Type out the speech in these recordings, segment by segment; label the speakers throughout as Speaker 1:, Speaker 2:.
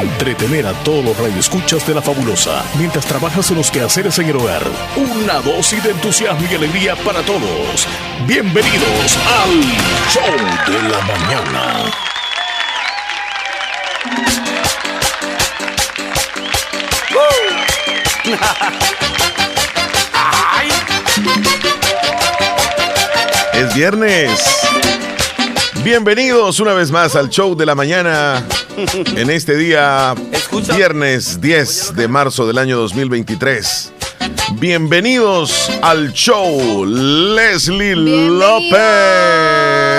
Speaker 1: Entretener a todos los radioescuchas de la fabulosa mientras trabajas en los quehaceres en el hogar. Una dosis de entusiasmo y alegría para todos. Bienvenidos al Show de la Mañana.
Speaker 2: Es viernes. Bienvenidos una vez más al show de la mañana. En este día, viernes 10 de marzo del año 2023. Bienvenidos al show, Leslie López.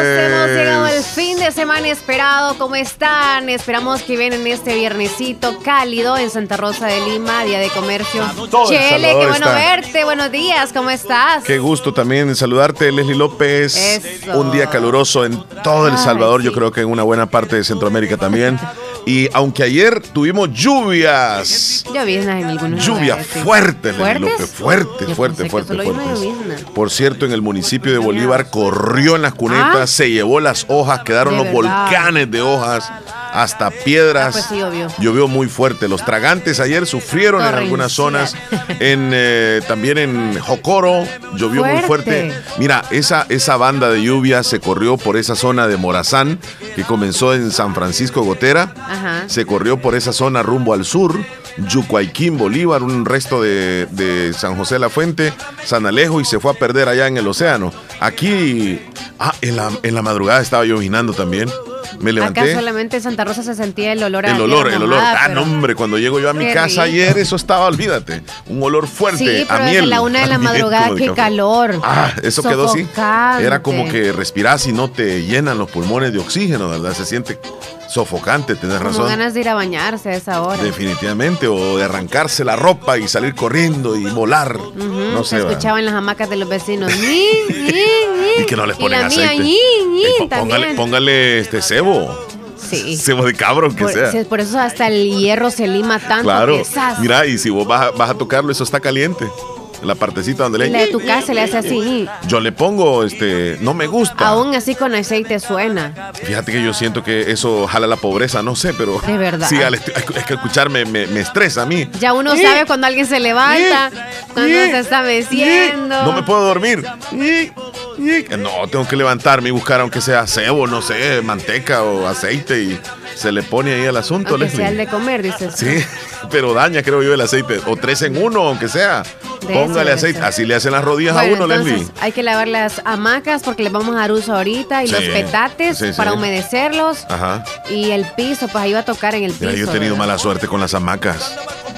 Speaker 3: Hemos llegado al fin de semana esperado. ¿Cómo están? Esperamos que vienen este viernesito cálido en Santa Rosa de Lima, Día de Comercio.
Speaker 2: Todo El
Speaker 3: Chele, qué bueno
Speaker 2: está.
Speaker 3: verte. Buenos días, ¿cómo estás?
Speaker 2: Qué gusto también saludarte, Leslie López.
Speaker 3: Eso.
Speaker 2: Un día caluroso en todo El
Speaker 3: Ay,
Speaker 2: Salvador, yo creo que en una buena parte de Centroamérica también. Y aunque ayer tuvimos lluvias,
Speaker 3: Lloviznas en algunos
Speaker 2: Lluvia
Speaker 3: lugares, sí.
Speaker 2: fuerte, Leslie
Speaker 3: ¿Fuertes?
Speaker 2: López, fuerte,
Speaker 3: Yo
Speaker 2: fuerte, fuerte, fuerte. Por cierto, en el municipio de Bolívar corrió en las cunetas,
Speaker 3: Ah.
Speaker 2: se llevó las hojas, quedaron los
Speaker 3: verdad.
Speaker 2: volcanes de hojas, hasta piedras.
Speaker 3: Ah, pues sí, llovió.
Speaker 2: Llovió muy fuerte. Los tragantes ayer sufrieron en algunas zonas. En, eh, también en Jocoro llovió muy
Speaker 3: Fuerte.
Speaker 2: Mira, esa, esa banda de lluvia se corrió por esa zona de Morazán, que comenzó en San Francisco Gotera.
Speaker 3: Ajá.
Speaker 2: Se corrió por esa zona rumbo al sur. Yucuayquín, Bolívar, un resto de, de San José de la Fuente, San Alejo y se fue a perder allá en el océano. Aquí, ah, en la, en la madrugada estaba llovinando también. Me levanté.
Speaker 3: Acá solamente en Santa Rosa se sentía el olor a
Speaker 2: El olor, el olor. Ah,
Speaker 3: pero-
Speaker 2: no, hombre, cuando llego yo a mi
Speaker 3: Qué
Speaker 2: casa
Speaker 3: rico.
Speaker 2: ayer, eso estaba, olvídate. Un olor fuerte
Speaker 3: Sí,
Speaker 2: a miel.
Speaker 3: desde la una de la
Speaker 2: miel
Speaker 3: madrugada, qué calor.
Speaker 2: Ah, eso quedó así. Era como que respiras y no te llenan los pulmones de oxígeno, ¿verdad? Se siente sofocante, tenés
Speaker 3: Como
Speaker 2: razón.
Speaker 3: ganas de ir a bañarse a esa hora.
Speaker 2: Definitivamente, o de arrancarse la ropa y salir corriendo y volar. No
Speaker 3: se
Speaker 2: sé. ¿verdad?
Speaker 3: escuchaban las hamacas de los vecinos.
Speaker 2: Y que no les
Speaker 3: Y
Speaker 2: ponen
Speaker 3: la
Speaker 2: aceite. póngale, póngale este cebo.
Speaker 3: Sí.
Speaker 2: Cebo de cabro, que
Speaker 3: Por,
Speaker 2: sea.
Speaker 3: por eso hasta el hierro se lima tanto.
Speaker 2: Claro. Mira, y si vos vas a, vas a tocarlo, eso está caliente. La partecita donde le.
Speaker 3: la de tu casa le hace así.
Speaker 2: Yo le pongo, este, no me gusta.
Speaker 3: Aún así con aceite suena.
Speaker 2: Fíjate que yo siento que eso jala la pobreza, no sé, pero.
Speaker 3: De verdad.
Speaker 2: Sí, al es que escucharme me, me estresa a mí.
Speaker 3: Ya uno sabe cuando alguien se levanta, cuando se está meciendo.
Speaker 2: No me puedo dormir. No, tengo que levantarme y buscar, aunque sea cebo, no sé, manteca o aceite y se le pone ahí el asunto,
Speaker 3: Aunque
Speaker 2: Leslie.
Speaker 3: sea el de comer, dices.
Speaker 2: Sí, pero daña, creo yo, el aceite. O tres en uno, aunque sea.
Speaker 3: De
Speaker 2: Póngale aceite. Así le hacen las rodillas
Speaker 3: Bueno,
Speaker 2: a uno,
Speaker 3: entonces
Speaker 2: Leslie.
Speaker 3: hay que lavar las hamacas porque les vamos a dar uso ahorita y
Speaker 2: Sí,
Speaker 3: los petates
Speaker 2: sí, sí.
Speaker 3: para humedecerlos
Speaker 2: Ajá.
Speaker 3: y el piso, pues ahí va a tocar en el piso.
Speaker 2: Mira, yo he tenido
Speaker 3: ¿verdad?
Speaker 2: mala suerte con las hamacas.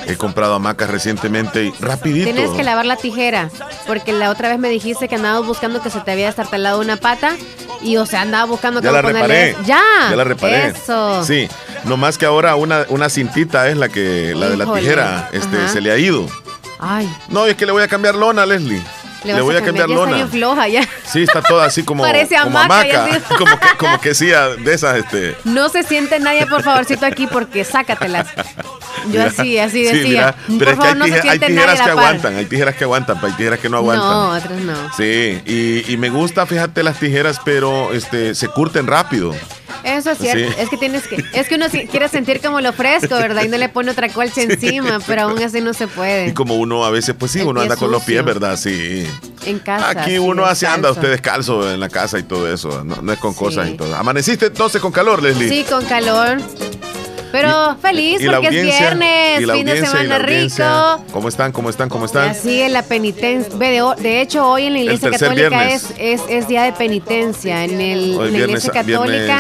Speaker 2: He comprado hamacas recientemente y rapidito.
Speaker 3: Tienes que lavar la tijera, porque la otra vez me dijiste que andabas buscando que se te había estartalado una pata y o sea, andaba buscando
Speaker 2: Ya
Speaker 3: cómo
Speaker 2: la
Speaker 3: ponerle-
Speaker 2: reparé.
Speaker 3: Ya.
Speaker 2: Ya la reparé.
Speaker 3: Eso.
Speaker 2: Sí. Nomás que ahora una, una cintita es la que, la de la tijera, este,
Speaker 3: Ajá.
Speaker 2: se le ha ido.
Speaker 3: Ay,
Speaker 2: No, es que le voy a cambiar lona, Leslie. Le, voy a cambiar,
Speaker 3: ya está bien floja ya.
Speaker 2: Sí, está toda así como,
Speaker 3: Parece
Speaker 2: como
Speaker 3: hamaca,
Speaker 2: hamaca. como que, como que sí, a- de esas, este.
Speaker 3: No se siente nadie, por favorcito, aquí porque sácatelas. Yo
Speaker 2: Mira,
Speaker 3: así, así
Speaker 2: sí,
Speaker 3: decía.
Speaker 2: mira, pero
Speaker 3: por
Speaker 2: es que hay,
Speaker 3: no se
Speaker 2: tije- hay tijeras que aguantan, hay tijeras que aguantan, pero hay tijeras que no aguantan.
Speaker 3: No, otras no.
Speaker 2: Sí, y, y me gusta, fíjate, las tijeras, pero este, se curten rápido.
Speaker 3: Eso es cierto.
Speaker 2: Sí.
Speaker 3: Es que tienes que, es que uno quiere sentir como lo fresco, ¿verdad? Y no le pone otra colcha encima, pero aún así no se puede.
Speaker 2: Y como uno a veces, pues sí,
Speaker 3: El
Speaker 2: uno anda con los pies. ¿verdad? Sí.
Speaker 3: En casa.
Speaker 2: Aquí uno así anda, usted descalzo en la casa y todo eso. No, no es con cosas y todo. ¿Amaneciste entonces con calor, Leslie?
Speaker 3: Sí, con calor. Pero feliz
Speaker 2: y
Speaker 3: porque es viernes,
Speaker 2: y
Speaker 3: fin de semana rico.
Speaker 2: ¿Cómo están? ¿Cómo están? ¿Cómo están?
Speaker 3: así en la penitencia. De, de hecho, hoy en la iglesia católica es, es, es día de penitencia. En, el, en la
Speaker 2: viernes-
Speaker 3: iglesia católica,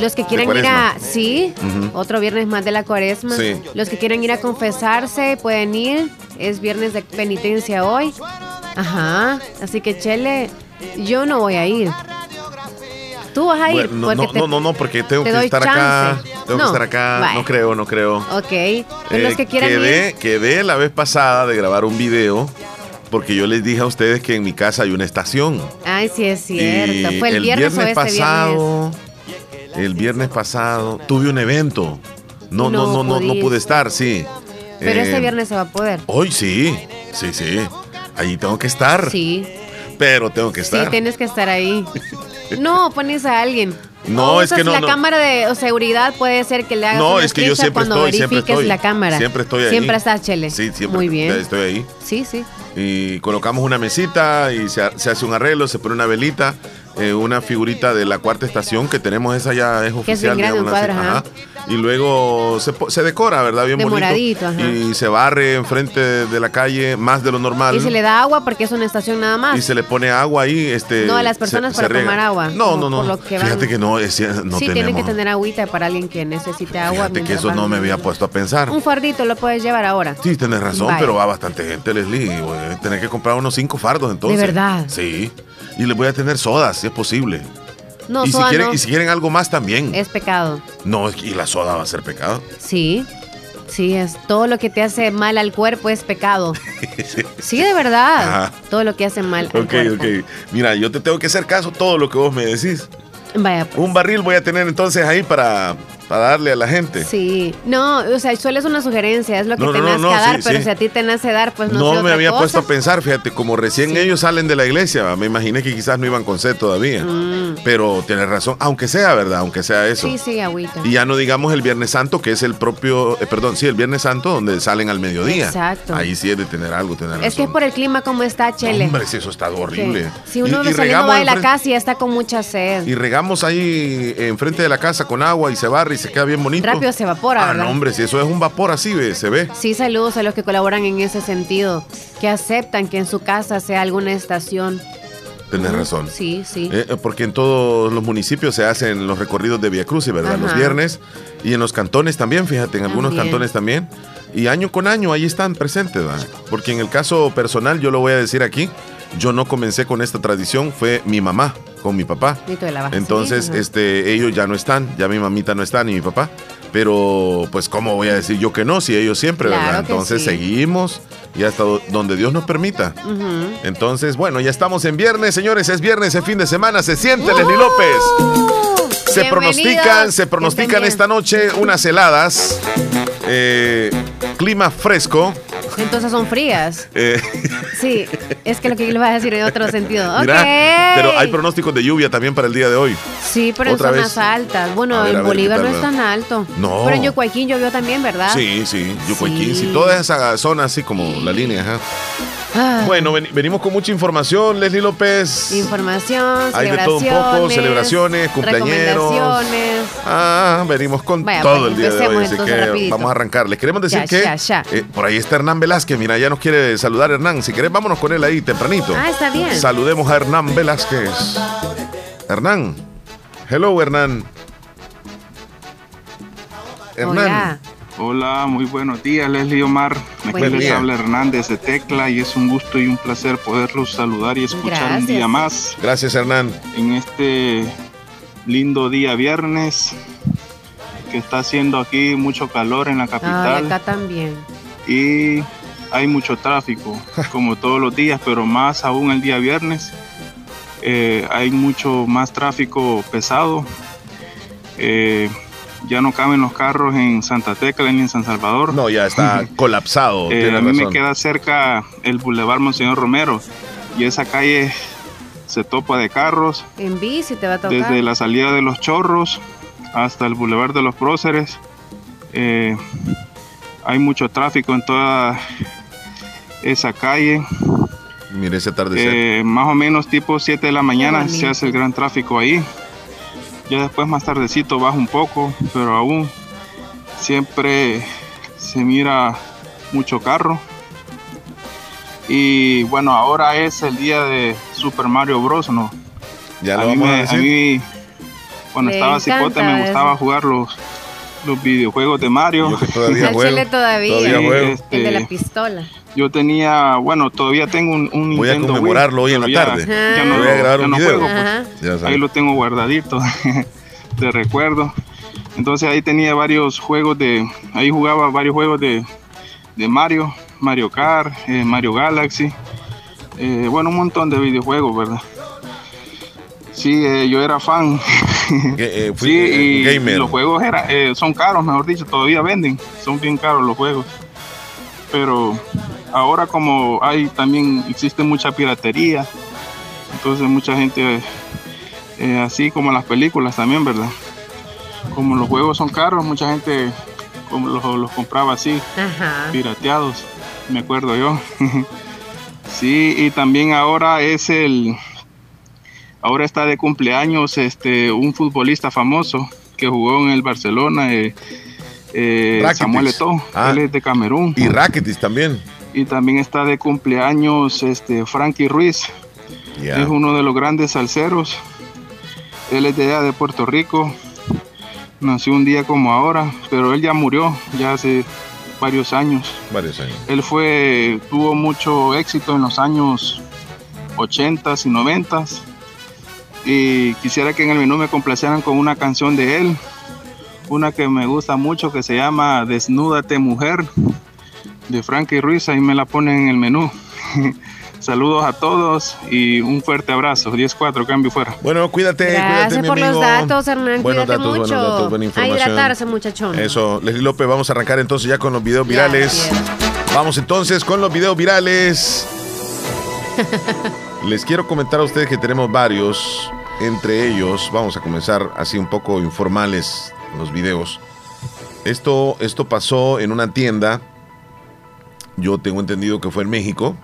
Speaker 3: los que
Speaker 2: de
Speaker 3: quieren ir a. Sí, otro viernes más de la cuaresma.
Speaker 2: Sí.
Speaker 3: Los que quieren ir a confesarse pueden ir. Es viernes de penitencia hoy. Ajá. Así que, Chele, yo no voy a ir. Tú vas a ir.
Speaker 2: Bueno, no, no,
Speaker 3: te-
Speaker 2: no, no, porque tengo
Speaker 3: te
Speaker 2: que estar acá. Tengo
Speaker 3: No,
Speaker 2: que estar acá. No creo, no creo.
Speaker 3: Ok. Los
Speaker 2: Eh,
Speaker 3: que quieran
Speaker 2: quedé,
Speaker 3: ir.
Speaker 2: quedé la vez pasada de grabar un video porque yo les dije a ustedes que en mi casa hay una estación.
Speaker 3: Ay, sí es cierto.
Speaker 2: Y
Speaker 3: ¿Fue el, viernes, o este viernes?
Speaker 2: pasado, el viernes pasado tuve un evento. No, no,
Speaker 3: No
Speaker 2: no, no, pude estar, sí.
Speaker 3: Pero
Speaker 2: Eh,
Speaker 3: este viernes se va a poder.
Speaker 2: Hoy sí, sí, sí. Allí tengo que estar.
Speaker 3: Sí,
Speaker 2: Pero tengo que
Speaker 3: sí,
Speaker 2: estar.
Speaker 3: tienes que estar ahí. No, pones a alguien.
Speaker 2: No,
Speaker 3: O
Speaker 2: es que no,
Speaker 3: La
Speaker 2: no.
Speaker 3: cámara de o seguridad puede ser que le hagas
Speaker 2: No,
Speaker 3: una
Speaker 2: es que yo siempre
Speaker 3: cuando
Speaker 2: estoy, siempre
Speaker 3: verifiques
Speaker 2: estoy.
Speaker 3: la cámara.
Speaker 2: Siempre estoy ahí.
Speaker 3: Siempre estás, Chele.
Speaker 2: Sí, siempre
Speaker 3: Muy bien.
Speaker 2: estoy ahí.
Speaker 3: Sí, sí.
Speaker 2: Y colocamos una mesita y se, ha- se hace un arreglo, se pone una velita, eh, una figurita de la cuarta estación que tenemos, esa ya es
Speaker 3: Que es bien
Speaker 2: oficial.
Speaker 3: grande, un cuadro, ajá.
Speaker 2: Y luego se, se decora, ¿verdad? Bien
Speaker 3: De
Speaker 2: bonito.
Speaker 3: moradito, ajá.
Speaker 2: Y se barre enfrente de la calle más de lo normal.
Speaker 3: Y se le da agua porque es una estación nada más.
Speaker 2: y se le pone agua ahí. Este,
Speaker 3: No, a las personas
Speaker 2: se
Speaker 3: para tomar agua,
Speaker 2: No, no, no.
Speaker 3: que van.
Speaker 2: Fíjate que no, es, no
Speaker 3: sí,
Speaker 2: tenemos.
Speaker 3: tienen que tener agüita para alguien que necesite agua.
Speaker 2: Fíjate que eso no me había puesto a pensar.
Speaker 3: Un fardito lo puedes llevar ahora.
Speaker 2: Sí, tienes razón, pero va bastante gente, Leslie. a tener que comprar unos cinco fardos entonces.
Speaker 3: ¿De verdad?
Speaker 2: Sí. Y les voy a tener sodas, si es posible.
Speaker 3: No,
Speaker 2: y, si quieren,
Speaker 3: no.
Speaker 2: y si quieren algo más también.
Speaker 3: Es pecado.
Speaker 2: No, y la soda va a ser pecado.
Speaker 3: Sí. Sí, es todo lo que te hace mal al cuerpo es pecado. Sí, de verdad.
Speaker 2: Ajá.
Speaker 3: Todo lo que hace mal al
Speaker 2: ok,
Speaker 3: cuerpo.
Speaker 2: ok. Mira, yo te tengo que hacer caso todo lo que vos me decís.
Speaker 3: Vaya, pues.
Speaker 2: Un barril voy a tener entonces ahí para, para darle a la gente.
Speaker 3: Sí, no, o sea, solo es una sugerencia, es lo que
Speaker 2: No,
Speaker 3: te
Speaker 2: no, no,
Speaker 3: dar,
Speaker 2: sí,
Speaker 3: pero
Speaker 2: sí.
Speaker 3: si a ti te nace dar, pues no,
Speaker 2: No,
Speaker 3: sé
Speaker 2: me
Speaker 3: otra
Speaker 2: había
Speaker 3: cosa.
Speaker 2: puesto a pensar, fíjate, como recién
Speaker 3: Sí.
Speaker 2: ellos salen de la iglesia, me imaginé que quizás no iban con sed todavía.
Speaker 3: Mm.
Speaker 2: Pero tienes razón, aunque sea, ¿verdad? Aunque sea eso.
Speaker 3: Sí, sí, agüita.
Speaker 2: Y ya no digamos el Viernes Santo, que es el propio, eh, perdón, sí, el Viernes Santo, donde salen al mediodía.
Speaker 3: Exacto.
Speaker 2: Ahí sí es de tener algo, tener
Speaker 3: Es que es
Speaker 2: razón.
Speaker 3: por el clima como está, Chele.
Speaker 2: Hombre, si eso está horrible.
Speaker 3: Si uno
Speaker 2: Y- y
Speaker 3: saliendo va de la casa y ya está con mucha sed.
Speaker 2: Y regamos ahí enfrente de la casa con agua y se barre y se queda bien bonito.
Speaker 3: Rápido se evapora,
Speaker 2: Ah,
Speaker 3: ¿verdad?
Speaker 2: no, hombre, si eso es un vapor así, ve, se ve.
Speaker 3: Sí, saludos a los que colaboran en ese sentido, que aceptan que en su casa sea alguna estación. Ujú.
Speaker 2: razón.
Speaker 3: Sí, sí.
Speaker 2: Eh, eh, porque en todos los municipios se hacen los recorridos de Via Crucis, ¿verdad? Los viernes. Y en los cantones también, fíjate, en algunos
Speaker 3: También.
Speaker 2: cantones también. Y año con año ahí están presentes, ¿verdad? Porque en el caso personal, yo lo voy a decir aquí, yo no comencé con esta tradición, fue mi mamá con mi papá.
Speaker 3: De la
Speaker 2: Entonces,
Speaker 3: sí,
Speaker 2: este, ellos ya no están, ya mi mamita no está ni mi papá. Pero, pues, ¿cómo voy a decir yo que no? Si ellos siempre,
Speaker 3: Claro
Speaker 2: ¿verdad? Entonces,
Speaker 3: sí.
Speaker 2: seguimos y hasta do- donde Dios nos permita. Entonces, bueno, ya estamos en viernes, señores. Es viernes, es fin de semana. Se siente, Leslie López.
Speaker 3: Uh,
Speaker 2: Se pronostican, se pronostican esta noche unas heladas. eh, clima fresco.
Speaker 3: Entonces son frías.
Speaker 2: eh,
Speaker 3: Sí, es que lo que yo le voy a decir en otro sentido.
Speaker 2: pero hay pronósticos de lluvia también para el día de hoy.
Speaker 3: Sí, pero en zonas
Speaker 2: vez.
Speaker 3: altas. Bueno,
Speaker 2: ver,
Speaker 3: en Bolívar
Speaker 2: ¿qué
Speaker 3: no es tan alto.
Speaker 2: No.
Speaker 3: Pero en Yocuayquín llovió también, ¿verdad?
Speaker 2: Sí, sí, Yucuayquín, sí.
Speaker 3: Sí.
Speaker 2: toda esa zona así como la línea. ajá.
Speaker 3: Ah,
Speaker 2: Bueno, ven- venimos con mucha información, Leslie López.
Speaker 3: Información,
Speaker 2: Hay de todo un poco, celebraciones, cumpleañeros. Ah, venimos con
Speaker 3: Vaya,
Speaker 2: todo
Speaker 3: pues,
Speaker 2: el día de hoy, así que
Speaker 3: rapidito.
Speaker 2: vamos a arrancar. Les queremos decir
Speaker 3: Ya,
Speaker 2: que
Speaker 3: ya, ya.
Speaker 2: eh, por ahí está Hernán Velázquez, mira, ya nos quiere saludar Hernán. Si querés, vámonos con él ahí tempranito.
Speaker 3: Ah, está bien.
Speaker 2: Saludemos a Hernán Velázquez. Hernán. Hello, Hernán. Hernán.
Speaker 3: Hola.
Speaker 4: Hola, muy buenos días, Leslie Omar. Aquí
Speaker 3: Buen
Speaker 4: les
Speaker 2: día.
Speaker 4: habla Hernández de Tecla y es un gusto y un placer poderlos saludar y escuchar
Speaker 3: Gracias.
Speaker 4: un día más
Speaker 2: Gracias, Hernán.
Speaker 4: en este lindo día viernes que está haciendo aquí mucho calor en la
Speaker 3: Ay,
Speaker 4: capital
Speaker 3: acá también.
Speaker 4: y hay mucho tráfico, como todos los días, pero más aún el día viernes. eh, hay mucho más tráfico pesado. Eh, ya no caben los carros en Santa Tecla ni en San Salvador.
Speaker 2: No, ya está colapsado.
Speaker 4: Eh,
Speaker 2: tiene
Speaker 4: a mí me queda cerca el Boulevard Monseñor Romero y esa calle se topa de carros
Speaker 3: En bici te va a tocar.
Speaker 4: desde la salida de los Chorros hasta el Boulevard de los Próceres. Eh, hay mucho tráfico en toda esa calle.
Speaker 2: Mire ese atardecer.
Speaker 4: Eh, más o menos tipo 7 de la mañana se hace el gran tráfico ahí. Ya después más tardecito baja un poco, pero aún siempre se mira mucho carro. Y bueno, ahora es el día de Super Mario Bros. ¿no?
Speaker 2: ya
Speaker 4: a
Speaker 2: lo
Speaker 4: mí,
Speaker 2: vamos a
Speaker 4: me- a
Speaker 2: decir.
Speaker 4: mí, cuando
Speaker 3: Le
Speaker 4: estaba cipote me gustaba jugar los, los videojuegos de Mario.
Speaker 2: Yo que todavía juego.
Speaker 3: Todavía.
Speaker 2: Todavía juego.
Speaker 4: este,
Speaker 3: El de la pistola.
Speaker 4: Yo tenía, bueno, todavía tengo un, un
Speaker 2: Voy a
Speaker 4: Wii,
Speaker 2: conmemorarlo hoy en la
Speaker 4: ya-
Speaker 2: tarde.
Speaker 4: Ya no,
Speaker 2: Voy a grabar
Speaker 4: ya
Speaker 2: un
Speaker 4: no
Speaker 2: video.
Speaker 4: juego, pues. Ahí lo tengo guardadito de recuerdo. Entonces ahí tenía varios juegos de, ahí jugaba varios juegos de, de Mario, Mario Kart, eh, Mario Galaxy, eh, bueno, un montón de videojuegos, ¿verdad? Sí, eh, yo era fan.
Speaker 2: Eh, fui
Speaker 4: sí,
Speaker 2: eh,
Speaker 4: y, los juegos era- eh, son caros, mejor dicho, todavía venden, son bien caros los juegos. Pero ahora como hay también, existe mucha piratería, entonces mucha gente eh, así como las películas también, ¿verdad? Como los juegos son caros, mucha gente como los, los compraba así,
Speaker 3: Ajá.
Speaker 4: pirateados, me acuerdo yo. sí, y también ahora es el, ahora está de cumpleaños este un futbolista famoso que jugó en el Barcelona, eh, eh. Samuel Eto'o,
Speaker 2: Ah.
Speaker 4: él es de Camerún.
Speaker 2: Y Rakitic también.
Speaker 4: Y también está de cumpleaños este Frankie Ruiz, es uno de los grandes salseros. Él es de allá de Puerto Rico. Nació un día como ahora, pero él ya murió ya hace varios años.
Speaker 2: Varios años.
Speaker 4: Él fue tuvo mucho éxito en los años 80 y 90 y quisiera que en el menú me complacieran con una canción de él, una que me gusta mucho que se llama Desnúdate mujer de Frankie Ruiz, ahí me la ponen en el menú. Saludos a todos y un fuerte abrazo. 10-4, cambio fuera.
Speaker 2: Bueno, cuídate, cuídate,
Speaker 3: Gracias
Speaker 2: mi
Speaker 3: por los
Speaker 2: amigo.
Speaker 3: datos, Hernán.
Speaker 2: Buenos
Speaker 3: Cuídate
Speaker 2: datos,
Speaker 3: mucho.
Speaker 2: buenos datos, buena
Speaker 3: a
Speaker 2: información.
Speaker 3: hidratarse, muchachón.
Speaker 2: Eso, Leslie López, vamos a arrancar entonces ya con los videos virales. Vamos entonces con los videos virales. Les quiero comentar a ustedes que tenemos varios. Entre ellos, vamos a comenzar así un poco informales los videos. Esto, esto pasó en una tienda. Yo tengo entendido que fue en México.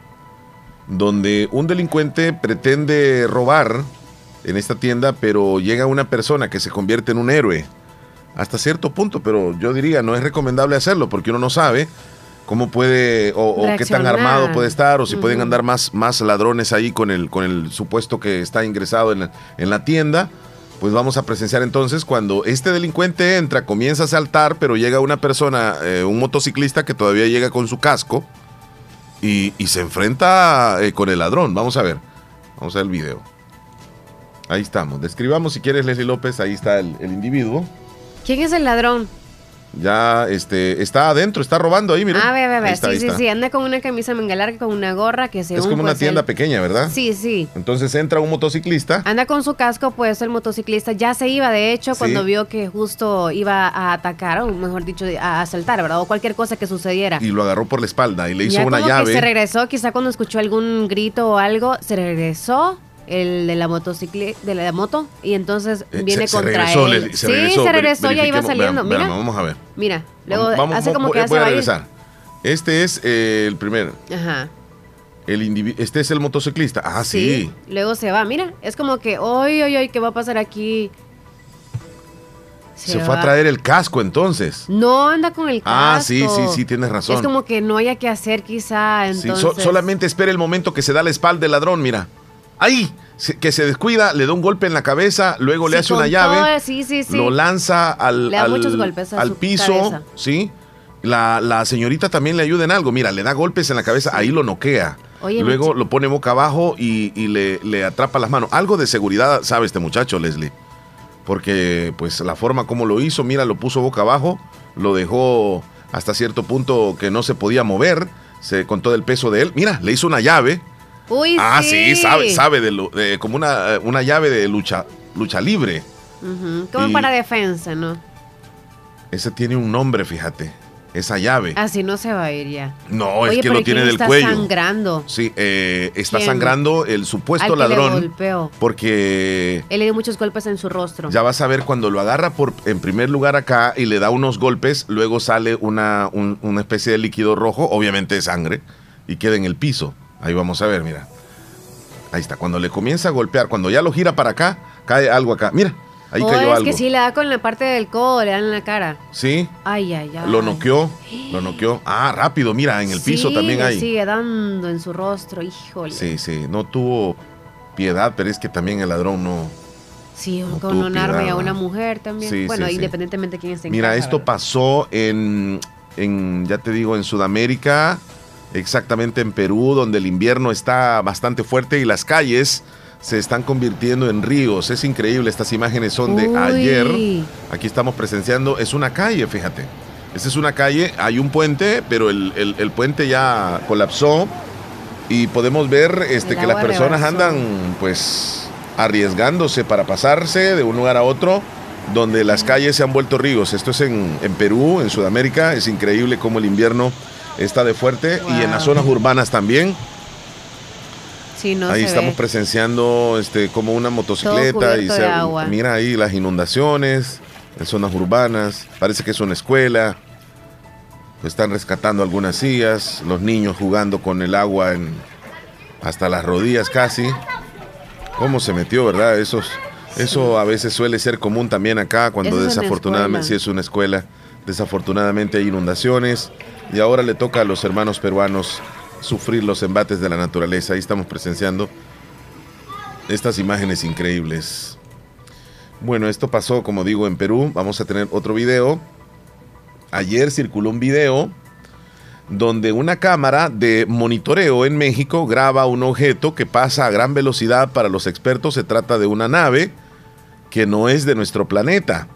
Speaker 2: Donde un delincuente pretende robar en esta tienda, pero llega una persona que se convierte en un héroe hasta cierto punto, pero yo diría no es recomendable hacerlo porque uno no sabe cómo puede o, o qué tan armado puede estar o si pueden andar más, más ladrones ahí con el, con el supuesto que está ingresado en la, en la tienda. Pues vamos a presenciar entonces cuando este delincuente entra, comienza a saltar, pero llega una persona, eh, un motociclista que todavía llega con su casco y, se enfrenta eh, con el ladrón. Vamos a ver, vamos a ver el video. Ahí estamos. Describamos si quieres, Leslie López. Ahí está el individuo.
Speaker 3: ¿Quién es el ladrón?
Speaker 2: Ya este, está adentro, está robando ahí, mira.
Speaker 3: Ah, ve, ve,
Speaker 2: Ahí
Speaker 3: ve.
Speaker 2: está,
Speaker 3: Sí, sí, sí. Anda con una camisa manga larga, con una gorra que según
Speaker 2: Es como una
Speaker 3: pues,
Speaker 2: tienda
Speaker 3: él-
Speaker 2: pequeña, ¿verdad?
Speaker 3: Sí, sí.
Speaker 2: Entonces entra un motociclista
Speaker 3: Anda con su casco, pues el motociclista ya se iba, de hecho,
Speaker 2: Sí.
Speaker 3: cuando vio que justo iba a atacar, o mejor dicho, a asaltar, ¿verdad? O cualquier cosa que sucediera.
Speaker 2: y lo agarró por la espalda y le hizo
Speaker 3: ya
Speaker 2: una
Speaker 3: como que se
Speaker 2: llave.
Speaker 3: regresó, quizá cuando escuchó algún grito o algo, se regresó el de la motocicleta, de la moto, y entonces
Speaker 2: Eh,
Speaker 3: viene
Speaker 2: se- se
Speaker 3: contra
Speaker 2: regresó,
Speaker 3: él.
Speaker 2: Leslie, se
Speaker 3: sí,
Speaker 2: regresó,
Speaker 3: se regresó, ya iba saliendo. mira,
Speaker 2: vamos a ver.
Speaker 3: mira, luego
Speaker 2: Vamos-
Speaker 3: hace como que
Speaker 2: voy a
Speaker 3: ir.
Speaker 2: regresar. Este es eh, el primer,
Speaker 3: Ajá.
Speaker 2: el este es el motociclista. Ah, sí.
Speaker 3: Luego se va, mira, es como que, hoy, hoy, hoy, ¿qué va a pasar aquí?
Speaker 2: Se, fue a traer el casco entonces.
Speaker 3: No anda con el casco.
Speaker 2: Ah, sí, sí, sí, tienes razón.
Speaker 3: Es como que no haya que hacer quizá,
Speaker 2: Sí, so- solamente espera el momento que se da la espalda del ladrón, mira. Ahí, se- que se descuida, le da un golpe en la cabeza, luego le hace una llave,
Speaker 3: todo, sí, sí, sí.
Speaker 2: lo lanza al,
Speaker 3: Le da
Speaker 2: al-
Speaker 3: muchos golpes a
Speaker 2: al
Speaker 3: su
Speaker 2: piso,
Speaker 3: cabeza.
Speaker 2: ¿sí? La, la señorita también le ayuda en algo, mira, le da golpes en la cabeza, ahí lo noquea.
Speaker 3: Oye,
Speaker 2: luego lo pone boca abajo y, y le, le atrapa las manos. Algo de seguridad sabe este muchacho, Leslie. Porque pues la forma como lo hizo, mira, lo puso boca abajo, lo dejó hasta cierto punto que no se podía mover, se con todo el peso de él. Mira, le hizo una llave.
Speaker 3: Uy,
Speaker 2: Ah, sí, sabe,
Speaker 3: sí.
Speaker 2: sabe de, de- como una, una llave de lucha, lucha libre.
Speaker 3: Como
Speaker 2: Y-
Speaker 3: para defensa, ¿no?
Speaker 2: Ese tiene un nombre, fíjate. Esa llave.
Speaker 3: Así no se va a ir ya.
Speaker 2: No,
Speaker 3: Oye,
Speaker 2: es que lo
Speaker 3: ¿y
Speaker 2: tiene del
Speaker 3: está
Speaker 2: cuello.
Speaker 3: sangrando?
Speaker 2: Sí, eh, está
Speaker 3: ¿Quién?
Speaker 2: sangrando el
Speaker 3: Al
Speaker 2: supuesto
Speaker 3: que le
Speaker 2: ladrón.
Speaker 3: golpeó.
Speaker 2: Porque
Speaker 3: Él le dio muchos golpes en su rostro.
Speaker 2: ya vas a ver cuando lo agarra por en primer lugar acá y le da unos golpes, luego sale una, un- una especie de líquido rojo, obviamente de sangre, y queda en el piso. Ahí vamos a ver, mira. Ahí está. Cuando le comienza a golpear, cuando ya lo gira para acá, cae algo acá. Mira, ahí
Speaker 3: oh,
Speaker 2: cayó
Speaker 3: es
Speaker 2: algo.
Speaker 3: que sí, le da con la parte del codo, le dan en la cara.
Speaker 2: Sí,
Speaker 3: Ay, ay, ay.
Speaker 2: lo noqueó, lo noqueó. Ah, rápido, mira, en el piso también hay.
Speaker 3: sigue dando en su rostro, híjole.
Speaker 2: Sí, sí, no tuvo piedad, pero es que también el ladrón no.
Speaker 3: Sí,
Speaker 2: No
Speaker 3: con un arma y a una mujer también.
Speaker 2: Sí,
Speaker 3: bueno,
Speaker 2: sí.
Speaker 3: independientemente de quién esté en
Speaker 2: Mira,
Speaker 3: casa,
Speaker 2: esto
Speaker 3: ¿verdad?
Speaker 2: pasó en, en, ya te digo, en Sudamérica, exactamente en Perú, donde el invierno está bastante fuerte y las calles se están convirtiendo en ríos. Es increíble, estas imágenes son de
Speaker 3: Uy.
Speaker 2: ayer. Aquí estamos presenciando, es una calle, fíjate. Esta es una calle, hay un puente, pero el, el- el puente ya colapsó y podemos ver este, que las personas andan pues arriesgándose para pasarse de un lugar a otro donde las calles se han vuelto ríos. Esto es en, en Perú, en Sudamérica. Es increíble cómo el invierno está de fuerte y en las zonas urbanas también. ahí estamos presenciando este como una motocicleta y se, mira ahí las inundaciones en zonas urbanas. Parece que es una escuela. Están rescatando algunas sillas, los niños jugando con el agua en hasta las rodillas casi. ¿Cómo se metió, verdad? Esos, Eso a veces suele ser común también acá cuando desafortunadamente, si es una escuela, desafortunadamente hay inundaciones y ahora le toca a los hermanos peruanos sufrir los embates de la naturaleza. Ahí estamos presenciando estas imágenes increíbles. Bueno, esto pasó, como digo, en Perú. Vamos a tener otro video. Ayer circuló un video donde una cámara de monitoreo en México graba un objeto que pasa a gran velocidad. Para los expertos se trata de una nave que no es de nuestro planeta.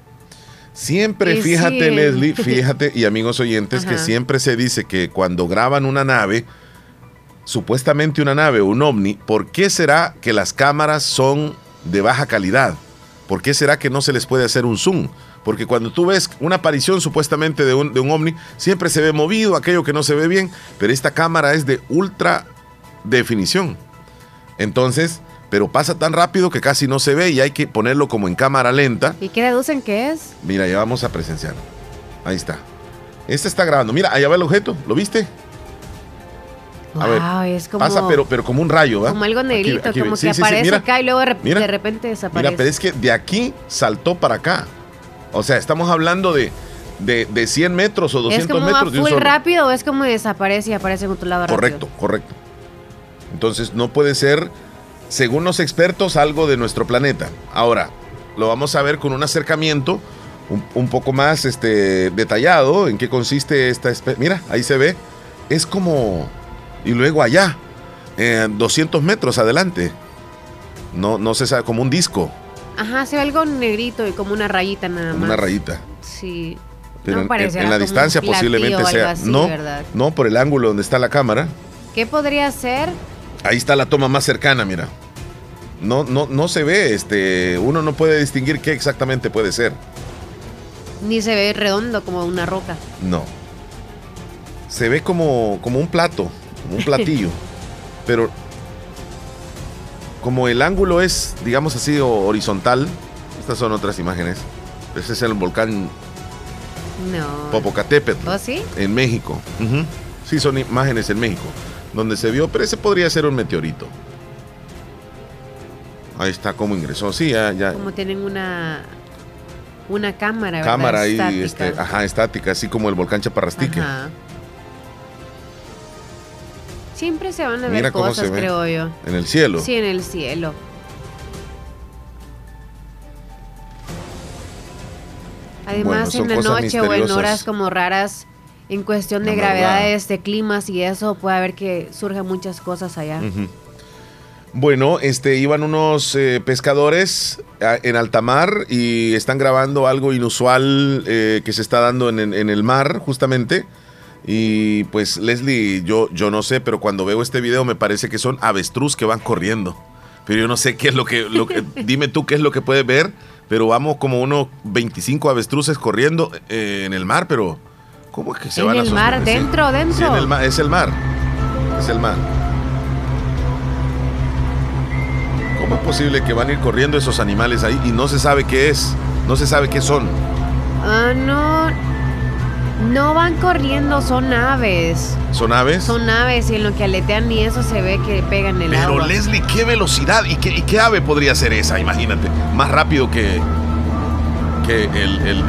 Speaker 2: Siempre, fíjate Leslie, fíjate y amigos oyentes, que siempre se dice que cuando graban una nave, supuestamente una nave o un ovni, ¿por qué será que las cámaras son de baja calidad? ¿Por qué será que no se les puede hacer un zoom? Porque cuando tú ves una aparición supuestamente de un, de un ovni, siempre se ve movido, aquello que no se ve bien, pero esta cámara es de ultra definición. Entonces, pero pasa tan rápido que casi no se ve y hay que ponerlo como en cámara lenta.
Speaker 3: ¿Y qué deducen que es?
Speaker 2: Mira, ya vamos a presenciar. Ahí está. Este está grabando. Mira, allá va el objeto. ¿Lo viste?
Speaker 3: A ver, es como,
Speaker 2: pasa, pero, pero como un rayo,
Speaker 3: Como algo negrito, como que aparece acá y luego de repente desaparece.
Speaker 2: Mira, pero es que de aquí saltó para acá. O sea, estamos hablando de, de, 100 metros o 200
Speaker 3: ¿Es como
Speaker 2: metros.
Speaker 3: Va full rápido o es como desaparece y aparece en otro lado
Speaker 2: Correcto, correcto. Entonces no puede ser, según los expertos, algo de nuestro planeta. Ahora, lo vamos a ver con un acercamiento un, poco más este, detallado en qué consiste esta especie. Mira, ahí se ve. Es como y luego allá, 200 metros adelante. No, no se sabe, como un disco.
Speaker 3: Ajá, se ve algo negrito y como una rayita nada más.
Speaker 2: Una rayita.
Speaker 3: Sí.
Speaker 2: Pero en, la distancia posiblemente sea. no, no, por el ángulo donde está la cámara.
Speaker 3: ¿Qué podría ser?
Speaker 2: Ahí está la toma más cercana, mira. No, no, no se ve, este, uno no puede distinguir qué exactamente puede ser.
Speaker 3: Ni se ve redondo como una roca.
Speaker 2: No. Se ve como, como un plato un platillo. pero como el ángulo es, digamos así, horizontal, estas son otras imágenes. Ese es el volcán
Speaker 3: no.
Speaker 2: Popocatépetl.
Speaker 3: ¿Oh, sí?
Speaker 2: En México. Sí, son imágenes en México. Donde se vio, pero ese podría ser un meteorito. Ahí está como ingresó. Sí, ya. ya.
Speaker 3: Como tienen una una cámara,
Speaker 2: Cámara ahí, este, ajá, estática, así como el volcán Chaparrastique. Ajá.
Speaker 3: Siempre se van a ver cosas, creo yo.
Speaker 2: En el cielo.
Speaker 3: Sí, en el cielo. Además, en la noche o en horas como raras, en cuestión de gravedades, de climas y eso, puede haber que surjan muchas cosas allá.
Speaker 2: Bueno, este, iban unos eh, pescadores en alta mar y están grabando algo inusual eh, que se está dando en, en, el mar, justamente. Y pues Leslie, yo, yo no sé, pero cuando veo este video me parece que son avestruz que van corriendo. Pero yo no sé qué es lo que, lo que dime tú qué es lo que puedes ver, pero vamos como unos 25 avestruces corriendo eh, en el mar, pero ¿cómo es que se van
Speaker 3: a En el mar, dentro, dentro.
Speaker 2: el mar, es el mar. Es el mar. ¿Cómo es posible que van a ir corriendo esos animales ahí y no se sabe qué es? No se sabe qué son.
Speaker 3: Ah, no, no van corriendo, son aves.
Speaker 2: ¿Son aves?
Speaker 3: Son aves y en lo que aletean y eso se ve que pegan el
Speaker 2: Pero
Speaker 3: agua.
Speaker 2: Pero Leslie, ¿qué velocidad? ¿Y qué, qué, ave podría ser esa? Imagínate. Más rápido que, que el, el,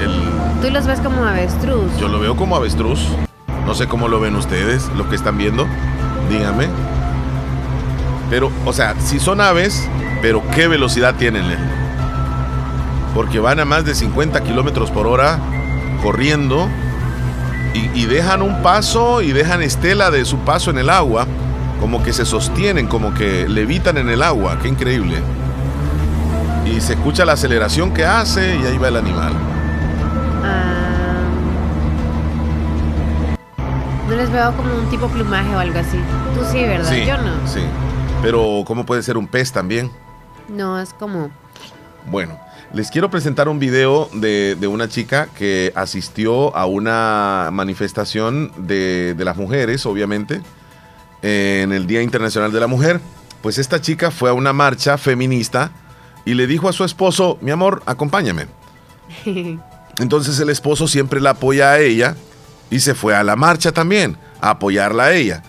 Speaker 3: Tú los ves como avestruz.
Speaker 2: Yo lo veo como avestruz. No sé cómo lo ven ustedes, lo que están viendo. Dígame. Pero, o sea, si son aves, pero ¿qué velocidad tienen, Leslie? Porque van a más de 50 kilómetros por hora corriendo y, dejan un paso y dejan estela de su paso en el agua, como que se sostienen, como que levitan en el agua, qué increíble. Y se escucha la aceleración que hace y ahí va el animal. Ah.
Speaker 3: no les veo como un tipo plumaje o algo así. Tú sí, ¿verdad? Yo no.
Speaker 2: Sí. Pero ¿cómo puede ser un pez también?
Speaker 3: No, es como...
Speaker 2: Bueno. Les quiero presentar un video de, una chica que asistió a una manifestación de, las mujeres, obviamente, en el Día Internacional de la Mujer. pues esta chica fue a una marcha feminista y le dijo a su esposo, mi amor, acompáñame. Entonces el esposo siempre la apoya a ella y se fue a la marcha también, a apoyarla a ella.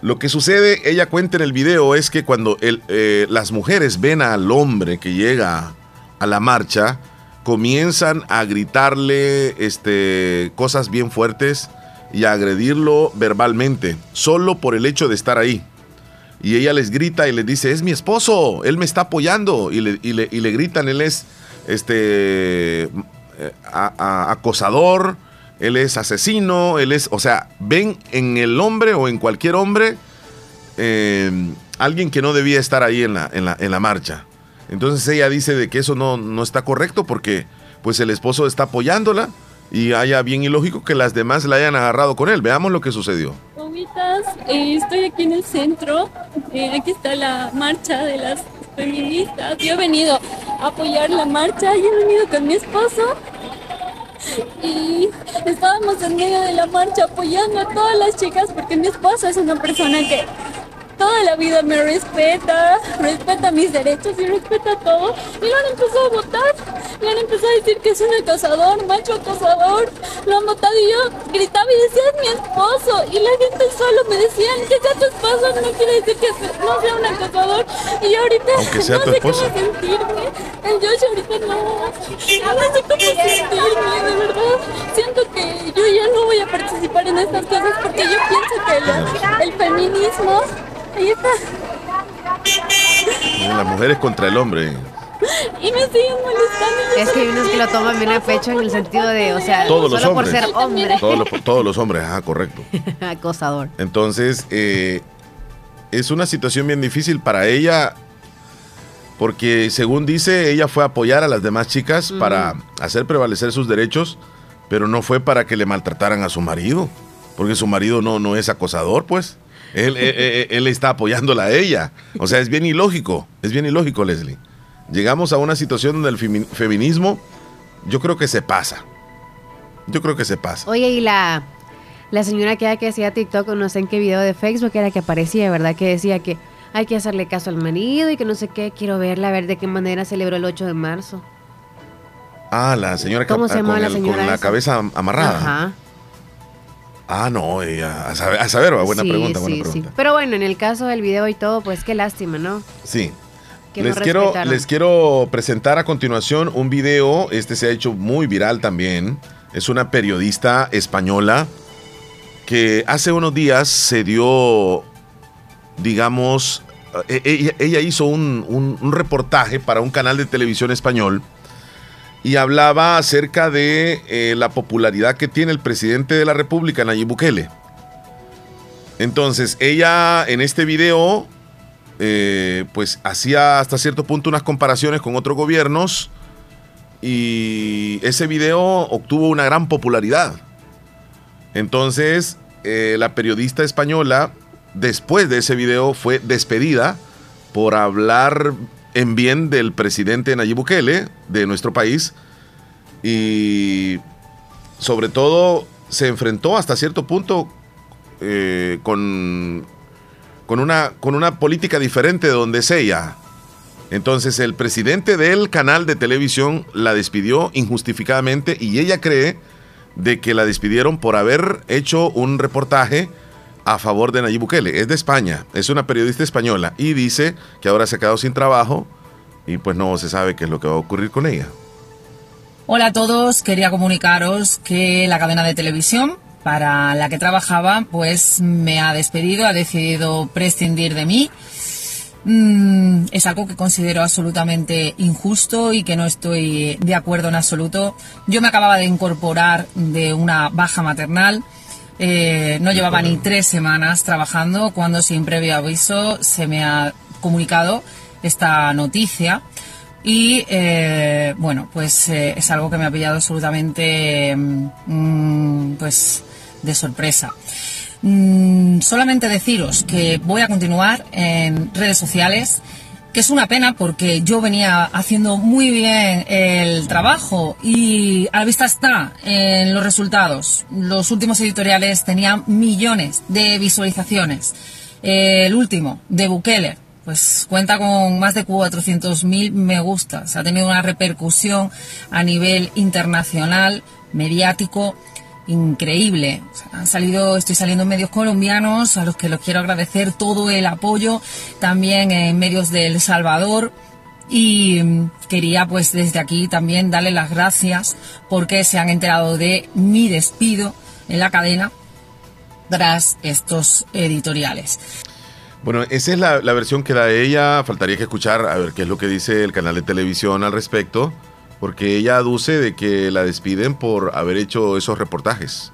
Speaker 2: Lo que sucede, ella cuenta en el video, es que cuando eh, las mujeres ven al hombre que llega a la marcha, comienzan a gritarle este, cosas bien fuertes y a agredirlo verbalmente, solo por el hecho de estar ahí. Y ella les grita y les dice, es mi esposo, él me está apoyando. Y le, y le, gritan, él es este, eh, acosador, él es asesino, él es, o sea, ven en el hombre o en cualquier hombre eh, alguien que no debía estar ahí en la, en la, en la marcha. Entonces ella dice de que eso no, no está correcto porque pues el esposo está apoyándola y haya bien ilógico que las demás la hayan agarrado con él. Veamos lo que sucedió.
Speaker 5: Eh, estoy aquí en el centro. Eh, aquí está la marcha de las feministas. Yo he venido a apoyar la marcha y he venido con mi esposo. Y estábamos en medio de la marcha apoyando a todas las chicas porque mi esposo es una persona que toda la vida me respeta, respeta mis derechos y respeta todo. Y lo han empezado a votar, le han empezado a decir que es un acosador, macho acosador. Lo han votado y yo gritaba y decía, es mi esposo. Y la gente solo me decía, que sea tu esposo no quiere decir que no sea un acosador. Y yo ahorita no sé cómo sentirme. El Josh ahorita no, no sé cómo sentirme, de verdad. Siento que yo ya no voy a participar en estas cosas porque yo pienso que el feminismo Ahí está.
Speaker 2: Las mujeres contra el hombre.
Speaker 5: Y me siguen molestando.
Speaker 3: Es que hay unos que lo toman bien a pecho en el sentido de, o sea,
Speaker 2: todos los
Speaker 3: solo
Speaker 2: hombres.
Speaker 3: por ser hombre.
Speaker 2: Todos los, todos los hombres, ah, correcto.
Speaker 3: Acosador.
Speaker 2: Entonces, eh, es una situación bien difícil para ella, porque según dice, ella fue a apoyar a las demás chicas para hacer prevalecer sus derechos, pero no fue para que le maltrataran a su marido, porque su marido no, no es acosador, pues. Él, él, está apoyándola a ella. O sea, es bien ilógico, es bien ilógico, Leslie. Llegamos a una situación donde el feminismo, yo creo que se pasa. Yo creo que se pasa.
Speaker 3: Oye, y la, la señora que, que hacía TikTok, no sé en qué video de Facebook era que aparecía, ¿verdad? Que decía que hay que hacerle caso al marido y que no sé qué. Quiero verla, a ver de qué manera celebró el 8 de marzo.
Speaker 2: Ah, la señora,
Speaker 3: ¿Cómo se llama
Speaker 2: con,
Speaker 3: la señora
Speaker 2: con la cabeza amarrada. Ajá. Ah, no, a saber, a saber buena pregunta, buena pregunta.
Speaker 3: Pero bueno, en el caso del video y todo, pues qué lástima, ¿no?
Speaker 2: Sí. les, quiero, les quiero presentar a continuación un video, este se ha hecho muy viral también. Es una periodista española que hace unos días se dio, digamos, e, e, ella, hizo un, un reportaje para un canal de televisión español y hablaba acerca de eh, la popularidad que tiene el presidente de la República, Nayib Bukele. Entonces, ella en este video, eh, pues hacía hasta cierto punto unas comparaciones con otros gobiernos y ese video obtuvo una gran popularidad. Entonces, eh, la periodista española, después de ese video, fue despedida por hablar en bien del presidente Nayib Bukele de nuestro país y sobre todo se enfrentó hasta cierto punto eh, con, con, una, con una política diferente de donde es ella. Entonces el presidente del canal de televisión la despidió injustificadamente y ella cree de que la despidieron por haber hecho un reportaje a favor de Nayib Bukele. Es de España, es una periodista española y dice que ahora se ha quedado sin trabajo y pues no se sabe qué es lo que va a ocurrir con ella.
Speaker 6: Hola a todos, quería comunicaros que la cadena de televisión para la que trabajaba pues me ha despedido, ha decidido prescindir de mí. Mm, es algo que considero absolutamente injusto y que no estoy de acuerdo en absoluto. Yo me acababa de incorporar de una baja maternal eh, no llevaba ni tres semanas trabajando cuando sin previo aviso se me ha comunicado esta noticia. Y eh, bueno pues eh, es algo que me ha pillado absolutamente mm, pues de sorpresa. Mm, solamente deciros que voy a continuar en redes sociales que es una pena porque yo venía haciendo muy bien el trabajo y a la vista está en los resultados. Los últimos editoriales tenían millones de visualizaciones. El último, de Bukele, pues cuenta con más de 400.000 me gustas. Ha tenido una repercusión a nivel internacional, mediático, increíble. han salido, estoy saliendo en medios colombianos a los que los quiero agradecer todo el apoyo, también en medios de El Salvador. Y mm, quería pues desde aquí también darle las gracias porque se han enterado de mi despido en la cadena tras estos editoriales.
Speaker 2: Bueno, esa es la, versión que da ella. Faltaría que escuchar a ver qué es lo que dice el canal de televisión al respecto, porque ella aduce de que la despiden por haber hecho esos reportajes.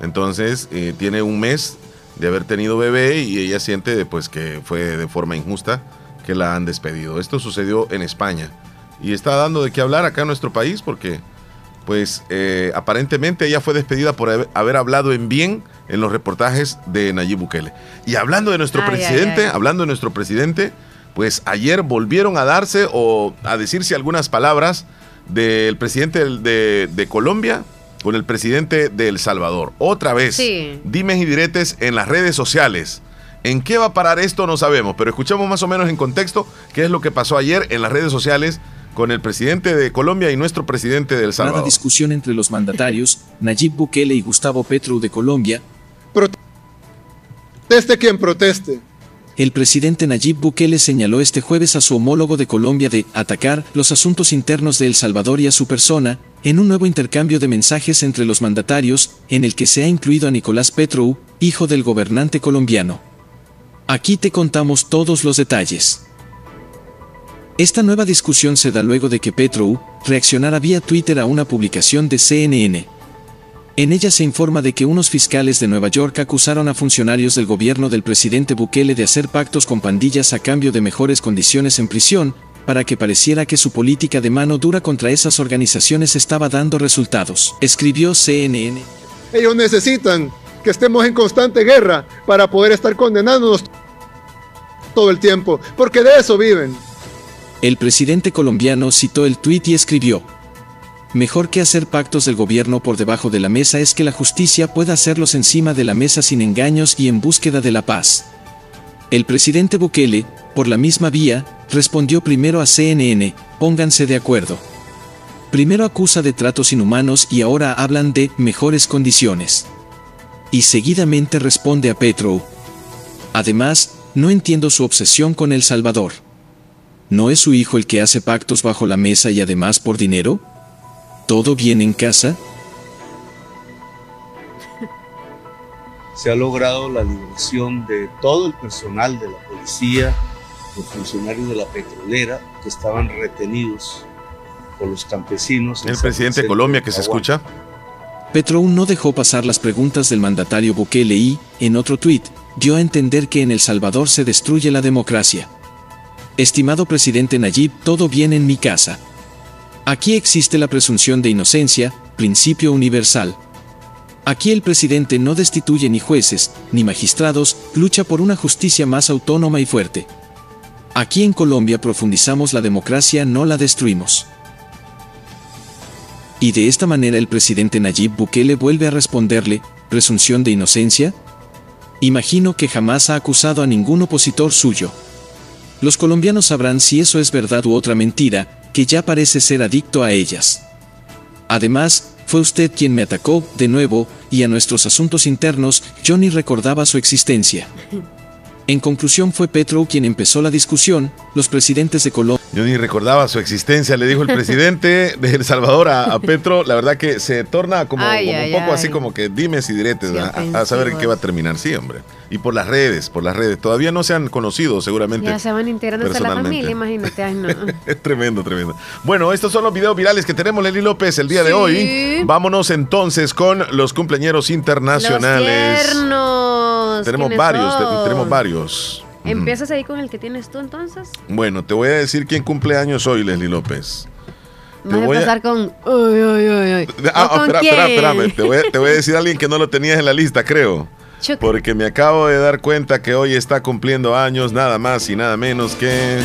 Speaker 2: Entonces, eh, tiene un mes de haber tenido bebé y ella siente pues, que fue de forma injusta que la han despedido. Esto sucedió en España y está dando de qué hablar acá en nuestro país porque pues eh, aparentemente ella fue despedida por haber hablado en bien en los reportajes de Nayib Bukele. Y hablando de nuestro presidente, hablando de nuestro presidente, pues ayer volvieron a darse o a decirse algunas palabras del presidente de, Colombia con el presidente de El Salvador. Otra vez, sí. dimes y diretes en las redes sociales. ¿En qué va a parar esto? No sabemos, pero escuchamos más o menos en contexto qué es lo que pasó ayer en las redes sociales con el presidente de Colombia y nuestro presidente de El Salvador.
Speaker 7: Una discusión entre los mandatarios, Nayib Bukele y Gustavo Petro de Colombia,
Speaker 8: Proteste quien proteste.
Speaker 7: El presidente Nayib Bukele señaló este jueves a su homólogo de Colombia de atacar los asuntos internos de El Salvador y a su persona, en un nuevo intercambio de mensajes entre los mandatarios, en el que se ha incluido a Nicolás Petro, hijo del gobernante colombiano. Aquí te contamos todos los detalles. Esta nueva discusión se da luego de que Petro reaccionara vía Twitter a una publicación de CNN. En ella se informa de que unos fiscales de Nueva York acusaron a funcionarios del gobierno del presidente Bukele de hacer pactos con pandillas a cambio de mejores condiciones en prisión, para que pareciera que su política de mano dura contra esas organizaciones estaba dando resultados, escribió CNN.
Speaker 8: Ellos necesitan que estemos en constante guerra para poder estar condenándonos todo el tiempo, porque de eso viven.
Speaker 7: El presidente colombiano citó el tuit y escribió, Mejor que hacer pactos del gobierno por debajo de la mesa es que la justicia pueda hacerlos encima de la mesa sin engaños y en búsqueda de la paz. El presidente Bukele, por la misma vía, respondió primero a CNN, pónganse de acuerdo. Primero acusa de tratos inhumanos y ahora hablan de mejores condiciones. Y seguidamente responde a Petro. Además, no entiendo su obsesión con El Salvador. ¿No es su hijo el que hace pactos bajo la mesa y además por dinero? ¿Todo bien en casa?
Speaker 9: Se ha logrado la liberación de todo el personal de la policía, los funcionarios de la petrolera que estaban retenidos por los campesinos.
Speaker 2: El presidente de Colombia que se escucha.
Speaker 7: Petro no dejó pasar las preguntas del mandatario Bukele y, en otro tuit, dio a entender que en El Salvador se destruye la democracia. Estimado presidente Nayib, todo bien en mi casa. Aquí existe la presunción de inocencia, principio universal. Aquí el presidente no destituye ni jueces, ni magistrados, lucha por una justicia más autónoma y fuerte. Aquí en Colombia profundizamos la democracia, no la destruimos. Y de esta manera el presidente Nayib Bukele vuelve a responderle, ¿presunción de inocencia? Imagino que jamás ha acusado a ningún opositor suyo. Los colombianos sabrán si eso es verdad u otra mentira, que ya parece ser adicto a ellas. Además, fue usted quien me atacó, de nuevo, y a nuestros asuntos internos, yo ni recordaba su existencia. En conclusión fue Petro quien empezó la discusión, los presidentes de Colombia.
Speaker 2: Yo ni recordaba su existencia, le dijo el presidente de El Salvador a, Petro, la verdad que se torna como, un poco así como que dimes y diretes, a, saber en qué va a terminar, sí, hombre. Y por las redes, por las redes, todavía no se han conocido seguramente.
Speaker 3: Ya se van integrando a la familia, imagínate.
Speaker 2: es tremendo, tremendo. Bueno, estos son los videos virales que tenemos, Leli López, el día de hoy. Vámonos entonces con los cumpleaños internacionales.
Speaker 3: Los
Speaker 2: tenemos varios, tenemos varios.
Speaker 3: ¿Empiezas ahí con el que tienes tú entonces?
Speaker 2: Bueno, te voy a decir quién cumple años hoy, Leslie López.
Speaker 3: Vas a empezar con. Uy,
Speaker 2: Ah, espera, espera, espérame. Te voy, a, te voy, a, decir a alguien que no lo tenías en la lista, creo. Porque me acabo de dar cuenta que hoy está cumpliendo años nada más y nada menos que.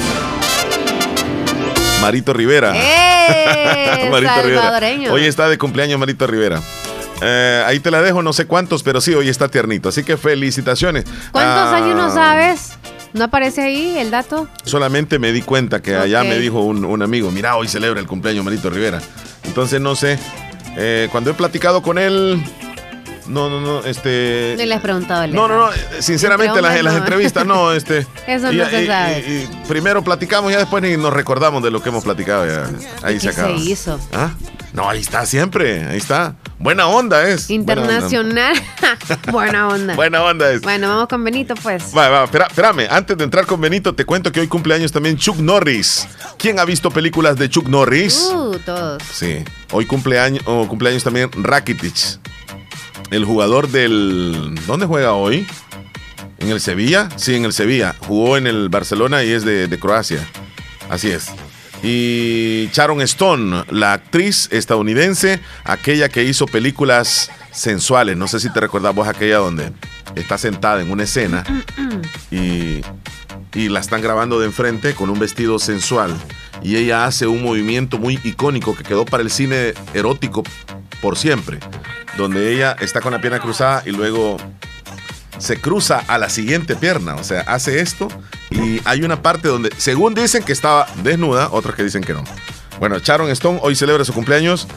Speaker 2: Marito Rivera.
Speaker 3: ¡Eh! Marito Rivera.
Speaker 2: Hoy está de cumpleaños Marito Rivera. Eh, ahí te la dejo, no sé cuántos, pero sí, hoy está tiernito. Así que felicitaciones.
Speaker 3: ¿Cuántos ah, años no sabes? ¿No aparece ahí el dato?
Speaker 2: Solamente me di cuenta que allá me dijo un, un amigo, mira, hoy celebra el cumpleaños Marito Rivera. Entonces no sé, eh, cuando he platicado con él, no, no, no, este...
Speaker 3: No le has preguntado.
Speaker 2: No, no, no, eh, sinceramente las, las entrevistas no, este...
Speaker 3: Eso
Speaker 2: y-
Speaker 3: no se
Speaker 2: y-
Speaker 3: sabe.
Speaker 2: y- y primero platicamos, ya después ni nos recordamos de lo que hemos platicado. Ya. Ahí
Speaker 3: ¿Y
Speaker 2: se
Speaker 3: qué
Speaker 2: acaba.
Speaker 3: se hizo?
Speaker 2: ¿Ah? No, ahí está siempre, ahí está. Buena onda es. buena onda.
Speaker 3: Internacional. Buena onda.
Speaker 2: Buena onda es.
Speaker 3: Bueno, vamos con Benito, pues.
Speaker 2: Va, va, espera- espérame, antes de entrar con Benito, te cuento que hoy cumpleaños también Chuck Norris. ¿Quién ha visto películas de Chuck Norris?
Speaker 3: Uh, todos.
Speaker 2: Sí. Hoy cumpleaños, o cumpleaños también Rakitic, el jugador del... ¿Dónde juega hoy? ¿En el Sevilla? Sí, en el Sevilla. Jugó en el Barcelona y es de, Croacia. Así es. Y Sharon Stone, la actriz estadounidense, aquella que hizo películas sensuales. No sé si te recordás vos aquella donde está sentada en una escena y, y la están grabando de enfrente con un vestido sensual. Y ella hace un movimiento muy icónico que quedó para el cine erótico por siempre. Donde ella está con la pierna cruzada y luego se cruza a la siguiente pierna. O sea, hace esto y hay una parte donde, según dicen que estaba desnuda, otros que dicen que no. Bueno, Sharon Stone hoy celebra su cumpleaños.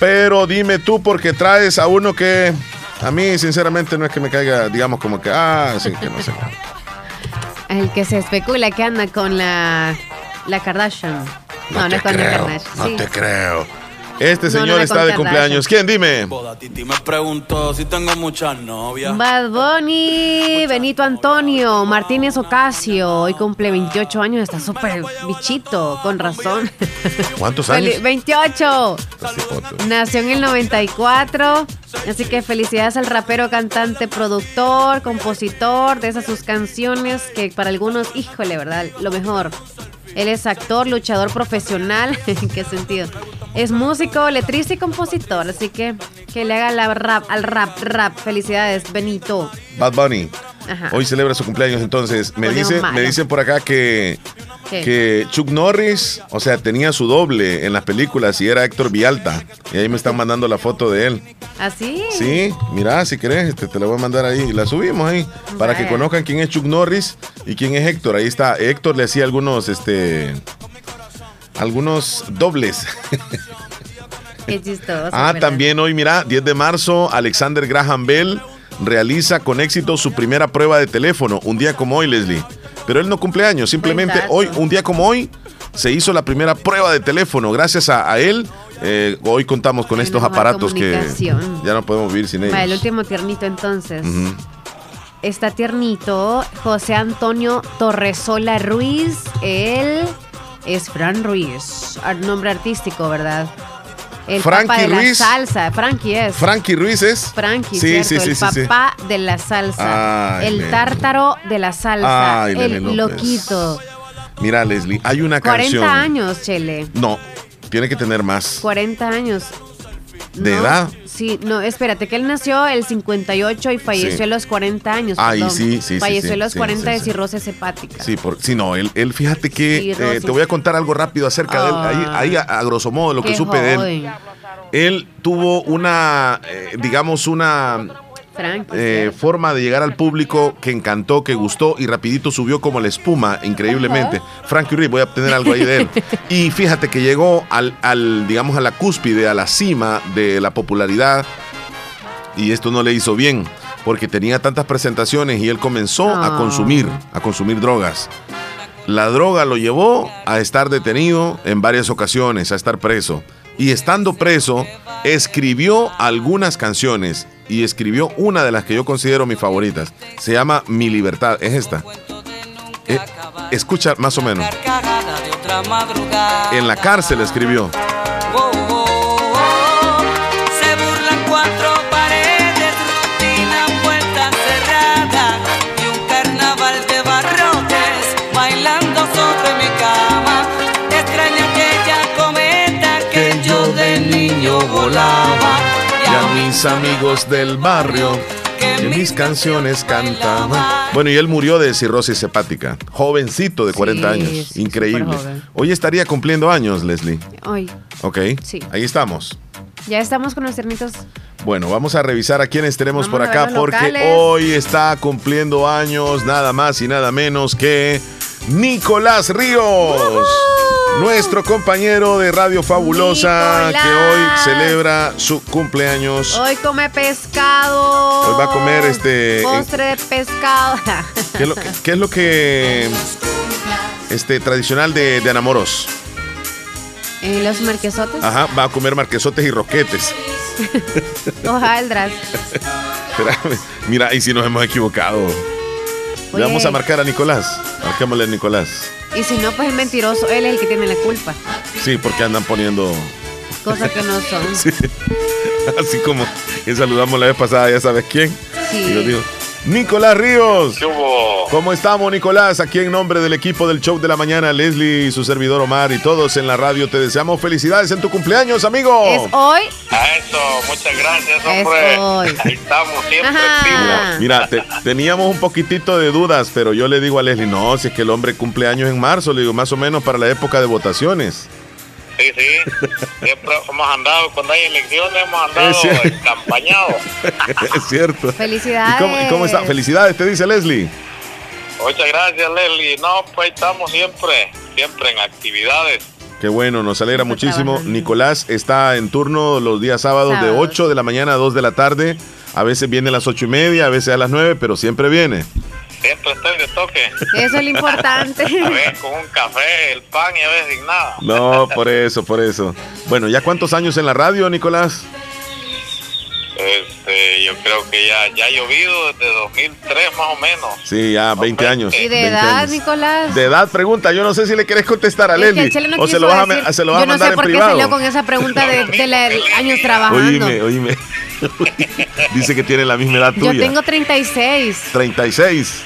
Speaker 2: Pero dime tú, porque traes a uno que a mí, sinceramente, no es que me caiga, digamos, como que, ah, sí, que no sé.
Speaker 3: El que se especula que anda con la, la Kardashian. No, no,
Speaker 2: te
Speaker 3: es con la
Speaker 2: creo,
Speaker 3: Kardashian.
Speaker 2: No
Speaker 3: sí.
Speaker 2: te creo. Este
Speaker 3: No,
Speaker 2: señor
Speaker 3: no,
Speaker 2: está de cumpleaños. ¿Quién? Dime.
Speaker 10: Titi me preguntó si tengo muchas novias.
Speaker 3: Bad Bunny, Benito Antonio, Martínez Ocasio, hoy cumple 28 años, está súper bichito, con razón.
Speaker 2: ¿Cuántos años?
Speaker 3: 28. Nació en el 94, así que felicidades al rapero, cantante, productor, compositor de esas sus canciones que para algunos, híjole, ¿verdad? Lo mejor. Él es actor, luchador profesional, ¿en qué sentido? Es músico, letrista y compositor, así que que le haga la rap al rap, rap. Felicidades, Benito.
Speaker 2: Bad Bunny.
Speaker 3: Ajá.
Speaker 2: Hoy celebra su cumpleaños, entonces. Me,
Speaker 3: Conejo
Speaker 2: dice,
Speaker 3: malo.
Speaker 2: me dicen por acá que,
Speaker 3: ¿Qué?
Speaker 2: que Chuck Norris, o sea, tenía su doble en las películas y era Héctor Vialta. Y ahí me están mandando la foto de él.
Speaker 3: ¿Así?
Speaker 2: Sí, mira, si querés, este, te la voy a mandar ahí. La subimos ahí para que conozcan quién es Chuck Norris y quién es Héctor. Ahí está. Héctor le hacía algunos, este, algunos dobles.
Speaker 3: Qué chistoso.
Speaker 2: Ah,
Speaker 3: ¿verdad?
Speaker 2: también hoy, mira, 10 de marzo, Alexander Graham Bell realiza con éxito su primera prueba de teléfono, un día como hoy, Leslie. Pero él no cumple años, simplemente hoy, un día como hoy, se hizo la primera prueba de teléfono. Gracias a, a él, eh, hoy contamos con estos aparatos que ya no podemos vivir sin ellos.
Speaker 3: Va, el último tiernito entonces. Está tiernito José Antonio Torresola Ruiz. Él es Fran Ruiz. Nombre artístico, ¿verdad? El
Speaker 2: Frankie
Speaker 3: papá de
Speaker 2: Ruiz.
Speaker 3: la salsa. Frankie es.
Speaker 2: Frankie Ruiz es.
Speaker 3: Frankie,
Speaker 2: Sí,
Speaker 3: ¿cierto?
Speaker 2: sí, sí,
Speaker 3: el papá de la salsa.
Speaker 2: Ay,
Speaker 3: el tártaro de la salsa.
Speaker 2: Ay,
Speaker 3: el
Speaker 2: López.
Speaker 3: loquito.
Speaker 2: Mira, Leslie, hay una
Speaker 3: 40
Speaker 2: canción.
Speaker 3: años, Chele.
Speaker 2: No, tiene que tener más.
Speaker 3: 40 años.
Speaker 2: ¿De
Speaker 3: No,
Speaker 2: edad?
Speaker 3: Sí, no, espérate, que él nació el 58 y falleció
Speaker 2: Sí.
Speaker 3: a los 40 años.
Speaker 2: Ay,
Speaker 3: perdón.
Speaker 2: sí, sí,
Speaker 3: Falleció
Speaker 2: sí,
Speaker 3: a los
Speaker 2: sí,
Speaker 3: 40
Speaker 2: sí,
Speaker 3: de cirrosis hepática.
Speaker 2: Sí, por, sí, no, él, él fíjate que eh, te voy a contar algo rápido acerca de él. Ahí, ahí a, a grosso modo lo que supe de él. Él tuvo una, eh, digamos, una. Eh, forma de llegar al público que encantó, que gustó y rapidito subió como la espuma, increíblemente. Frankie Ruiz, voy a obtener algo ahí de él. Y fíjate que llegó al, al, digamos, a la cúspide, a la cima de la popularidad y esto no le hizo bien porque tenía tantas presentaciones y él comenzó a
Speaker 3: Ah.
Speaker 2: consumir, a consumir drogas. La droga lo llevó a estar detenido en varias ocasiones, a estar preso. Y estando preso, escribió algunas canciones y escribió una de las que yo considero mis favoritas. Se llama Mi Libertad. Es esta. Eh, escucha más o menos. En la cárcel escribió. Mis amigos del barrio que mis canciones cantaban. Bueno, y él murió de cirrosis hepática. Jovencito de 40
Speaker 3: Sí,
Speaker 2: años.
Speaker 3: sí,
Speaker 2: Increíble. Hoy estaría cumpliendo años, Leslie.
Speaker 3: Ay,
Speaker 2: Ok.
Speaker 3: Sí.
Speaker 2: Ahí estamos.
Speaker 3: Ya estamos con los tiernitos.
Speaker 2: Bueno, vamos a revisar a quienes tenemos
Speaker 3: Vamos
Speaker 2: por acá porque
Speaker 3: locales.
Speaker 2: hoy está cumpliendo años nada más y nada menos que Nicolás Ríos. Nuestro compañero de Radio Fabulosa
Speaker 3: Nicolás.
Speaker 2: que hoy celebra su cumpleaños.
Speaker 3: Hoy come pescado.
Speaker 2: Hoy va a comer este.
Speaker 3: Postre de pescado.
Speaker 2: ¿Qué es lo, qué es lo que. Este, tradicional de, de Anamoros?
Speaker 3: ¿Y los marquesotes?
Speaker 2: Ajá, va a comer marquesotes y roquetes.
Speaker 3: Hojaldras.
Speaker 2: Mira, y si nos hemos equivocado. Le vamos a marcar a Nicolás. Marquémosle a Nicolás.
Speaker 3: Y si no, pues es mentiroso. Él es el que tiene la culpa.
Speaker 2: Sí, porque andan poniendo.
Speaker 3: Cosas que no son.
Speaker 2: Sí. Así como que saludamos la vez pasada, ya sabes quién.
Speaker 3: Sí.
Speaker 2: Y yo digo, Nicolás Ríos.
Speaker 11: ¿Qué hubo?
Speaker 2: ¿Cómo estamos, Nicolás? Aquí en nombre del equipo del show de la mañana, Leslie y su servidor Omar y todos en la radio, te deseamos felicidades en tu cumpleaños, amigo.
Speaker 3: ¿Es hoy?
Speaker 11: A eso, muchas gracias,
Speaker 3: Es
Speaker 11: hombre.
Speaker 3: hoy.
Speaker 11: Ahí estamos siempre.
Speaker 2: Mira, te- teníamos un poquitito de dudas, pero yo le digo a Leslie, no, si es que el hombre cumple años en marzo, le digo, más o menos para la época de votaciones.
Speaker 11: Sí, sí. Siempre hemos andado, cuando hay elecciones, hemos andado escampañados.
Speaker 2: es cierto.
Speaker 3: Felicidades.
Speaker 2: ¿Y cómo, y cómo está? Felicidades, te dice Leslie.
Speaker 11: Muchas gracias, Leslie. No, pues estamos siempre, siempre en actividades.
Speaker 2: Qué bueno, nos alegra muchísimo.
Speaker 3: trabajando.
Speaker 2: Nicolás está en turno los días sábados de
Speaker 3: Sábados.
Speaker 2: 8 de la mañana a 2 de la tarde. A veces viene a las 8 y media, a veces a las 9, pero siempre viene.
Speaker 11: Siempre estoy de toque.
Speaker 3: Eso es lo importante.
Speaker 11: A veces con un café, el pan y a veces sin nada.
Speaker 2: No, por eso, por eso. Bueno, ¿ya cuántos años en la radio, Nicolás?
Speaker 11: Este, yo creo que ya, ya ha llovido desde 2003 más o menos.
Speaker 2: Sí, ya 20 años.
Speaker 3: ¿Y de
Speaker 2: 20
Speaker 3: edad,
Speaker 2: años.
Speaker 3: Nicolás?
Speaker 2: De edad, pregunta. Yo no sé si le querés contestar a
Speaker 3: Chele no
Speaker 2: o se lo vas a,
Speaker 3: decir.
Speaker 2: se lo vas a
Speaker 3: Yo no
Speaker 2: mandar
Speaker 3: sé
Speaker 2: en
Speaker 3: por qué
Speaker 2: privado.
Speaker 3: salió con esa pregunta de, de la- años trabajando.
Speaker 2: Oíme, oíme. Dice que tiene la misma edad
Speaker 3: Yo
Speaker 2: tuya.
Speaker 3: tengo 36.
Speaker 2: 36.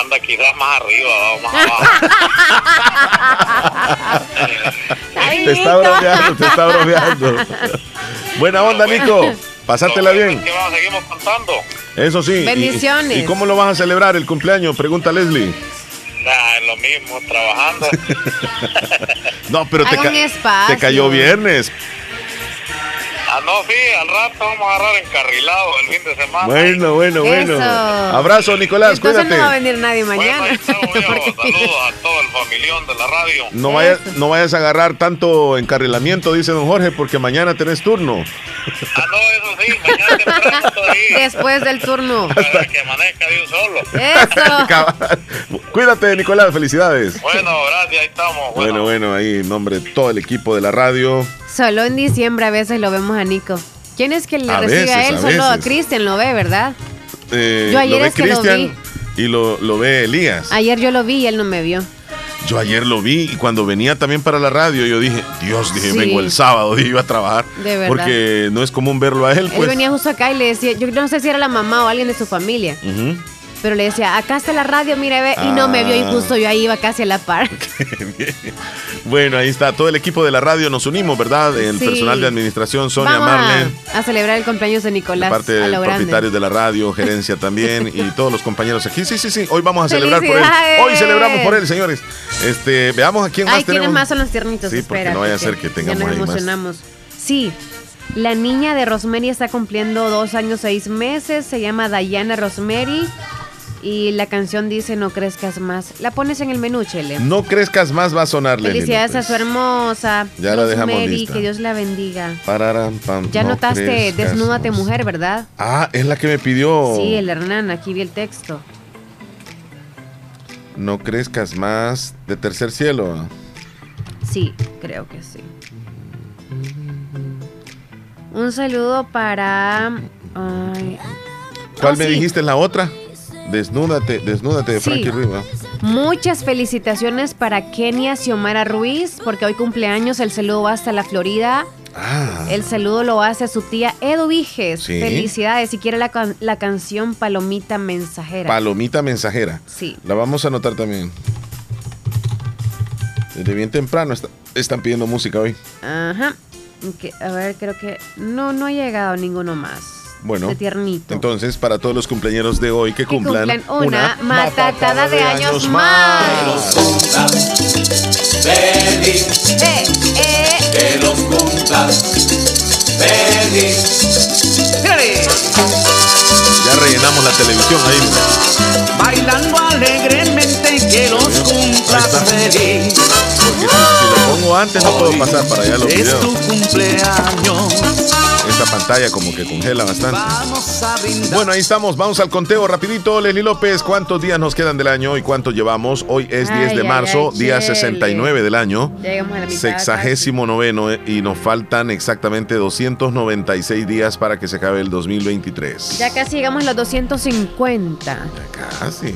Speaker 11: Anda quizás más arriba, vamos más abajo.
Speaker 2: Te está bromeando, te está bromeando. Buena onda, Nico. Pasátela bien.
Speaker 11: Seguimos contando.
Speaker 2: Eso sí.
Speaker 3: Bendiciones.
Speaker 2: ¿Y, cómo lo vas a celebrar el cumpleaños? Pregunta Leslie.
Speaker 11: Nah, es lo mismo, trabajando.
Speaker 2: No, pero te, ca- te cayó viernes.
Speaker 11: Ah, no, sí, al rato vamos a agarrar encarrilado el fin de semana.
Speaker 2: Bueno, bueno, bueno.
Speaker 3: Eso.
Speaker 2: Abrazo, Nicolás.
Speaker 3: Entonces
Speaker 2: Cuídate.
Speaker 3: no va a venir nadie mañana.
Speaker 11: Saludos a todo el familión de la radio.
Speaker 2: No vayas, no vayas a agarrar tanto encarrilamiento, dice don Jorge, porque mañana tenés turno.
Speaker 11: Ah, no, eso sí, mañana temprano todavía.
Speaker 3: Después del turno.
Speaker 11: Para que amanezca de un solo.
Speaker 3: Eso.
Speaker 2: Cuídate, Nicolás. Felicidades.
Speaker 11: Bueno, gracias, ahí estamos.
Speaker 2: Bueno, bueno, ahí en nombre de todo el equipo de la radio.
Speaker 3: Solo en diciembre a veces lo vemos a Nico. ¿Quién es que le
Speaker 2: A
Speaker 3: recibe a él?
Speaker 2: a
Speaker 3: Solo a. Cristian lo ve, ¿verdad?
Speaker 2: Eh,
Speaker 3: Yo ayer
Speaker 2: lo ve
Speaker 3: es que lo
Speaker 2: Cristian y lo, lo ve Elías.
Speaker 3: Ayer yo lo vi y él no me vio.
Speaker 2: Yo ayer lo vi y cuando venía también para la radio, yo dije, Dios, dije,
Speaker 3: Sí.
Speaker 2: vengo el sábado y iba a trabajar.
Speaker 3: De verdad.
Speaker 2: Porque no es común verlo a él,
Speaker 3: Él
Speaker 2: pues.
Speaker 3: venía justo acá y le decía, yo no sé si era la mamá o alguien de su familia,
Speaker 2: Ujú.
Speaker 3: Pero le decía, acá está la radio, mire, ve, y no me vio y justo yo ahí iba casi a la par.
Speaker 2: Bueno, ahí está todo el equipo de la radio, nos unimos, ¿verdad? El
Speaker 3: Sí.
Speaker 2: personal de administración, Sonia
Speaker 3: Vamos a, a celebrar el cumpleaños de
Speaker 2: de
Speaker 3: Nicolás
Speaker 2: parte
Speaker 3: a
Speaker 2: del propietario de la radio, gerencia también y todos los compañeros aquí. Sí, sí, sí. Hoy vamos a celebrar por él. Hoy celebramos por él, señores. Este, veamos a quién más
Speaker 3: Ay, ¿quiénes
Speaker 2: tenemos.
Speaker 3: más son los tiernitos?
Speaker 2: Sí, porque no vaya a ser que
Speaker 3: ya
Speaker 2: tengamos
Speaker 3: nos
Speaker 2: ahí más.
Speaker 3: Sí, la niña de Rosemary está cumpliendo dos años, seis meses. Se llama Diana Rosemary. Y la canción dice No crezcas más. La pones en el menú, Chele.
Speaker 2: No crezcas más, va a sonar,
Speaker 3: Felicidades a su hermosa
Speaker 2: Ya la dejamos lista.
Speaker 3: que Dios la bendiga.
Speaker 2: Pararam, pam,
Speaker 3: Ya
Speaker 2: no
Speaker 3: notaste Desnúdate
Speaker 2: más.
Speaker 3: mujer, ¿verdad?
Speaker 2: Ah, es la que me pidió.
Speaker 3: Sí, el Hernán, aquí vi el texto.
Speaker 2: No crezcas más de tercer cielo.
Speaker 3: Sí, creo que sí. Un saludo para... ay,
Speaker 2: ¿Cuál
Speaker 3: oh,
Speaker 2: me
Speaker 3: sí.
Speaker 2: dijiste la otra? Desnúdate, desnúdate de
Speaker 3: Sí.
Speaker 2: Frankie Ruiz. ¿va?
Speaker 3: Muchas felicitaciones para Kenia Xiomara Ruiz, porque hoy cumpleaños, el saludo va hasta la Florida.
Speaker 2: Ah,
Speaker 3: El saludo lo hace su tía Edu Viges.
Speaker 2: Sí.
Speaker 3: Felicidades. Si quiere la, can- la canción Palomita Mensajera.
Speaker 2: palomita mensajera.
Speaker 3: Sí.
Speaker 2: La vamos a anotar también. Desde bien temprano está- están pidiendo música hoy.
Speaker 3: Ajá. A ver, creo que no, no ha llegado ninguno más.
Speaker 2: Bueno,
Speaker 3: De tiernito.
Speaker 2: entonces para todos los cumpleaños de hoy que cumplan,
Speaker 3: cumplan una matatada de años más. Eh, eh,
Speaker 10: que los.
Speaker 2: Ya rellenamos la televisión ahí.
Speaker 10: Bailando alegremente que los cumplas feliz.
Speaker 2: Porque si, si lo pongo antes no puedo pasar para allá los
Speaker 10: Es
Speaker 2: videos.
Speaker 10: tu cumpleaños.
Speaker 2: Esta pantalla como que congela bastante. Bueno, ahí estamos. Vamos al conteo rapidito. Leslie López, ¿cuántos días nos quedan del año y cuántos llevamos? Hoy es 10
Speaker 3: Ay,
Speaker 2: de
Speaker 3: ay,
Speaker 2: marzo,
Speaker 3: ay,
Speaker 2: día
Speaker 3: Chele.
Speaker 2: 69 del año.
Speaker 3: Llegamos a la mitad.
Speaker 2: Sexagésimo noveno eh, y nos faltan exactamente 296 días para que se acabe el 2023.
Speaker 3: Ya casi llegamos a los 250.
Speaker 2: Casi.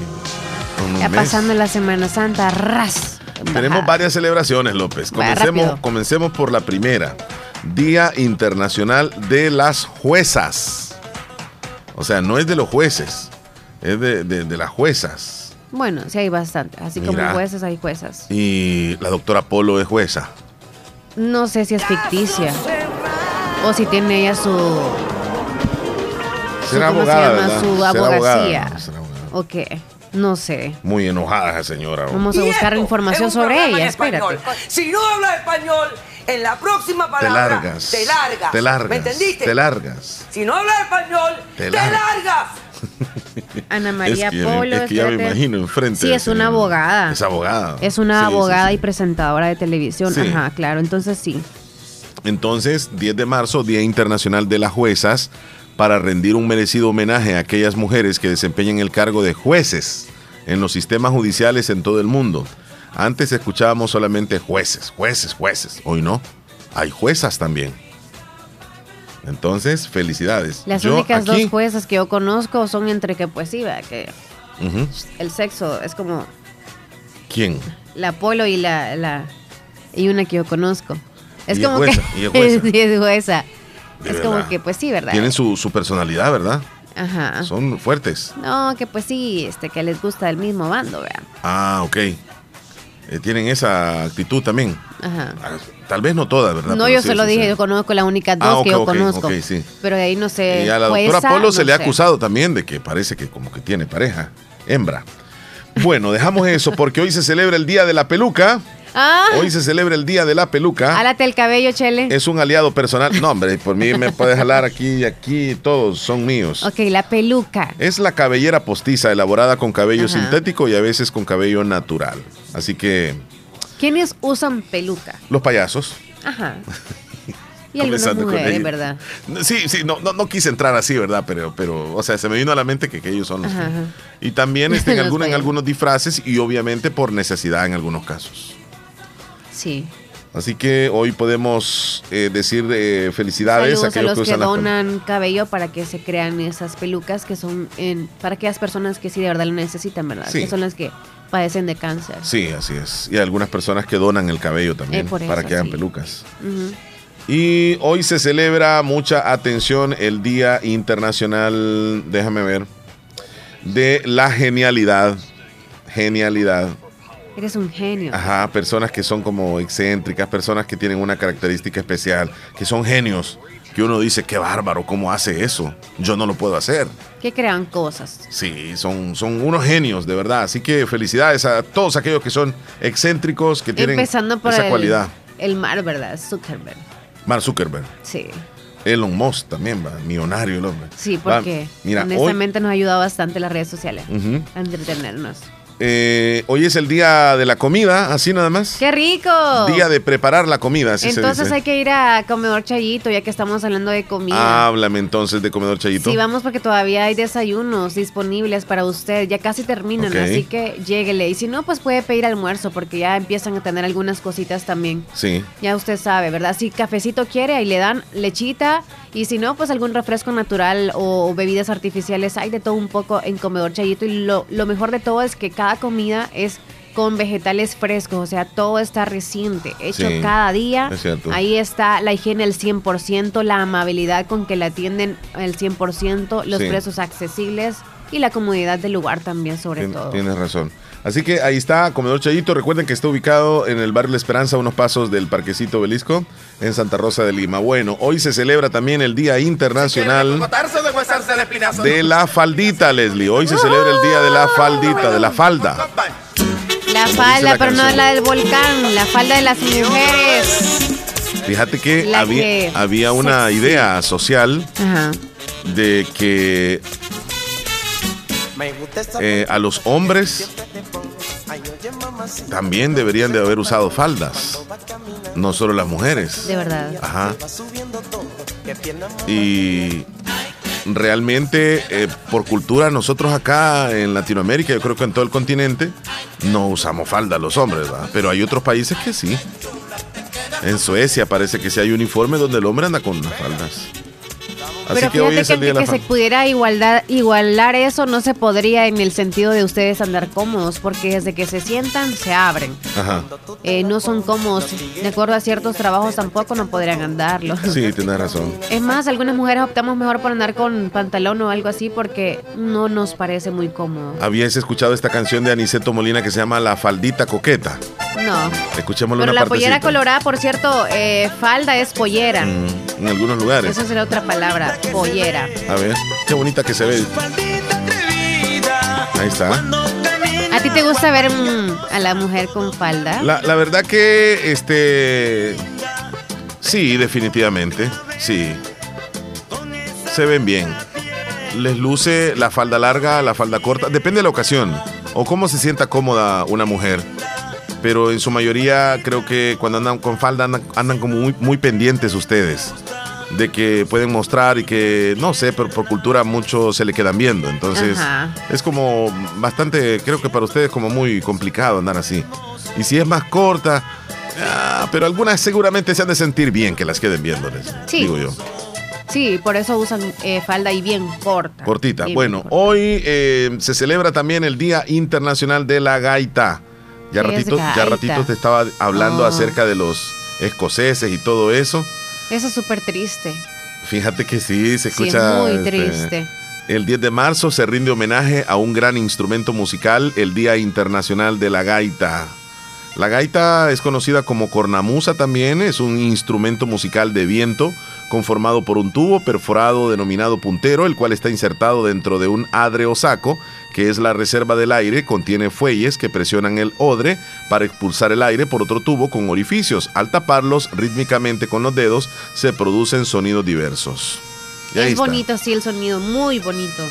Speaker 2: Con un
Speaker 3: Ya pasando la Semana Santa, ras.
Speaker 2: Tenemos varias celebraciones, López. Comencemos, comencemos por la primera. Día Internacional de las Juezas. O sea, no es de los jueces, es de, de- de las juezas.
Speaker 3: Bueno, sí hay bastante. Así
Speaker 2: Mira.
Speaker 3: como jueces, hay juezas.
Speaker 2: Y la doctora Polo es jueza.
Speaker 3: No sé si es ficticia. O si tiene ella su. su
Speaker 2: Será
Speaker 3: ¿Cómo
Speaker 2: abogada,
Speaker 3: se llama? Su
Speaker 2: Será
Speaker 3: abogacía.
Speaker 2: abogada, será abogada.
Speaker 3: ¿O qué? No sé.
Speaker 2: Muy enojada esa señora.
Speaker 3: Vamos a buscar información sobre ella. Espérate.
Speaker 12: Si no hablas español, en la próxima
Speaker 2: Te
Speaker 12: palabra
Speaker 2: largas.
Speaker 12: te largas.
Speaker 2: Te largas.
Speaker 12: ¿Me entendiste?
Speaker 2: Te largas.
Speaker 12: Si no hablas español,
Speaker 2: Te
Speaker 12: te,
Speaker 2: largas.
Speaker 12: largas.
Speaker 3: Ana María
Speaker 2: es que,
Speaker 3: Polo.
Speaker 2: es que ya me imagino enfrente.
Speaker 3: Sí, es una abogada.
Speaker 2: Es abogada.
Speaker 3: Es una
Speaker 2: Sí, sí,
Speaker 3: abogada
Speaker 2: sí.
Speaker 3: y presentadora de televisión.
Speaker 2: Sí.
Speaker 3: Ajá, claro. Entonces sí.
Speaker 2: Entonces, 10 de marzo, Día Internacional de las Juezas, para rendir un merecido homenaje a aquellas mujeres que desempeñan el cargo de jueces en los sistemas judiciales en todo el mundo. Antes escuchábamos solamente jueces, jueces, jueces. Hoy no. Hay juezas también. Entonces, felicidades.
Speaker 3: Las
Speaker 2: Yo
Speaker 3: únicas
Speaker 2: aquí-
Speaker 3: dos juezas que yo conozco son entre que, pues sí, ¿verdad? que el sexo es como
Speaker 2: ¿Quién?
Speaker 3: la polo y la, la y una que yo conozco. Es
Speaker 2: Y es
Speaker 3: como
Speaker 2: jueza,
Speaker 3: que
Speaker 2: y es jueza.
Speaker 3: es jueza. Es como que, pues sí, ¿verdad?
Speaker 2: Tienen su, su personalidad, ¿verdad?
Speaker 3: Ajá.
Speaker 2: Son fuertes.
Speaker 3: No, que pues sí, este, que les gusta el mismo bando, ¿verdad?
Speaker 2: Ah, ok. Eh, tienen esa actitud también.
Speaker 3: Ajá.
Speaker 2: Ah, Tal vez no todas, ¿verdad?
Speaker 3: No,
Speaker 2: Pero
Speaker 3: yo
Speaker 2: sí,
Speaker 3: solo
Speaker 2: sí,
Speaker 3: dije,
Speaker 2: sí.
Speaker 3: yo conozco las únicas dos
Speaker 2: Ah,
Speaker 3: que yo conozco. Pero de ahí no sé.
Speaker 2: Y a la doctora Polo se le ha acusado también de que parece que como que tiene pareja, hembra. Bueno, dejamos eso porque hoy se celebra el Día de la Peluca.
Speaker 3: Ah,
Speaker 2: Hoy se celebra el Día de la Peluca.
Speaker 3: álate el cabello, Chele.
Speaker 2: Es un aliado personal. No, hombre, por mí me puedes jalar aquí y aquí, todos son míos.
Speaker 3: Ok, la peluca.
Speaker 2: Es la cabellera postiza elaborada con cabello
Speaker 3: Ajá.
Speaker 2: sintético y a veces con cabello natural. Así que
Speaker 3: ¿Quiénes usan peluca?
Speaker 2: los payasos.
Speaker 3: Ajá. Y algunas mujeres. ¿verdad?
Speaker 2: Sí, sí, no, no, no quise entrar así, ¿verdad? Pero, pero, o sea, se me vino a la mente que, que ellos son los
Speaker 3: Ajá,
Speaker 2: que-
Speaker 3: ajá.
Speaker 2: Y también este, en, en algunos disfraces y obviamente por necesidad en algunos casos.
Speaker 3: Sí.
Speaker 2: Así que hoy podemos eh, decir eh, felicidades
Speaker 3: Saludos
Speaker 2: a
Speaker 3: a los
Speaker 2: que
Speaker 3: donan cabello para que se crean esas pelucas que son en, para aquellas personas que sí de verdad lo necesitan, ¿verdad?
Speaker 2: Sí.
Speaker 3: Que son las que padecen de cáncer.
Speaker 2: Sí, así es. Y algunas personas que donan el cabello también
Speaker 3: Eh, por
Speaker 2: para que hagan
Speaker 3: sí.
Speaker 2: pelucas. Y hoy se celebra mucha atención el Día Internacional, déjame ver, de la genialidad. Genialidad.
Speaker 3: Eres un genio.
Speaker 2: Ajá, personas que son como excéntricas, personas que tienen una característica especial, que son genios, que uno dice, qué bárbaro, ¿cómo hace eso? Yo no lo puedo hacer.
Speaker 3: Que crean cosas.
Speaker 2: Sí, son, son unos genios, de verdad. Así que felicidades a todos aquellos que son excéntricos, que tienen
Speaker 3: Empezando por
Speaker 2: esa
Speaker 3: el,
Speaker 2: cualidad.
Speaker 3: el mar, ¿verdad? Zuckerberg.
Speaker 2: Mark Zuckerberg.
Speaker 3: Sí.
Speaker 2: Elon Musk también, va, millonario el hombre.
Speaker 3: Sí,
Speaker 2: Va,
Speaker 3: porque
Speaker 2: mira, hoy,
Speaker 3: honestamente nos ha ayudado bastante las redes sociales
Speaker 2: Ujú.
Speaker 3: a entretenernos.
Speaker 2: Eh, hoy es el día de la comida, así nada más.
Speaker 3: ¡Qué rico!
Speaker 2: Día de preparar la comida, así
Speaker 3: Entonces
Speaker 2: se dice.
Speaker 3: hay que ir a comedor Chayito, ya que estamos hablando de comida.
Speaker 2: Háblame entonces de comedor chayito.
Speaker 3: Sí, vamos porque todavía hay desayunos disponibles para usted. Ya casi terminan, así que lléguele. Y si no, pues puede pedir almuerzo porque ya empiezan a tener algunas cositas también.
Speaker 2: Sí.
Speaker 3: Ya usted sabe, ¿verdad? Si cafecito quiere, ahí le dan lechita. Y si no, pues algún refresco natural o bebidas artificiales. Hay de todo un poco en comedor Chayito. Y lo, lo mejor de todo es que cada comida es con vegetales frescos. O sea, todo está reciente, hecho
Speaker 2: Sí,
Speaker 3: cada día.
Speaker 2: es.
Speaker 3: Ahí está la higiene al 100%, la amabilidad con que la atienden al 100%, los
Speaker 2: Sí.
Speaker 3: precios accesibles y la comodidad del lugar también, sobre
Speaker 2: Tien-
Speaker 3: todo.
Speaker 2: Tienes razón. Así que ahí está, Comedor Chayito. Recuerden que está ubicado en el barrio La Esperanza, a unos pasos del Parquecito Belisco, en Santa Rosa de Lima. Bueno, hoy se celebra también el Día Internacional de la Faldita, Leslie. Hoy se celebra el Día de la Faldita, de la falda.
Speaker 3: La falda,
Speaker 2: la
Speaker 3: pero no la del volcán, la falda de las mujeres.
Speaker 2: Fíjate que había,
Speaker 3: que-
Speaker 2: había una
Speaker 3: sexy.
Speaker 2: idea social
Speaker 3: Ajá.
Speaker 2: de que eh, a los hombres también deberían de haber usado faldas, no solo las mujeres.
Speaker 3: De verdad.
Speaker 2: Ajá. Y realmente eh, por cultura nosotros acá en Latinoamérica, yo creo que en todo el continente, no usamos falda los hombres, ¿verdad? pero hay otros países que sí. En Suecia parece que sí hay uniforme donde el hombre anda con unas faldas. Así
Speaker 3: Pero
Speaker 2: que hoy es
Speaker 3: que,
Speaker 2: el día de la
Speaker 3: que se pudiera igualdad, igualar eso no se podría en el sentido de ustedes andar cómodos, porque desde que se sientan se abren.
Speaker 2: Ajá.
Speaker 3: Eh, no son cómodos. De acuerdo a ciertos trabajos tampoco no podrían andarlo.
Speaker 2: Sí, tienes razón.
Speaker 3: Es más, algunas mujeres optamos mejor por andar con pantalón o algo así porque no nos parece muy cómodo.
Speaker 2: ¿Habías escuchado esta canción de Aniceto Molina que se llama La Faldita Coqueta?
Speaker 3: No.
Speaker 2: Escuchémosle
Speaker 3: Pero
Speaker 2: una
Speaker 3: la pollera colorada, por cierto, eh, falda es pollera.
Speaker 2: Mm, en algunos lugares.
Speaker 3: Esa será otra palabra, pollera.
Speaker 2: A ver, qué bonita que se ve. Ahí está.
Speaker 3: ¿A ti te gusta ver mm, a la mujer con falda?
Speaker 2: La, la verdad que, este. Sí, definitivamente. Sí. Se ven bien. Les luce la falda larga, la falda corta. Depende de la ocasión. O cómo se sienta cómoda una mujer. Pero en su mayoría creo que cuando andan con falda andan, andan como muy, muy pendientes ustedes. De que pueden mostrar y que, no sé, pero por cultura mucho se le quedan viendo. Entonces
Speaker 3: Ajá.
Speaker 2: es como bastante, creo que para ustedes como muy complicado andar así. Y si es más corta, ah, pero algunas seguramente se han de sentir bien que las queden viéndoles.
Speaker 3: Sí.
Speaker 2: Digo yo.
Speaker 3: Sí, por eso usan eh, falda y bien corta.
Speaker 2: Cortita.
Speaker 3: Bien
Speaker 2: Bueno,
Speaker 3: corta.
Speaker 2: hoy eh, se celebra también el Día Internacional de la Gaita. Ya
Speaker 3: ¿Qué es
Speaker 2: ratito, ya ratito te estaba hablando
Speaker 3: Oh.
Speaker 2: acerca de los escoceses y todo eso.
Speaker 3: Eso es súper triste.
Speaker 2: Fíjate que sí, se
Speaker 3: Sí, es
Speaker 2: escucha.
Speaker 3: muy
Speaker 2: este,
Speaker 3: triste.
Speaker 2: El 10 de marzo se rinde homenaje a un gran instrumento musical, el Día Internacional de la Gaita. La gaita es conocida como cornamusa también, es un instrumento musical de viento conformado por un tubo perforado denominado puntero, el cual está insertado dentro de un adre o saco, que es la reserva del aire, contiene fuelles que presionan el odre para expulsar el aire por otro tubo con orificios. Al taparlos rítmicamente con los dedos, se producen sonidos diversos.
Speaker 3: Es
Speaker 2: está.
Speaker 3: bonito, sí, el sonido, muy bonito.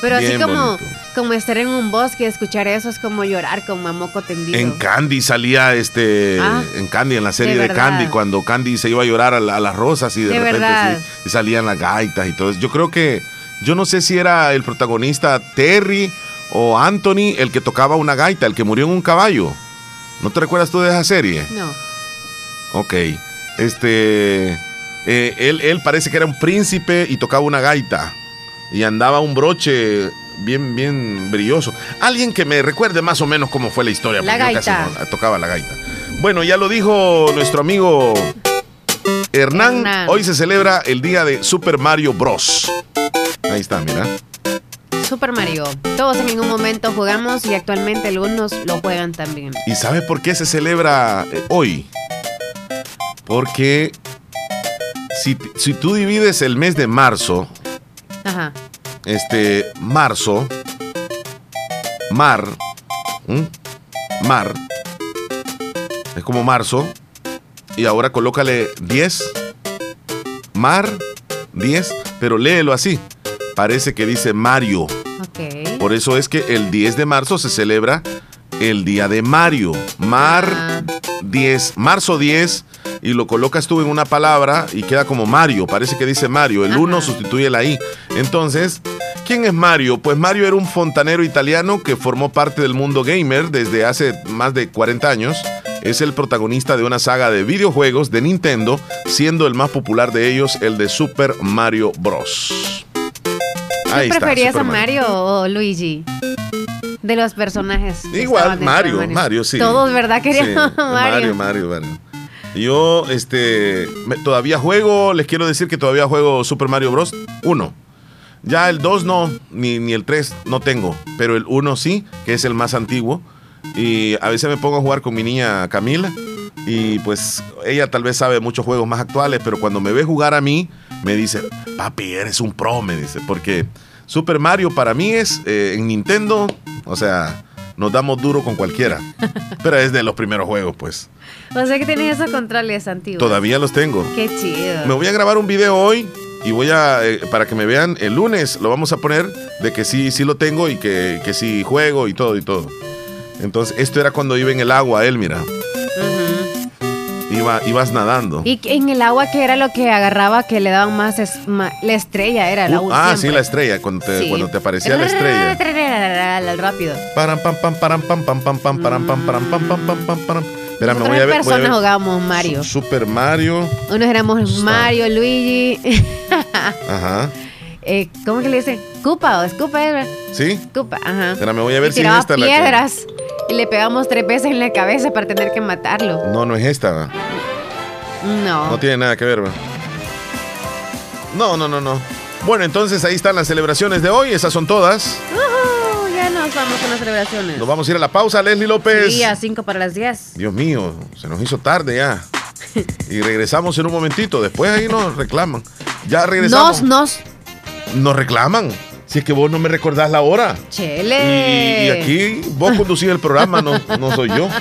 Speaker 3: Pero así como,
Speaker 2: bonito.
Speaker 3: como estar en un bosque y escuchar eso es como llorar como a moco tendido.
Speaker 2: En Candy salía este.
Speaker 3: Ah,
Speaker 2: en Candy, en la serie
Speaker 3: de.
Speaker 2: Candy, cuando Candy se iba a llorar a, la- a las rosas y de,
Speaker 3: De
Speaker 2: repente
Speaker 3: verdad.
Speaker 2: sí, y salían las gaitas y todo eso. Yo creo que. Yo no sé si era el protagonista Terry o Anthony el que tocaba una gaita, el que murió en un caballo. ¿No te recuerdas tú de esa serie?
Speaker 3: No.
Speaker 2: Ok. Este. eh, él, él parece que era un príncipe y tocaba una gaita. Y andaba un broche bien, bien brilloso. Alguien que me recuerde más o menos cómo fue la historia.
Speaker 3: La
Speaker 2: porque yo casi
Speaker 3: gaita.
Speaker 2: no- tocaba la gaita. Bueno, ya lo dijo nuestro amigo Hernán.
Speaker 3: Hernán.
Speaker 2: Hoy se celebra el día de Super Mario Bros. Ahí está, mira.
Speaker 3: Super Mario. Todos en ningún momento jugamos y actualmente algunos lo juegan también.
Speaker 2: ¿Y sabes por qué se celebra eh, hoy? Porque si, si tú divides el mes de marzo,
Speaker 3: Ajá.
Speaker 2: este, marzo, mar, ¿m? mar, es como marzo, y ahora colócale 10, mar, 10, pero léelo así, parece que dice Mario,
Speaker 3: Ok.
Speaker 2: por eso es que el 10 de marzo se celebra el día de Mario, mar 10, marzo 10, y lo colocas tú en una palabra y queda como Mario, parece que dice Mario, el 1 sustituye la I. Entonces, ¿quién es Mario? Pues Mario era un fontanero italiano que formó parte del mundo gamer desde hace más de 40 años. Es el protagonista de una saga de videojuegos de Nintendo, siendo el más popular de ellos el de Super Mario Bros.
Speaker 3: ¿Tú
Speaker 2: Ahí está,
Speaker 3: preferías a Mario o Luigi? De los personajes.
Speaker 2: Igual, Mario, Mario, sí.
Speaker 3: Todos, ¿verdad? Querían
Speaker 2: Sí,
Speaker 3: a. Mario,
Speaker 2: Mario, Mario. Yo, este, me- todavía juego, les quiero decir que todavía juego Super Mario Bros. 1. Ya el 2 no, ni, ni el 3 no tengo, pero el 1 sí, que es el más antiguo. Y a veces me pongo a jugar con mi niña Camila y pues ella tal vez sabe muchos juegos más actuales, pero cuando me ve jugar a mí, me dice, papi, eres un pro, me dice, porque Super Mario para mí es eh, en Nintendo, o sea,
Speaker 13: nos damos duro con cualquiera. Pero es de los primeros juegos, pues.
Speaker 3: O sea que tienes esos controles antiguos.
Speaker 13: Todavía los tengo.
Speaker 3: Qué chido.
Speaker 13: Me voy a grabar un video hoy y voy a, eh, para que me vean el lunes, lo vamos a poner de que sí, sí lo tengo y que, que sí juego y todo y todo. Entonces, esto era cuando iba en el agua él, mira. Iba, ibas nadando.
Speaker 3: Y en el agua, que era lo que agarraba que le daban más, es- ma- la estrella? Era la
Speaker 13: Uh, ah, sí, la estrella, cuando te,
Speaker 3: Sí.
Speaker 13: cuando te aparecía la estrella.
Speaker 3: Rápido.
Speaker 13: Param, pam, pam, param, pam, pam, pam, pam, param, pam, param, pam, pam, pam, pam, param. Espera, me Voy a voy a
Speaker 3: personas
Speaker 13: ver.
Speaker 3: jugábamos Mario.
Speaker 13: Super Mario.
Speaker 3: Unos éramos Mario, Luigi.
Speaker 13: Ajá.
Speaker 3: eh, ¿Cómo que le dicen? Cupa o Scupa, ¿verdad?
Speaker 13: ¿Sí?
Speaker 3: Scupa, ajá.
Speaker 13: Espera, me voy a ver
Speaker 3: y
Speaker 13: si es esta la que-
Speaker 3: y le pegamos tres veces en la cabeza para tener que matarlo.
Speaker 13: No, no es esta.
Speaker 3: No.
Speaker 13: No tiene nada que ver, ¿va? No, no, no, no. Bueno, entonces ahí están las celebraciones de hoy. Esas son todas.
Speaker 3: Ujú, ya nos vamos con las celebraciones.
Speaker 13: Nos vamos a ir a la pausa, Leslie López.
Speaker 3: Sí, a 5 para las 10.
Speaker 13: Dios mío, se nos hizo tarde ya. Y regresamos en un momentito. Después ahí nos reclaman. Ya regresamos.
Speaker 3: Nos, nos.
Speaker 13: Nos reclaman. Si es que vos no me recordás la hora.
Speaker 3: Chele.
Speaker 13: y aquí vos conducís el programa, no, no soy yo.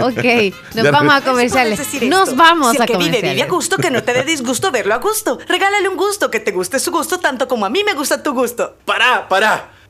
Speaker 3: Ok, nos
Speaker 13: Ya
Speaker 3: vamos a comerciales. Nos
Speaker 14: esto.
Speaker 3: vamos
Speaker 14: si el
Speaker 3: a
Speaker 14: que vive, vive a
Speaker 3: comerciales.
Speaker 14: gusto, que no te dé disgusto verlo a gusto. Regálale un gusto, que te guste su gusto tanto como a mí me gusta tu gusto.
Speaker 15: Pará, pará.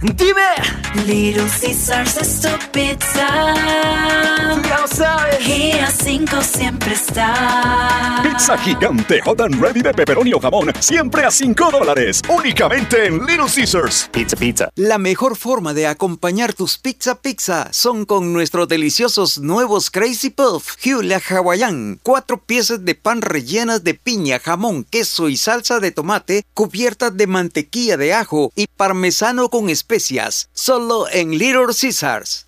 Speaker 16: Dime. Little Caesars es tu pizza. Ya lo sabes. Y a 5 siempre está.
Speaker 1: Pizza gigante hot and ready de pepperoni o jamón, siempre a 5 dólares, únicamente en Little Caesars.
Speaker 15: Pizza, pizza.
Speaker 17: La mejor forma de acompañar tus pizza pizza son con nuestros deliciosos nuevos Crazy Puff Hula Hawaiian. Cuatro piezas de pan rellenas de piña, jamón, queso y salsa de tomate cubiertas de mantequilla de ajo y parmesano con especias. Solo en Little Caesars.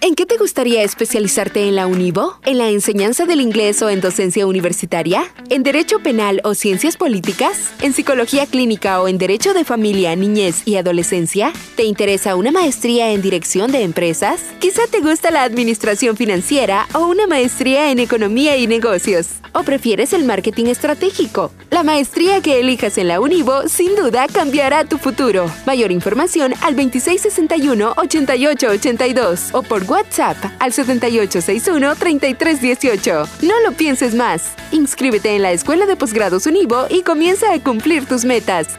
Speaker 18: ¿En qué te gustaría especializarte en la Univo? ¿En la enseñanza del inglés o en docencia universitaria? ¿En derecho penal o ciencias políticas? ¿En psicología clínica o en derecho de familia, niñez y adolescencia? ¿Te interesa una maestría en dirección de empresas? Quizá te gusta la administración financiera o una maestría en economía y negocios. ¿O prefieres el marketing estratégico? La maestría que elijas en la Univo sin duda cambiará tu futuro. Mayor información al 2661-8882 o por WhatsApp al 7861-3318. No lo pienses más. Inscríbete en la Escuela de Posgrados Univo y comienza a cumplir tus metas.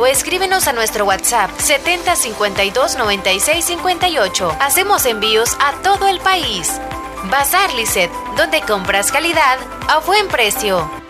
Speaker 3: o escríbenos a nuestro WhatsApp 7052 96 58. Hacemos envíos a todo el país. Bazar Lisset, donde compras calidad a buen precio.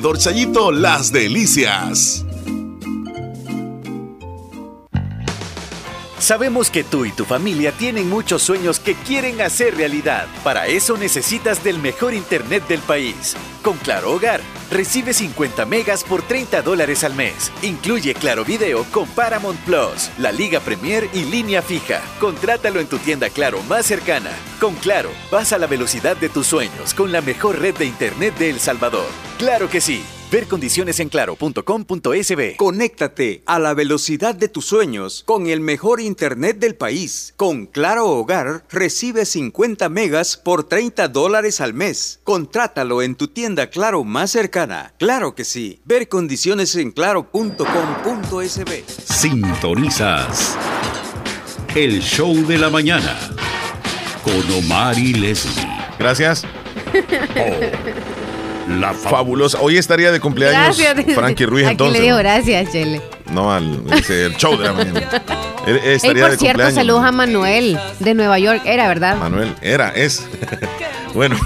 Speaker 2: Chayito Las Delicias.
Speaker 15: Sabemos que tú y tu familia tienen muchos sueños que quieren hacer realidad. Para eso necesitas del mejor internet del país. Con Claro Hogar, recibe 50 megas por 30 dólares al mes. Incluye Claro Video con Paramount Plus, la Liga Premier y línea fija. Contrátalo en tu tienda Claro más cercana. Con Claro, vas a la velocidad de tus sueños con la mejor red de internet de El Salvador. Claro que sí. Ver condiciones en claro.com.sb.
Speaker 17: Conéctate a la velocidad de tus sueños con el mejor internet del país. Con Claro Hogar recibe 50 megas por 30 dólares al mes. Contrátalo en tu tienda Claro más cercana. Claro que sí. Ver condiciones en claro.com.sb.
Speaker 19: Sintonizas el show de la mañana con Omar y Leslie.
Speaker 20: Gracias.
Speaker 19: La
Speaker 20: fabulosa. Hoy estaría de cumpleaños
Speaker 21: Gracias.
Speaker 20: Frankie Ruiz
Speaker 21: Aquí
Speaker 20: entonces.
Speaker 21: le digo gracias, Chele.
Speaker 20: No, al ese, el show de la mañana. Él
Speaker 21: Ey, por
Speaker 20: de
Speaker 21: cierto,
Speaker 20: cumpleaños.
Speaker 21: saludos a Manuel de Nueva York. Era, ¿verdad?
Speaker 20: Manuel, era, es. bueno.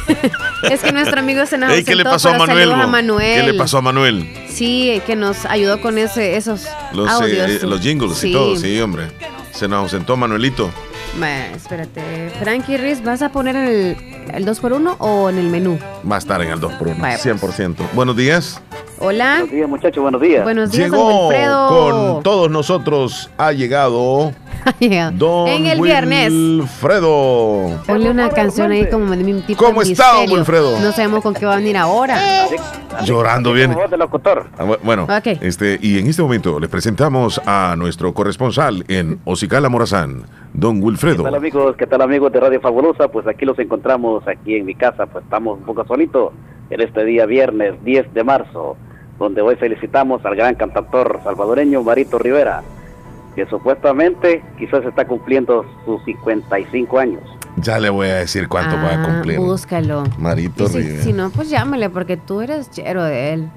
Speaker 21: Es que nuestro amigo se nos
Speaker 20: Ey, ¿Qué le pasó a Manuel?
Speaker 21: a? Manuel.
Speaker 20: ¿Qué le pasó a Manuel?
Speaker 21: Sí, que nos ayudó con ese, esos
Speaker 20: Los,
Speaker 21: audios.
Speaker 20: eh,
Speaker 21: sí.
Speaker 20: los jingles y todo, sí, hombre. Se nos ausentó Manuelito.
Speaker 21: Ma, espérate. Frankie Riz, ¿vas a poner el, el 2x1 o en el menú?
Speaker 20: Va a estar en el 2x1,
Speaker 21: Vaya, pues.
Speaker 20: 100%. Buenos días.
Speaker 21: Hola.
Speaker 22: Buenos días, muchachos, buenos días.
Speaker 21: Buenos días, don
Speaker 20: Llegó
Speaker 21: Wilfredo.
Speaker 20: con todos nosotros. Ha llegado Don
Speaker 21: en el viernes.
Speaker 20: Wilfredo.
Speaker 21: Ponle una canción ahí como de mi tipo
Speaker 20: ¿Cómo
Speaker 21: de
Speaker 20: está, don. Wilfredo?
Speaker 21: No sabemos con qué va a venir ahora.
Speaker 20: Llorando bien.
Speaker 22: de locutor.
Speaker 20: Ah, bu- Bueno,
Speaker 21: Ok.
Speaker 20: este, y en este momento les presentamos a nuestro corresponsal en Ocicala Morazán, don Wilfredo.
Speaker 22: ¿Qué tal amigos? ¿Qué tal amigos de Radio Fabulosa? Pues aquí los encontramos aquí en mi casa, pues estamos un poco solitos en este día viernes 10 de marzo, donde hoy felicitamos al gran cantautor salvadoreño Marito Rivera, que supuestamente quizás está cumpliendo sus 55 años.
Speaker 20: Ya le voy a decir cuánto va a
Speaker 21: Ah,
Speaker 20: cumplir.
Speaker 21: Búscalo.
Speaker 20: Marito
Speaker 21: si,
Speaker 20: Rivera.
Speaker 21: si no, pues llámale, porque tú eres chero de él.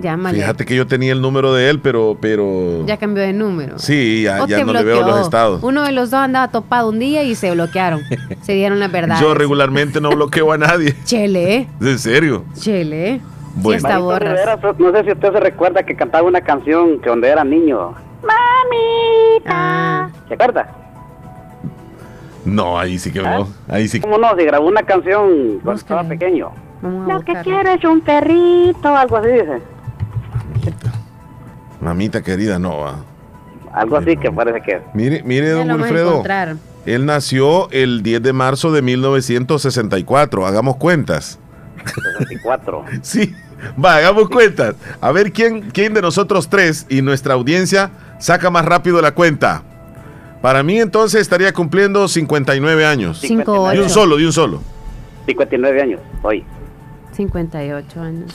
Speaker 21: Llámale.
Speaker 20: Fíjate que yo tenía el número de él, pero, pero.
Speaker 21: Ya cambió de número.
Speaker 20: Sí, ya, no le veo los estados.
Speaker 21: Uno de los dos andaba topado un día y se bloquearon. se dieron la verdad.
Speaker 20: Yo regularmente no bloqueo a nadie.
Speaker 21: Chele,
Speaker 20: ¿En serio?
Speaker 21: chele.
Speaker 20: Bueno.
Speaker 21: Sí está
Speaker 22: Marito
Speaker 21: borras.
Speaker 22: Rivera, no sé si usted se recuerda que cantaba una canción que donde era niño.
Speaker 21: Ah,
Speaker 22: ¿Se acuerda?
Speaker 20: No, ahí sí que
Speaker 21: ¿Ah?
Speaker 20: no. Ahí sí que.
Speaker 22: ¿Cómo no? Se grabó una canción cuando estaba pequeño.
Speaker 21: Lo
Speaker 22: que quiero es un perrito, algo así dice.
Speaker 20: Mamita querida, no va.
Speaker 22: Algo así que parece que.
Speaker 20: Mire, mire,
Speaker 21: ya
Speaker 20: don
Speaker 21: lo vamos a
Speaker 20: Wilfredo.
Speaker 21: encontrar.
Speaker 2: Él nació el 10 de marzo de 1964. Hagamos cuentas.
Speaker 22: 64.
Speaker 2: Sí, va, hagamos cuentas. A ver quién, quién de nosotros tres y nuestra audiencia saca más rápido la cuenta. Para mí entonces estaría cumpliendo 59 años.
Speaker 3: Cinco,
Speaker 2: De un solo, de un solo.
Speaker 22: 59 años, hoy.
Speaker 3: 58 años.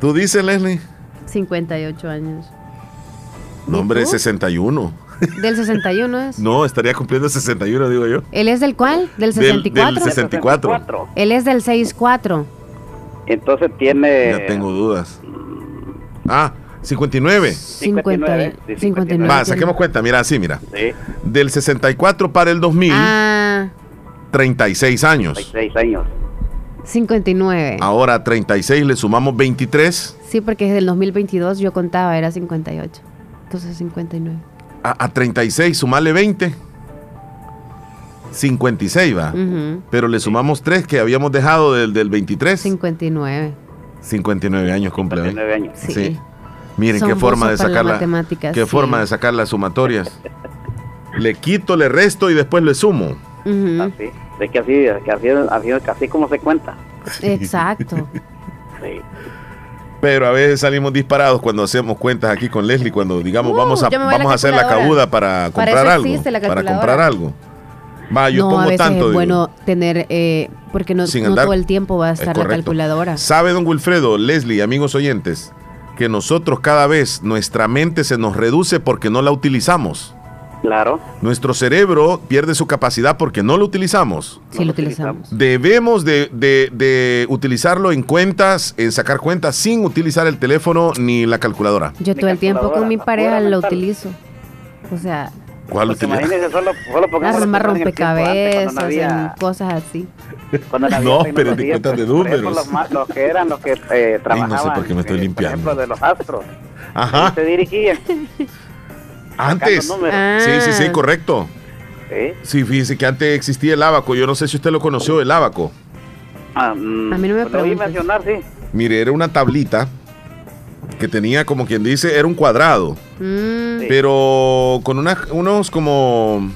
Speaker 2: ¿Tú dices, Leslie?
Speaker 3: 58 años.
Speaker 2: No, hombre,
Speaker 3: tú?
Speaker 2: 61.
Speaker 3: ¿Del 61 es?
Speaker 2: No, estaría cumpliendo 61, digo yo.
Speaker 3: ¿Él es del cuál? ¿Del
Speaker 2: Del-
Speaker 3: 64?
Speaker 2: del 64.
Speaker 3: Él es del 64.
Speaker 22: Entonces tiene.
Speaker 2: Ya tengo dudas. Ah, 59.
Speaker 3: 59. 59.
Speaker 2: Va, saquemos cuenta, mira, así, mira.
Speaker 22: Sí.
Speaker 2: Del 64 para el 2000,
Speaker 3: Ah,
Speaker 2: 36 años.
Speaker 22: 6 años.
Speaker 3: 59.
Speaker 2: Ahora a 36 le sumamos 23.
Speaker 3: Sí, porque desde el 2022 yo contaba, era 58. Entonces 59.
Speaker 2: A, a 36 sumarle 20. 56 va.
Speaker 3: Ujú.
Speaker 2: Pero le sumamos 3 que habíamos dejado del, del 23.
Speaker 3: 59.
Speaker 2: 59 años cumple. ¿eh?
Speaker 22: 59 años.
Speaker 2: Sí. Miren
Speaker 3: Son
Speaker 2: qué forma de sacar
Speaker 3: las
Speaker 2: la,
Speaker 3: matemáticas,
Speaker 2: qué
Speaker 3: sí.
Speaker 2: forma de sacar las sumatorias. le quito, le resto y después le sumo.
Speaker 22: Así. Es que así, que así, así, así como se cuenta.
Speaker 3: Exacto.
Speaker 22: Sí.
Speaker 2: Pero a veces salimos disparados cuando hacemos cuentas aquí con Leslie, cuando digamos
Speaker 3: Uh,
Speaker 2: vamos a, vamos a hacer la cabuda para comprar algo. para comprar algo. Va, yo
Speaker 3: no,
Speaker 2: pongo
Speaker 3: a veces
Speaker 2: tanto.
Speaker 3: es
Speaker 2: digo.
Speaker 3: bueno tener, eh, porque no,
Speaker 2: Sin
Speaker 3: no
Speaker 2: andar-
Speaker 3: todo el tiempo va a
Speaker 2: Es
Speaker 3: estar la calculadora.
Speaker 2: ¿Sabe, don Wilfredo, Leslie, amigos oyentes, que nosotros cada vez nuestra mente se nos reduce porque no la utilizamos?
Speaker 22: Claro.
Speaker 2: Nuestro cerebro pierde su capacidad porque no lo utilizamos.
Speaker 3: Sí, lo utilizamos.
Speaker 2: Debemos de, de- de utilizarlo en cuentas, en sacar cuentas, sin utilizar el teléfono ni la calculadora.
Speaker 3: Yo todo el tiempo con mi pareja lo utilizo. O sea,
Speaker 2: ¿Cuál
Speaker 22: Porque
Speaker 2: utiliza?
Speaker 22: imagínense solo, solo pongamos
Speaker 3: armar rompecabezas,
Speaker 22: no había-
Speaker 3: cosas así.
Speaker 22: cuando no
Speaker 2: No, pero de
Speaker 22: tecnología,
Speaker 2: cuentas de
Speaker 22: pues,
Speaker 2: números.
Speaker 22: Los, los que eran los que eh, trabajaban,
Speaker 2: por qué me estoy
Speaker 22: eh,
Speaker 2: limpiando.
Speaker 22: por ejemplo, de los astros.
Speaker 2: Ajá.
Speaker 22: Se dirigían.
Speaker 2: Antes.
Speaker 22: números.
Speaker 2: Sí, sí, sí,
Speaker 3: Ah.
Speaker 2: correcto.
Speaker 22: Sí.
Speaker 2: Sí, fíjese que antes existía el abaco. Yo no sé si usted lo conoció, el abaco.
Speaker 22: Ah, mm,
Speaker 3: A mí no me
Speaker 22: pues lo oí mencionar, sí.
Speaker 2: Mire, era una tablita que tenía como quien dice, era un cuadrado,
Speaker 3: Mm,
Speaker 2: pero con una- unos como,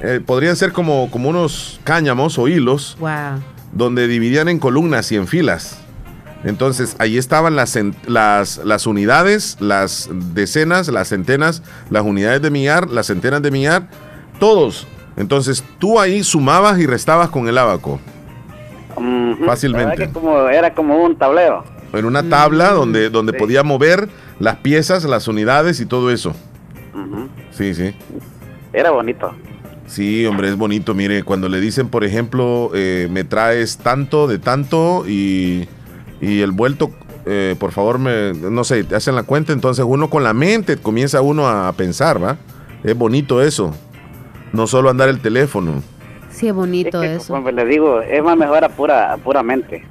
Speaker 2: eh, podrían ser como, como unos cáñamos o hilos
Speaker 3: wow.
Speaker 2: donde dividían en columnas y en filas. Entonces, ahí estaban las, las, las unidades, las decenas, las centenas, las unidades de millar, las centenas de millar, todos. Entonces, tú ahí sumabas y restabas con el abaco. Fácilmente.
Speaker 22: Que como, era como un tablero.
Speaker 2: En una tabla donde, donde
Speaker 22: Sí.
Speaker 2: podía mover las piezas, las unidades y todo eso. Sí, sí.
Speaker 22: Era bonito.
Speaker 2: Sí, hombre, es bonito. Mire, cuando le dicen, por ejemplo, eh, me traes tanto de tanto y, y el vuelto, eh, por favor, me, no sé, te hacen la cuenta, entonces uno con la mente comienza uno a pensar, ¿va? Es bonito eso. No solo andar el teléfono.
Speaker 3: Sí, es bonito
Speaker 22: Es que,
Speaker 3: eso.
Speaker 22: Como le digo, es más mejor a pura, a pura mente.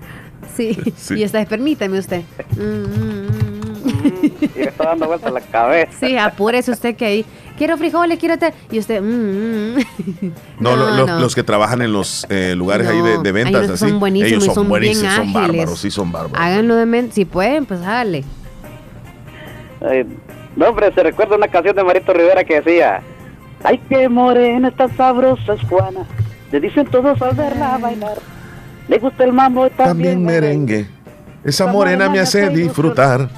Speaker 3: Sí.
Speaker 2: Sí.
Speaker 3: Y esta vez, permítame usted. Mm, mm, mm.
Speaker 22: Y le está dando vuelta la cabeza.
Speaker 3: Sí, apúrese usted que ahí. Quiero frijoles, quiero te... Y usted... mm, mm.
Speaker 2: No, lo- los,
Speaker 3: no.
Speaker 2: los que trabajan en los eh, lugares ahí de,
Speaker 3: No,
Speaker 2: ventas así,
Speaker 3: son buenísimos
Speaker 2: ellos son,
Speaker 3: bien
Speaker 2: buenísimos, son
Speaker 3: ágiles.
Speaker 2: bárbaros, sí son bárbaros.
Speaker 3: Háganlo de mente. Si pueden, pues hágale.
Speaker 22: Eh, no, hombre, se recuerda una canción de Marito Rivera que decía: Ay, qué morena, tan sabrosa es Juana. Le dicen todos al verla bailar. Le gusta el mambo también,
Speaker 2: También merengue. Esa
Speaker 22: Esa
Speaker 2: morena me hace disfrutar.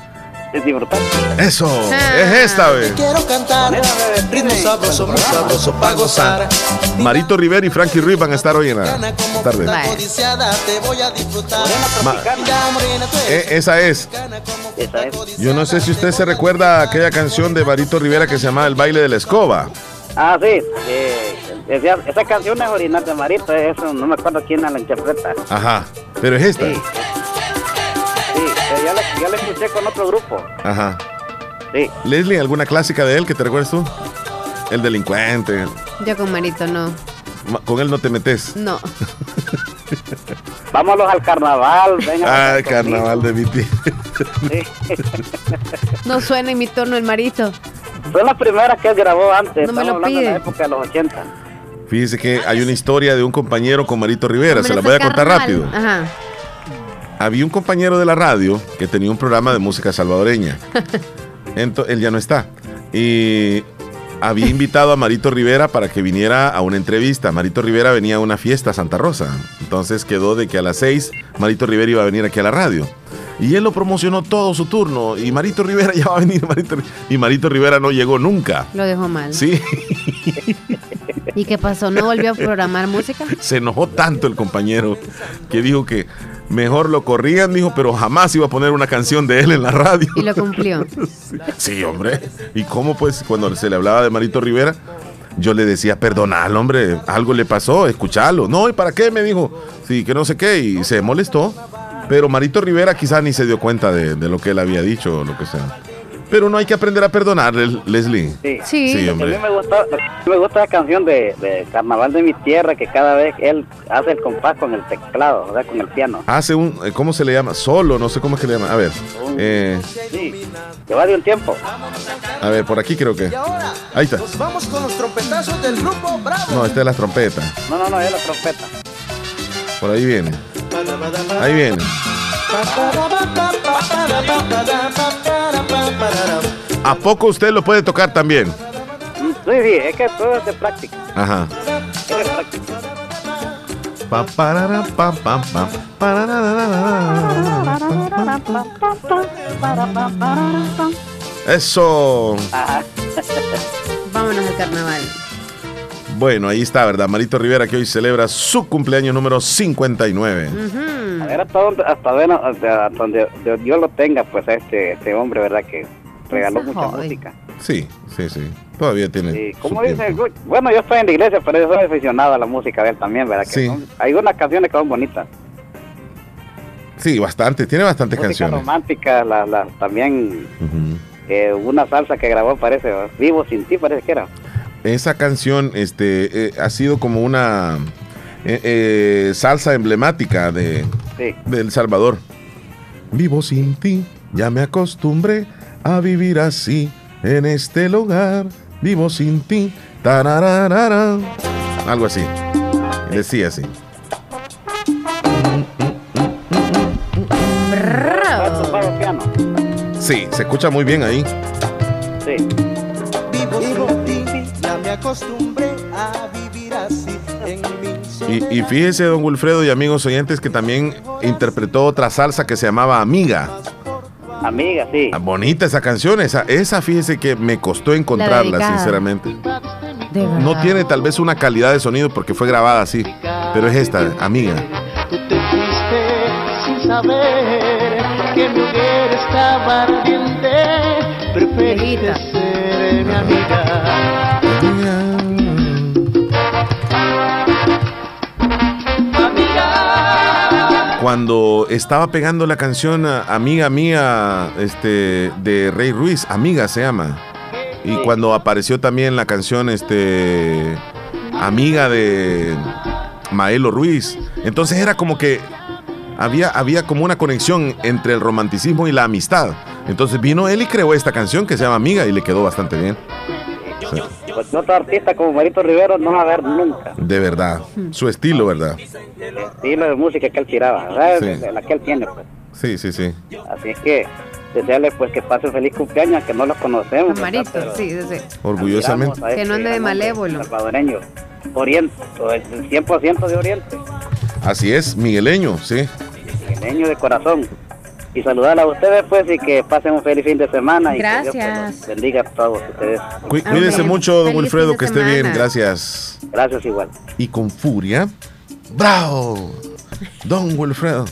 Speaker 22: Es disfrutar.
Speaker 2: Eso,
Speaker 3: Ah.
Speaker 2: es esta vez.
Speaker 23: Quiero cantar ritmo sabroso, muy sabroso para gozar.
Speaker 2: Marito Rivera y Frankie Ruiz van a estar hoy en la tarde. Ma- Eh, esa es.
Speaker 22: Esa es.
Speaker 2: Yo no sé si usted se recuerda aquella canción de Marito Rivera que se llama El baile de la escoba.
Speaker 22: Ah, sí. eh, decía, esa canción es original de Marito. Eso, no me acuerdo quién la interpreta.
Speaker 2: Ajá. Pero es esta.
Speaker 22: Sí. Sí, eh, ya la, ya la escuché con otro grupo.
Speaker 2: Ajá.
Speaker 22: Sí.
Speaker 2: Leslie, ¿alguna clásica de él que te recuerdes tú? El delincuente.
Speaker 3: Yo con Marito no.
Speaker 2: Ma- Con él no te metes.
Speaker 3: No.
Speaker 22: Vámonos al carnaval. Venga,
Speaker 2: Ah, carnaval de Viti.
Speaker 22: Sí.
Speaker 3: No suena en mi torno el Marito.
Speaker 22: Son las primeras que él grabó antes.
Speaker 3: No me
Speaker 22: Estamos
Speaker 3: lo
Speaker 22: hablando de la
Speaker 3: pide.
Speaker 22: época de los 80.
Speaker 2: Fíjese que hay una historia de un compañero con Marito Rivera. Se la voy a contar rápido.
Speaker 3: Ajá.
Speaker 2: Había un compañero de la radio que tenía un programa de música salvadoreña. Él ya no está. Y había invitado a Marito Rivera para que viniera a una entrevista. Marito Rivera venía a una fiesta a Santa Rosa. Entonces quedó de que a las 6 Marito Rivera iba a venir aquí a la radio. Y él lo promocionó todo su turno. Y Marito Rivera ya va a venir. Marito, y Marito Rivera no llegó nunca.
Speaker 3: Lo dejó mal.
Speaker 2: Sí.
Speaker 3: ¿Y qué pasó? ¿No volvió a programar música?
Speaker 2: Se enojó tanto el compañero que dijo que mejor lo corrían, dijo, pero jamás iba a poner una canción de él en la radio.
Speaker 3: Y lo cumplió.
Speaker 2: Sí, hombre. ¿Y cómo pues cuando se le hablaba de Marito Rivera? Yo le decía, perdonal, hombre, algo le pasó, escuchalo. No, ¿y para qué? Me dijo, sí, que no sé qué, y se molestó. Pero Marito Rivera quizás ni se dio cuenta de, de lo que él había dicho o lo que sea. Pero no hay que aprender a perdonar, Les- Leslie.
Speaker 22: Sí,
Speaker 2: Sí,
Speaker 22: A
Speaker 2: hombre.
Speaker 22: mí me gusta, me gusta la canción de, de Carnaval de mi tierra, que cada vez él hace el compás con el teclado, o sea, con el piano.
Speaker 2: Hace un, eh, ¿cómo se le llama? Solo, no sé cómo es que le llama. A ver, eh,
Speaker 22: Sí, lleva de un tiempo.
Speaker 2: a ver, por aquí creo que. Ahí está.
Speaker 23: Nos vamos con los trompetazos del grupo Bravo.
Speaker 2: No, esta es la trompeta.
Speaker 22: No, no, no, es la trompeta.
Speaker 2: Por ahí viene. Ahí viene. ¿A poco usted lo puede tocar también?
Speaker 22: Sí, sí, es que todo es de práctica.
Speaker 2: Ajá.
Speaker 22: Es de práctica.
Speaker 2: Pa, parara, pa, pa, pa, pararara, Eso.
Speaker 3: Vámonos al carnaval.
Speaker 22: Bueno,
Speaker 2: ahí está, ¿verdad? Marito Rivera que hoy celebra su cumpleaños número 59.
Speaker 22: A ver hasta donde, hasta, ver- hasta donde Dios lo tenga, pues a este, este hombre, ¿verdad? Que regaló mucha
Speaker 3: joven.
Speaker 22: música.
Speaker 2: Sí, sí, sí. Todavía tiene. Su
Speaker 22: como
Speaker 2: tiempo.
Speaker 22: dice, bueno, yo estoy en la iglesia, pero yo soy aficionado a la música de él también, ¿verdad? Que
Speaker 2: Sí.
Speaker 22: son- hay unas canciones que son bonitas.
Speaker 2: Sí, bastante. Tiene bastantes
Speaker 22: Música
Speaker 2: canciones.
Speaker 22: romántica, la, la, también eh, una salsa que grabó, parece, Vivo sin ti, parece que era.
Speaker 2: Esa canción este, eh, ha sido como una eh, eh, salsa emblemática de,
Speaker 22: Sí.
Speaker 2: de El Salvador. Vivo sin ti, ya me acostumbré a vivir así en este lugar. Vivo sin ti, tarararara. Algo así. Decía así. Sí, se escucha muy bien ahí.
Speaker 22: Sí.
Speaker 2: Y, y fíjese, don Wilfredo y amigos oyentes, que también interpretó otra salsa que se llamaba Amiga.
Speaker 22: Amiga, sí.
Speaker 2: Ah, Bonita esa canción, esa, esa fíjese que me costó encontrarla, sinceramente.
Speaker 3: De
Speaker 2: No tiene tal vez una calidad de sonido porque fue grabada así, pero es esta, Amiga.
Speaker 23: Tú te fuiste sin saber que mi estaba ardiente. Preferiste ser mi amiga.
Speaker 2: Cuando estaba pegando la canción Amiga Mía este, de Rey Ruiz, Amiga se llama. Y cuando apareció también la canción este, Amiga de Maelo Ruiz. Entonces era como que había, había como una conexión entre el romanticismo y la amistad. Entonces vino él y creó esta canción que se llama Amiga y le quedó bastante bien.
Speaker 22: Pues otro artista como Marito Rivero no va a haber nunca.
Speaker 2: de verdad. Su estilo, ¿verdad?
Speaker 22: El estilo de música que él tiraba, ¿verdad?
Speaker 2: Sí.
Speaker 22: La que él tiene, pues.
Speaker 2: Sí, sí, sí.
Speaker 22: Así es que desearle pues que pase un feliz cumpleaños, que no los conocemos.
Speaker 3: Marito,
Speaker 22: Pero
Speaker 3: sí, sí, sí.
Speaker 2: Orgullosamente.
Speaker 3: Que no ande de malévolo.
Speaker 22: Salvadoreño. Oriente, o el 100% de Oriente.
Speaker 2: Así es, Migueleño, sí.
Speaker 22: Niño de corazón. Y saludar a ustedes pues y que pasen un feliz fin de semana. Y que Dios, pues, los bendiga a todos ustedes.
Speaker 2: Cu- cuídese
Speaker 3: Amén.
Speaker 2: mucho, don
Speaker 3: Feliz
Speaker 2: Wilfredo, que esté bien. Gracias.
Speaker 22: Gracias igual.
Speaker 2: Y con furia, ¡bravo! Don Wilfredo.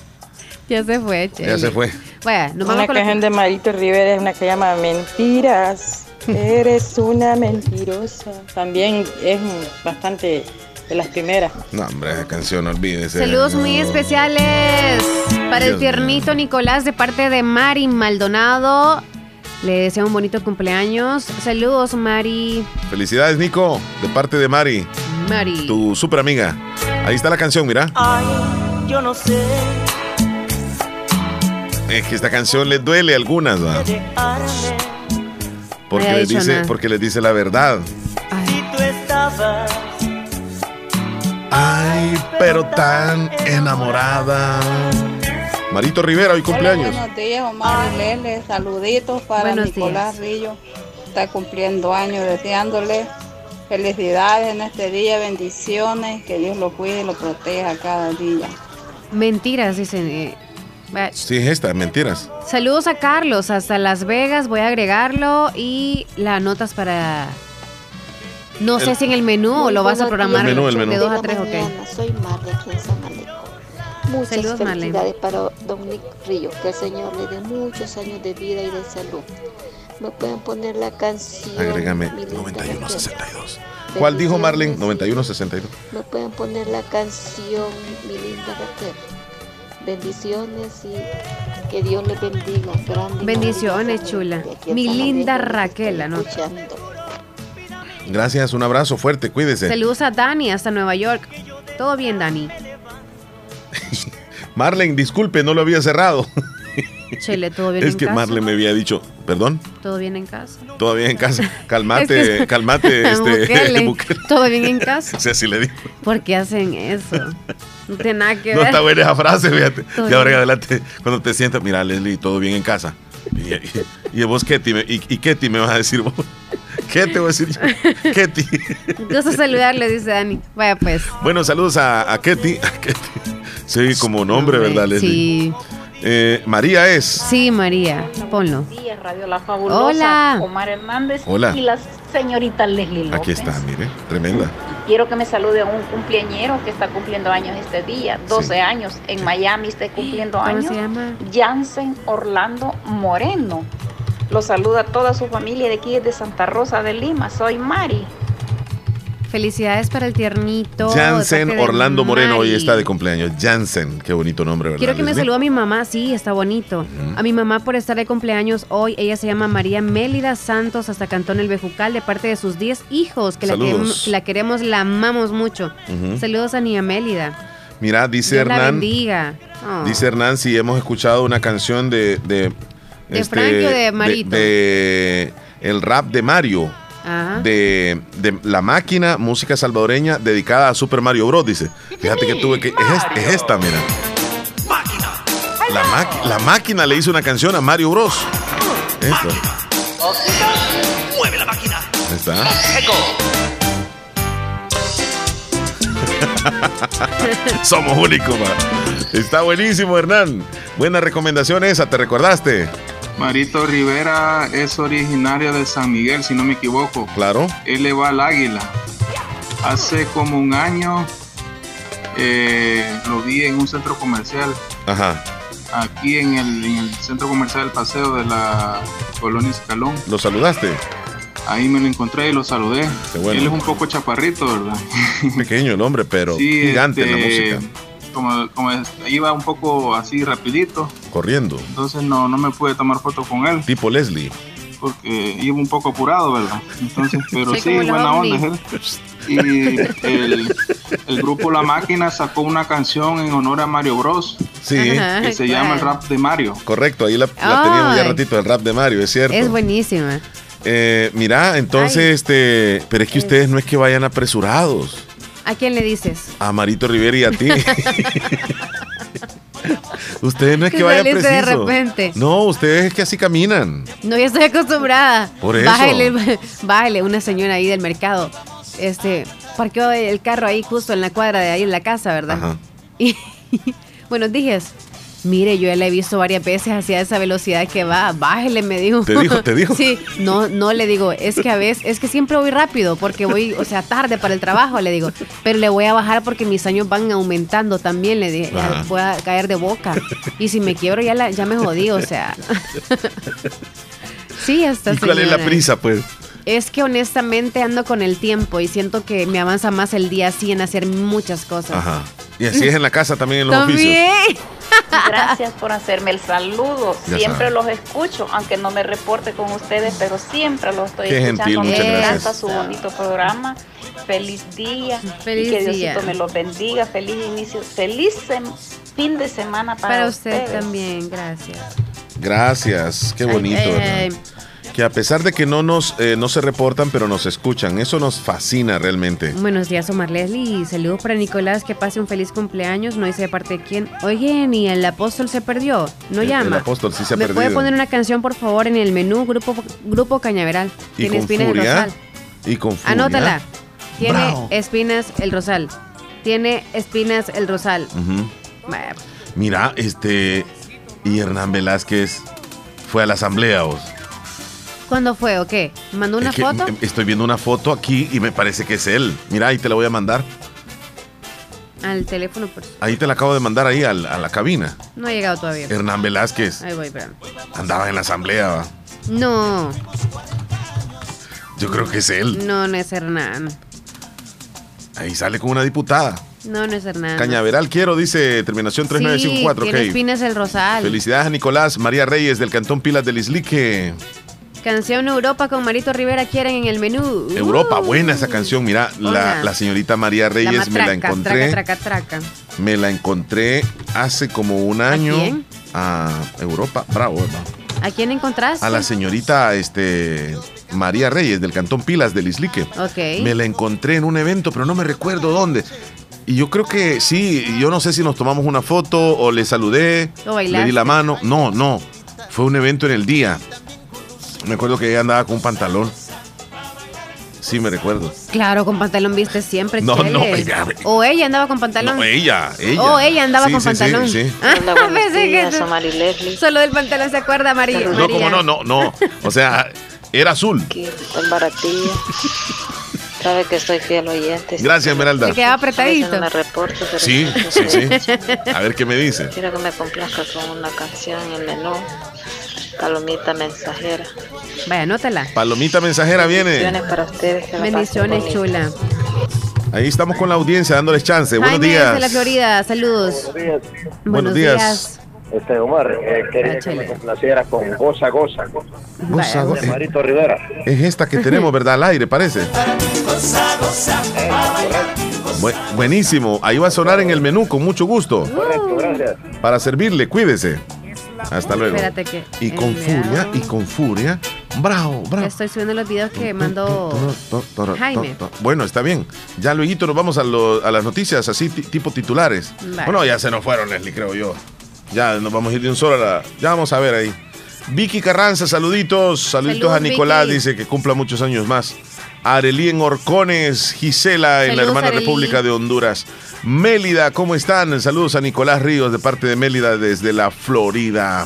Speaker 3: Ya se fue,
Speaker 2: Ya
Speaker 3: Chele.
Speaker 2: se fue.
Speaker 3: Bueno, nos vamos
Speaker 24: Una
Speaker 3: con la-
Speaker 24: canción de Marito Rivera es una que llama Mentiras. Eres una mentirosa. También es bastante de las primeras.
Speaker 2: No, hombre, esa canción, olvídese.
Speaker 3: Saludos muy especiales para el
Speaker 2: Dios
Speaker 3: tiernito Nicolás de parte de Mari Maldonado. Le deseo un bonito cumpleaños. Saludos, Mari.
Speaker 2: Felicidades, Nico, de parte de Mari,
Speaker 3: Mari.
Speaker 2: tu super amiga. Ahí está la canción, mira.
Speaker 10: Ay, yo no sé
Speaker 2: Es que esta canción les duele a algunas, Porque
Speaker 3: No haya
Speaker 2: les dice,
Speaker 3: nada.
Speaker 2: porque les dice la verdad.
Speaker 10: si tú estabas.
Speaker 2: Ay, pero tan enamorada. Marito Rivera, hoy cumpleaños.
Speaker 25: Buenos días, Omar y Lele. Saluditos para
Speaker 3: Buenos
Speaker 25: Nicolás Rillo.
Speaker 26: está cumpliendo años, deseándole felicidades en este día, bendiciones, que Dios lo cuide y lo proteja cada día.
Speaker 3: Mentiras, dicen. eh,
Speaker 2: Sí, es esta, mentiras.
Speaker 3: Saludos a Carlos hasta Las Vegas, voy a agregarlo y las notas para... No sé
Speaker 2: El-
Speaker 3: si en el menú o lo vas a programar
Speaker 2: El menú, el menú.
Speaker 3: de 2 a
Speaker 25: de
Speaker 3: 3
Speaker 25: la
Speaker 3: o qué.
Speaker 25: mañana. Soy Marley aquí en San Alejo. Muchas
Speaker 3: Saludos,
Speaker 25: felicidades para Dominic Ríos. Que el Señor le dé muchos años de vida y de salud. Me pueden poner la canción.
Speaker 2: Agrégame
Speaker 25: Mi linda
Speaker 2: 9162.
Speaker 25: Raquel.
Speaker 2: ¿Cuál dijo Marlene?
Speaker 25: Bendiciones.
Speaker 2: 9162.
Speaker 25: Me pueden poner la canción Mi linda Raquel. Bendiciones y que Dios le bendiga. Grande
Speaker 3: Bendiciones, chula. Mi linda Raquel, la
Speaker 25: escuchando.
Speaker 2: Gracias, un abrazo fuerte, cuídese.
Speaker 3: Saludos a Dani hasta Nueva York. Todo bien, Dani.
Speaker 2: Marlene, disculpe, no lo había cerrado.
Speaker 3: Chele, todo bien
Speaker 2: Es
Speaker 3: en
Speaker 2: que
Speaker 3: casa.
Speaker 2: Marlene me había dicho, perdón,
Speaker 3: Todo bien en casa.
Speaker 2: todavía en casa. Calmate,
Speaker 3: Es que-
Speaker 2: calmate, este.
Speaker 3: Bukele,
Speaker 2: Bukele.
Speaker 3: Todo bien en casa.
Speaker 2: O sea, así le digo.
Speaker 3: ¿Por qué hacen eso? No tiene nada que
Speaker 2: No
Speaker 3: ver.
Speaker 2: está buena esa frase, fíjate.
Speaker 3: Todo
Speaker 2: De ahora en
Speaker 3: bien.
Speaker 2: adelante, cuando te sientas, mira, Leslie, todo bien en casa. Y, y- y vos, Ketty, me- y, y Ketty me vas a decir vos. ¿Qué te voy a decir yo? Ketty.
Speaker 3: Gusto saludarle, dice Dani. Vaya pues.
Speaker 2: Bueno, saludos a, a Ketty. A Ketty. Sí, como nombre, ¿verdad, Leslie?
Speaker 3: Sí.
Speaker 2: Eh, María es.
Speaker 3: Sí, María. Ponlo.
Speaker 27: días, Radio La Fabulosa.
Speaker 3: Hola.
Speaker 27: Omar Hernández
Speaker 2: Hola.
Speaker 27: y la señorita Leslie López.
Speaker 2: Aquí está, mire, tremenda.
Speaker 27: Quiero que me salude a un cumpleañero que está cumpliendo años este día, 12 años, en Miami está cumpliendo
Speaker 3: ¿Cómo
Speaker 27: años.
Speaker 3: se llama?
Speaker 27: Jansen Orlando Moreno. Lo saluda toda su familia de aquí de Santa Rosa de Lima. Soy Mari.
Speaker 3: Felicidades para el tiernito.
Speaker 2: Jansen Orlando Moreno hoy está de cumpleaños. Jansen, qué bonito nombre, ¿verdad?
Speaker 3: Quiero que me salude a mi mamá, sí, está bonito. A mi mamá por estar de cumpleaños hoy. Ella se llama María Mélida Santos, hasta Cantón El Bejucal, de parte de sus 10 hijos, que la queremos, la queremos, la amamos mucho. Saludos a Nia Mélida.
Speaker 2: Mira, dice
Speaker 3: Dios la
Speaker 2: Hernán.
Speaker 3: bendiga. Oh.
Speaker 2: Dice Hernán si hemos escuchado una canción de. ¿De,
Speaker 3: ¿De Frankie o de Marito?
Speaker 2: de el rap de Mario.
Speaker 3: Ajá.
Speaker 2: De, de La Máquina, música salvadoreña dedicada a Super Mario Bros. Dice. Fíjate que tuve que. Es, es- es esta, mira. La, maqui- la máquina le hizo una canción a Mario Bros. Esto.
Speaker 10: Mueve la máquina.
Speaker 2: Ahí está. Somos únicos, ma. Está buenísimo, Hernán. Buena recomendación esa, ¿te recordaste?
Speaker 28: Marito Rivera es originario de San Miguel, si no me equivoco.
Speaker 2: Claro.
Speaker 28: Él le va al águila. Hace como un año eh, lo vi en un centro comercial,
Speaker 2: Ajá.
Speaker 28: aquí en el, en el centro comercial El Paseo de la Colonia Escalón.
Speaker 2: ¿Lo saludaste?
Speaker 28: Ahí me lo encontré y lo saludé.
Speaker 2: Qué bueno.
Speaker 28: Él es un poco chaparrito, ¿verdad?
Speaker 2: Pequeño el hombre, pero
Speaker 28: Sí,
Speaker 2: gigante en la
Speaker 28: este,
Speaker 2: música.
Speaker 28: Como, como iba un poco así rapidito,
Speaker 2: Corriendo.
Speaker 28: entonces no, no me pude tomar foto con él.
Speaker 2: Tipo Leslie.
Speaker 28: porque iba un poco apurado, ¿verdad? Entonces, pero
Speaker 3: Sí,
Speaker 28: buena onda él. Y el, el grupo La Máquina sacó una canción en honor a Mario Bros.
Speaker 2: Sí.
Speaker 3: Ajá,
Speaker 28: Que se llama el rap de Mario.
Speaker 2: Correcto, ahí la, la teníamos ya ratito, el rap de Mario, es cierto.
Speaker 3: Es buenísima.
Speaker 2: Eh, mira, entonces, este, pero es que ustedes no es que vayan apresurados.
Speaker 3: ¿A quién le dices?
Speaker 2: A Marito Rivera y a ti. ustedes no es que
Speaker 3: Que
Speaker 2: vayan
Speaker 3: saliste de
Speaker 2: preciso.
Speaker 3: repente.
Speaker 2: No, ustedes es que así caminan.
Speaker 3: No, yo estoy acostumbrada.
Speaker 2: Por eso.
Speaker 3: Bájale, bájale, una señora ahí del mercado. Este, parqueó el carro ahí justo en la cuadra de ahí en la casa, ¿verdad?
Speaker 2: Ajá.
Speaker 3: Y buenos días. Mire, yo ya la he visto varias veces hacia esa velocidad que va. Bájele, me dijo.
Speaker 2: ¿Te dijo? ¿Te dijo?
Speaker 3: Sí, no, no le digo, es que a veces, es que siempre voy rápido porque voy, o sea, tarde para el trabajo, le digo. Pero le voy a bajar porque mis años van aumentando también, le dije. ya
Speaker 2: Ajá.
Speaker 3: voy a caer de boca. Y si me quiebro ya, la, ya me jodí, o sea. sí, esta
Speaker 2: ¿Y cuál es la
Speaker 3: señora.
Speaker 2: prisa, pues?
Speaker 3: Es que honestamente ando con el tiempo y siento que me avanza más el día así en hacer muchas cosas.
Speaker 2: Ajá. Y así es en la casa también en los
Speaker 3: También.
Speaker 2: oficios.
Speaker 27: Gracias por hacerme el saludo.
Speaker 2: Ya
Speaker 27: siempre
Speaker 2: sabe.
Speaker 27: los escucho, aunque no me reporte con ustedes, pero siempre los estoy
Speaker 2: Qué
Speaker 27: escuchando.
Speaker 2: gentil, muchas
Speaker 27: me
Speaker 2: gracias.
Speaker 27: encanta su bonito programa. Feliz día.
Speaker 3: Feliz
Speaker 27: y que Diosito
Speaker 3: día.
Speaker 27: me los bendiga. Feliz inicio. Feliz fin de semana para,
Speaker 3: Para usted
Speaker 27: ustedes.
Speaker 3: también, gracias.
Speaker 2: Gracias, qué bonito.
Speaker 3: Ay,
Speaker 2: ¿verdad?
Speaker 3: ay, ay.
Speaker 2: Que a pesar de que no nos eh, no se reportan, pero nos escuchan. Eso nos fascina realmente.
Speaker 3: Buenos días, Omar Leslie. Saludos para Nicolás. Que pase un feliz cumpleaños. No dice de parte de quién. Oye, ni el apóstol se perdió. No
Speaker 2: El-
Speaker 3: llama.
Speaker 2: El apóstol sí se ha
Speaker 3: ¿Me
Speaker 2: perdido.
Speaker 3: puede poner una canción, por favor, en el menú Grupo, grupo Cañaveral?
Speaker 2: y
Speaker 3: Tiene
Speaker 2: con
Speaker 3: espinas el rosal.
Speaker 2: Y con furia.
Speaker 3: Anótala. Tiene
Speaker 2: Bravo.
Speaker 3: espinas el rosal. Tiene espinas el rosal.
Speaker 2: Mira, este. Y Hernán Velázquez fue a la asamblea. vos.
Speaker 3: ¿Cuándo fue o qué? ¿Mandó una
Speaker 2: Es que
Speaker 3: foto?
Speaker 2: Estoy viendo una foto aquí y me parece que es él. Mira, ahí te la voy a mandar.
Speaker 3: Al teléfono. por-
Speaker 2: Ahí te la acabo de mandar ahí al- a la cabina.
Speaker 3: No ha llegado todavía.
Speaker 2: Hernán Velázquez
Speaker 3: Ahí voy, espérame.
Speaker 2: andaba en la asamblea. va.
Speaker 3: No,
Speaker 2: Yo creo que es él.
Speaker 3: no, no es Hernán.
Speaker 2: Ahí sale con una diputada.
Speaker 3: No, no es Hernán.
Speaker 2: Cañaveral quiero, dice terminación
Speaker 3: Sí,
Speaker 2: 3954.
Speaker 3: tiene
Speaker 2: ok.
Speaker 3: espinas el rosal.
Speaker 2: Felicidades a Nicolás María Reyes del Cantón Pilas del Islique.
Speaker 3: Canción Europa con Marito Rivera quieren en el menú.
Speaker 2: Europa,
Speaker 3: Uh,
Speaker 2: buena esa canción. Mira, la, señorita María
Speaker 3: la
Speaker 2: Reyes me la encontré.
Speaker 3: Traca, traca, traca.
Speaker 2: Me la encontré hace como un año.
Speaker 3: quién?
Speaker 2: A Europa, bravo. ¿no?
Speaker 3: ¿A quién encontraste?
Speaker 2: A la señorita este, María Reyes del Cantón Pilas del Islique.
Speaker 3: Ok.
Speaker 2: Me la encontré en un evento, pero no me recuerdo dónde. Y yo creo que sí, yo no sé si nos tomamos una foto o le saludé,
Speaker 3: ¿O
Speaker 2: le di la mano. No, no. Fue un evento en el día. Me acuerdo que ella andaba con un pantalón. Sí, me recuerdo.
Speaker 3: Claro, con pantalón viste siempre.
Speaker 2: No,
Speaker 3: Chele.
Speaker 2: no, ella-
Speaker 3: O ella andaba con pantalón.
Speaker 2: No, ella, ella.
Speaker 3: O ella andaba
Speaker 2: Sí,
Speaker 3: con
Speaker 2: sí, sí,
Speaker 3: pantalón.
Speaker 2: sí.
Speaker 3: Ah, pensé que. Solo del pantalón se acuerda María.
Speaker 2: No, como no, no, no. O sea, era azul.
Speaker 25: Baratillo. Sabe que soy fiel oyente.
Speaker 2: Gracias, Esmeralda.
Speaker 3: Se quedaba apretadito.
Speaker 25: no me reporto, pero
Speaker 2: Sí, sí, sí. A ver qué me dice.
Speaker 25: Quiero que me complazca con una canción en el menú. Palomita mensajera.
Speaker 3: Vaya, anótala.
Speaker 2: Palomita mensajera viene.
Speaker 25: Bendiciones para ustedes. que
Speaker 3: Bendiciones, chula.
Speaker 2: Ahí estamos con la audiencia dándoles chance. Buenos
Speaker 3: Jaime
Speaker 2: días.
Speaker 3: de la Florida, saludos.
Speaker 2: Buenos días.
Speaker 29: Este, Omar, eh, quería que me complaciera con Goza Goza.
Speaker 2: Goza, goza.
Speaker 29: Marito Rivera.
Speaker 2: Es esta que tenemos, ¿verdad? Al aire, parece. Bu- buenísimo. Ahí va a sonar en el menú con mucho gusto.
Speaker 29: Correcto, gracias.
Speaker 2: Para servirle, cuídese. Hasta luego.
Speaker 3: Espérate que.
Speaker 2: Y con furia, y con furia. Bravo, bravo.
Speaker 3: estoy subiendo los videos que mandó Jaime.
Speaker 2: Bueno, está bien. Ya luego nos vamos a, lo- a las noticias así ti- tipo titulares.
Speaker 3: Vale.
Speaker 2: Bueno, ya se nos fueron, Leslie, creo yo. Ya nos vamos a ir de un solo a la... Ya vamos a ver ahí. Vicky Carranza, saluditos. Saluditos a Nicolás,
Speaker 3: Vicky.
Speaker 2: dice que cumpla muchos años más. Arelí en Orcones, Gisela en la hermana. República de Honduras. Mélida, ¿cómo están? Saludos a Nicolás Ríos de parte de Mélida desde la Florida.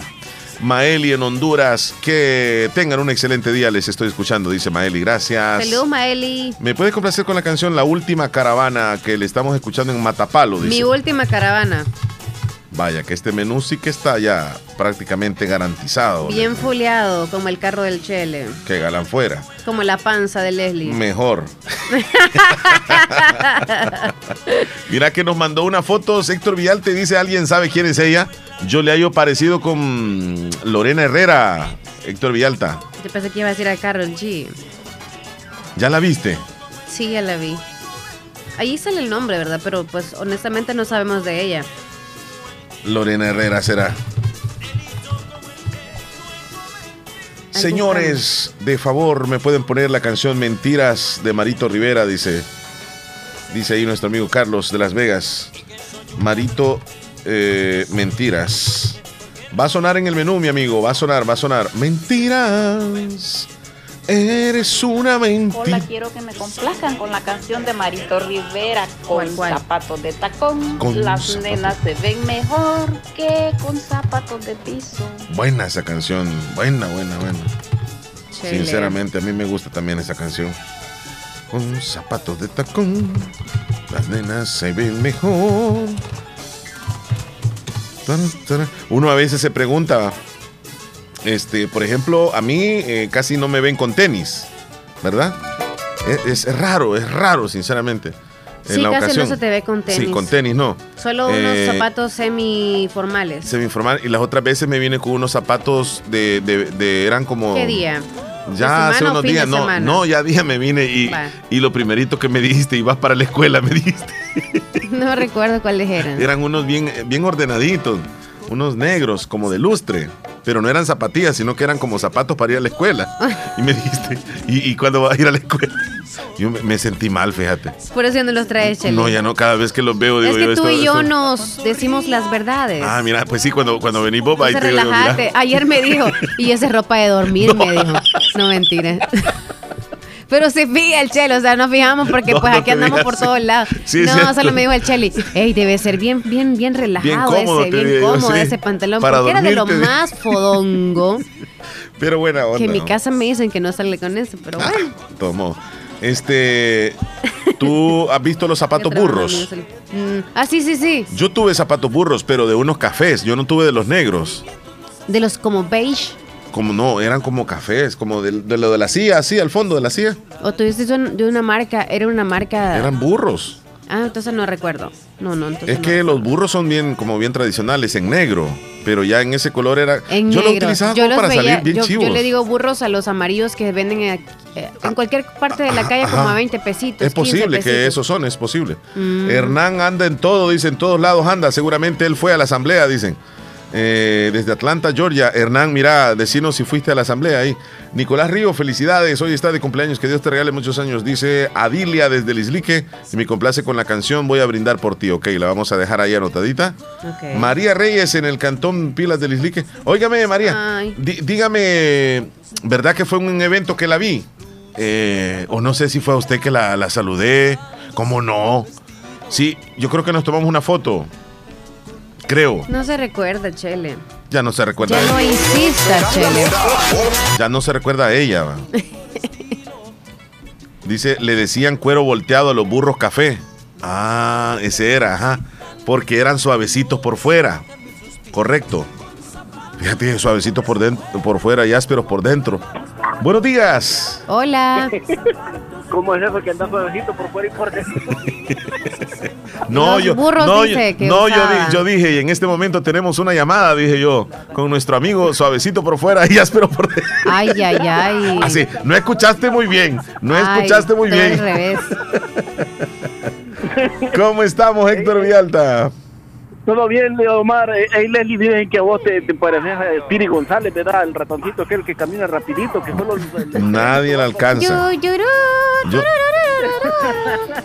Speaker 2: Maeli en Honduras, que tengan un excelente día, les estoy escuchando, dice Maeli, gracias.
Speaker 3: Saludos, Maeli.
Speaker 2: ¿Me puede complacer con la canción La Última Caravana que le estamos escuchando en Matapalo? Dice.
Speaker 3: Mi última caravana.
Speaker 2: Vaya, que este menú sí que está ya prácticamente garantizado.
Speaker 3: Bien fuleado, como el carro del Chele.
Speaker 2: Que galan fuera.
Speaker 3: Como la panza de Leslie.
Speaker 2: Mejor. Mira que nos mandó una foto, Héctor Villalte dice, ¿alguien sabe quién es ella? Yo le hallo parecido con Lorena Herrera, Héctor Villalta.
Speaker 3: Yo pensé que iba a decir a Carol G.
Speaker 2: ¿Ya la viste?
Speaker 3: Sí, ya la vi. Ahí sale el nombre, ¿verdad? Pero pues honestamente no sabemos de ella.
Speaker 2: Lorena Herrera será. Señores, de favor, me pueden poner la canción Mentiras de Marito Rivera, dice. Dice ahí nuestro amigo Carlos de Las Vegas. Marito eh, Mentiras. Va a sonar en el menú, mi amigo. Va a sonar, va a sonar. Mentiras. Eres una mentira.
Speaker 27: Hola, quiero que me complazcan con la canción de Marito Rivera con zapatos de tacón.
Speaker 2: Con
Speaker 27: Las nenas se ven mejor que con zapatos de piso.
Speaker 2: Buena esa canción. Buena, buena, buena.
Speaker 27: Chele.
Speaker 2: Sinceramente, a mí me gusta también esa canción. Con zapatos de tacón, las nenas se ven mejor. Uno a veces se pregunta, este, por ejemplo, a mí eh, casi no me ven con tenis, ¿verdad? Es, es raro, es raro, sinceramente. En
Speaker 3: Sí,
Speaker 2: la
Speaker 3: casi
Speaker 2: ocasión.
Speaker 3: no se te ve con tenis.
Speaker 2: Sí, con tenis no.
Speaker 3: Solo unos
Speaker 2: Eh,
Speaker 3: zapatos semiformales.
Speaker 2: Semi-informal. Y las otras veces me viene con unos zapatos de, de- de- eran como.
Speaker 3: ¿Qué día? ¿De
Speaker 2: Ya hace unos días, no,
Speaker 3: semana?
Speaker 2: no, ya día me vine y,
Speaker 3: Va.
Speaker 2: y lo primerito que me dijiste, y vas para la escuela, me dijiste.
Speaker 3: No recuerdo cuáles eran.
Speaker 2: Eran unos bien, bien ordenaditos, unos negros, como de lustre. pero no eran zapatillas, sino que eran como zapatos para ir a la escuela. Y me dijiste, ¿y, y cuándo vas a ir a la escuela? Yo me, me sentí mal, fíjate.
Speaker 3: Por eso ya no los traes, Chele.
Speaker 2: No, ya no, cada vez que los veo digo
Speaker 3: es que
Speaker 2: yo
Speaker 3: tú
Speaker 2: esto-
Speaker 3: y yo
Speaker 2: esto-
Speaker 3: nos decimos las verdades.
Speaker 2: Ah, mira, pues sí, cuando, cuando venís vos, ahí.
Speaker 3: Ayer me dijo, y esa es ropa de dormir, me dijo. No, mentira. Pero se fija el chelo, o sea, nos fijamos porque
Speaker 2: No,
Speaker 3: pues
Speaker 2: no
Speaker 3: aquí andamos por todos lados.
Speaker 2: Sí,
Speaker 3: no, solo me dijo el cheli, ey, debe ser bien, bien, bien relajado
Speaker 2: cómodo,
Speaker 3: ese, bien
Speaker 2: digo
Speaker 3: cómodo
Speaker 2: sí.
Speaker 3: ese pantalón,
Speaker 2: Para
Speaker 3: porque era de lo más fodongo.
Speaker 2: Pero buena onda.
Speaker 3: que en mi casa me dicen que no sale con eso, pero bueno.
Speaker 2: Tomó. Este, ¿tú has visto los zapatos burros?
Speaker 3: Mm, Ah, sí, sí, sí.
Speaker 2: Yo tuve zapatos burros, pero de unos cafés. Yo no tuve de los negros.
Speaker 3: De los como beige.
Speaker 2: Como no, eran como cafés, como de, de lo de la CIA, así, al fondo de la CIA.
Speaker 3: O tuviste un- de una marca, era una marca.
Speaker 2: Eran burros.
Speaker 3: Ah, entonces no recuerdo. No, no, entonces
Speaker 2: Es que los burros son bien, como bien tradicionales, en negro. Pero ya en ese color era.
Speaker 3: En
Speaker 2: yo lo utilizaba
Speaker 3: Yo
Speaker 2: como para
Speaker 3: veía-
Speaker 2: salir bien
Speaker 3: yo,
Speaker 2: chivos.
Speaker 3: yo le digo burros a los amarillos que venden en, en cualquier parte de la calle como a 20 pesitos.
Speaker 2: Es
Speaker 3: 15
Speaker 2: posible que esos son, es posible.
Speaker 3: Mm.
Speaker 2: Hernán anda en todo, dice, en todos lados anda. Seguramente él fue a la asamblea, dicen. Eh, desde Atlanta, Georgia. Hernán, mira, decinos si fuiste a la asamblea ahí. Nicolás Río, felicidades. Hoy está de cumpleaños. Que Dios te regale muchos años. Dice Adilia desde Lislique. Y me complace con la canción. Voy a brindar por ti. Ok, la vamos a dejar ahí anotadita. María Reyes en el cantón Pilas de Lislique. Óigame, María. Dígame, ¿verdad que fue un evento que la vi? Eh, o no sé si fue a usted que la, la saludé. ¿Cómo no? Sí, yo creo que nos tomamos una foto. Creo.
Speaker 3: No se recuerda, Chele.
Speaker 2: Ya no se recuerda.
Speaker 3: Ya no insista, Chele.
Speaker 2: Ya no se recuerda a ella. va. Dice, le decían cuero volteado a los burros café. Ah, ese era, ajá. Porque eran suavecitos por fuera. Correcto. Fíjate, suavecitos por, dentro, por fuera y ásperos por dentro. Buenos días.
Speaker 3: Hola.
Speaker 29: ¿Cómo es eso que anda suavecito por fuera y por dentro?
Speaker 2: No, yo,
Speaker 3: burros
Speaker 2: no,
Speaker 3: dice
Speaker 2: yo,
Speaker 3: que
Speaker 2: no yo, yo dije, y en este momento tenemos una llamada, dije yo, con nuestro amigo suavecito por fuera y áspero por dentro.
Speaker 3: Ay, ay, ay.
Speaker 2: Así, no escuchaste muy bien, no
Speaker 3: Ay,
Speaker 2: escuchaste muy bien.
Speaker 3: al revés.
Speaker 2: ¿Cómo estamos, Héctor Villalta?
Speaker 29: Todo bien, Leo Omar. Eh, Hey, Leslie, dicen que a vos te, te pareces a Spiri González, ¿verdad? El ratoncito aquel que camina rapidito, que solo...
Speaker 2: Nadie la alcanza.
Speaker 3: Yu, yurú,
Speaker 2: Yo,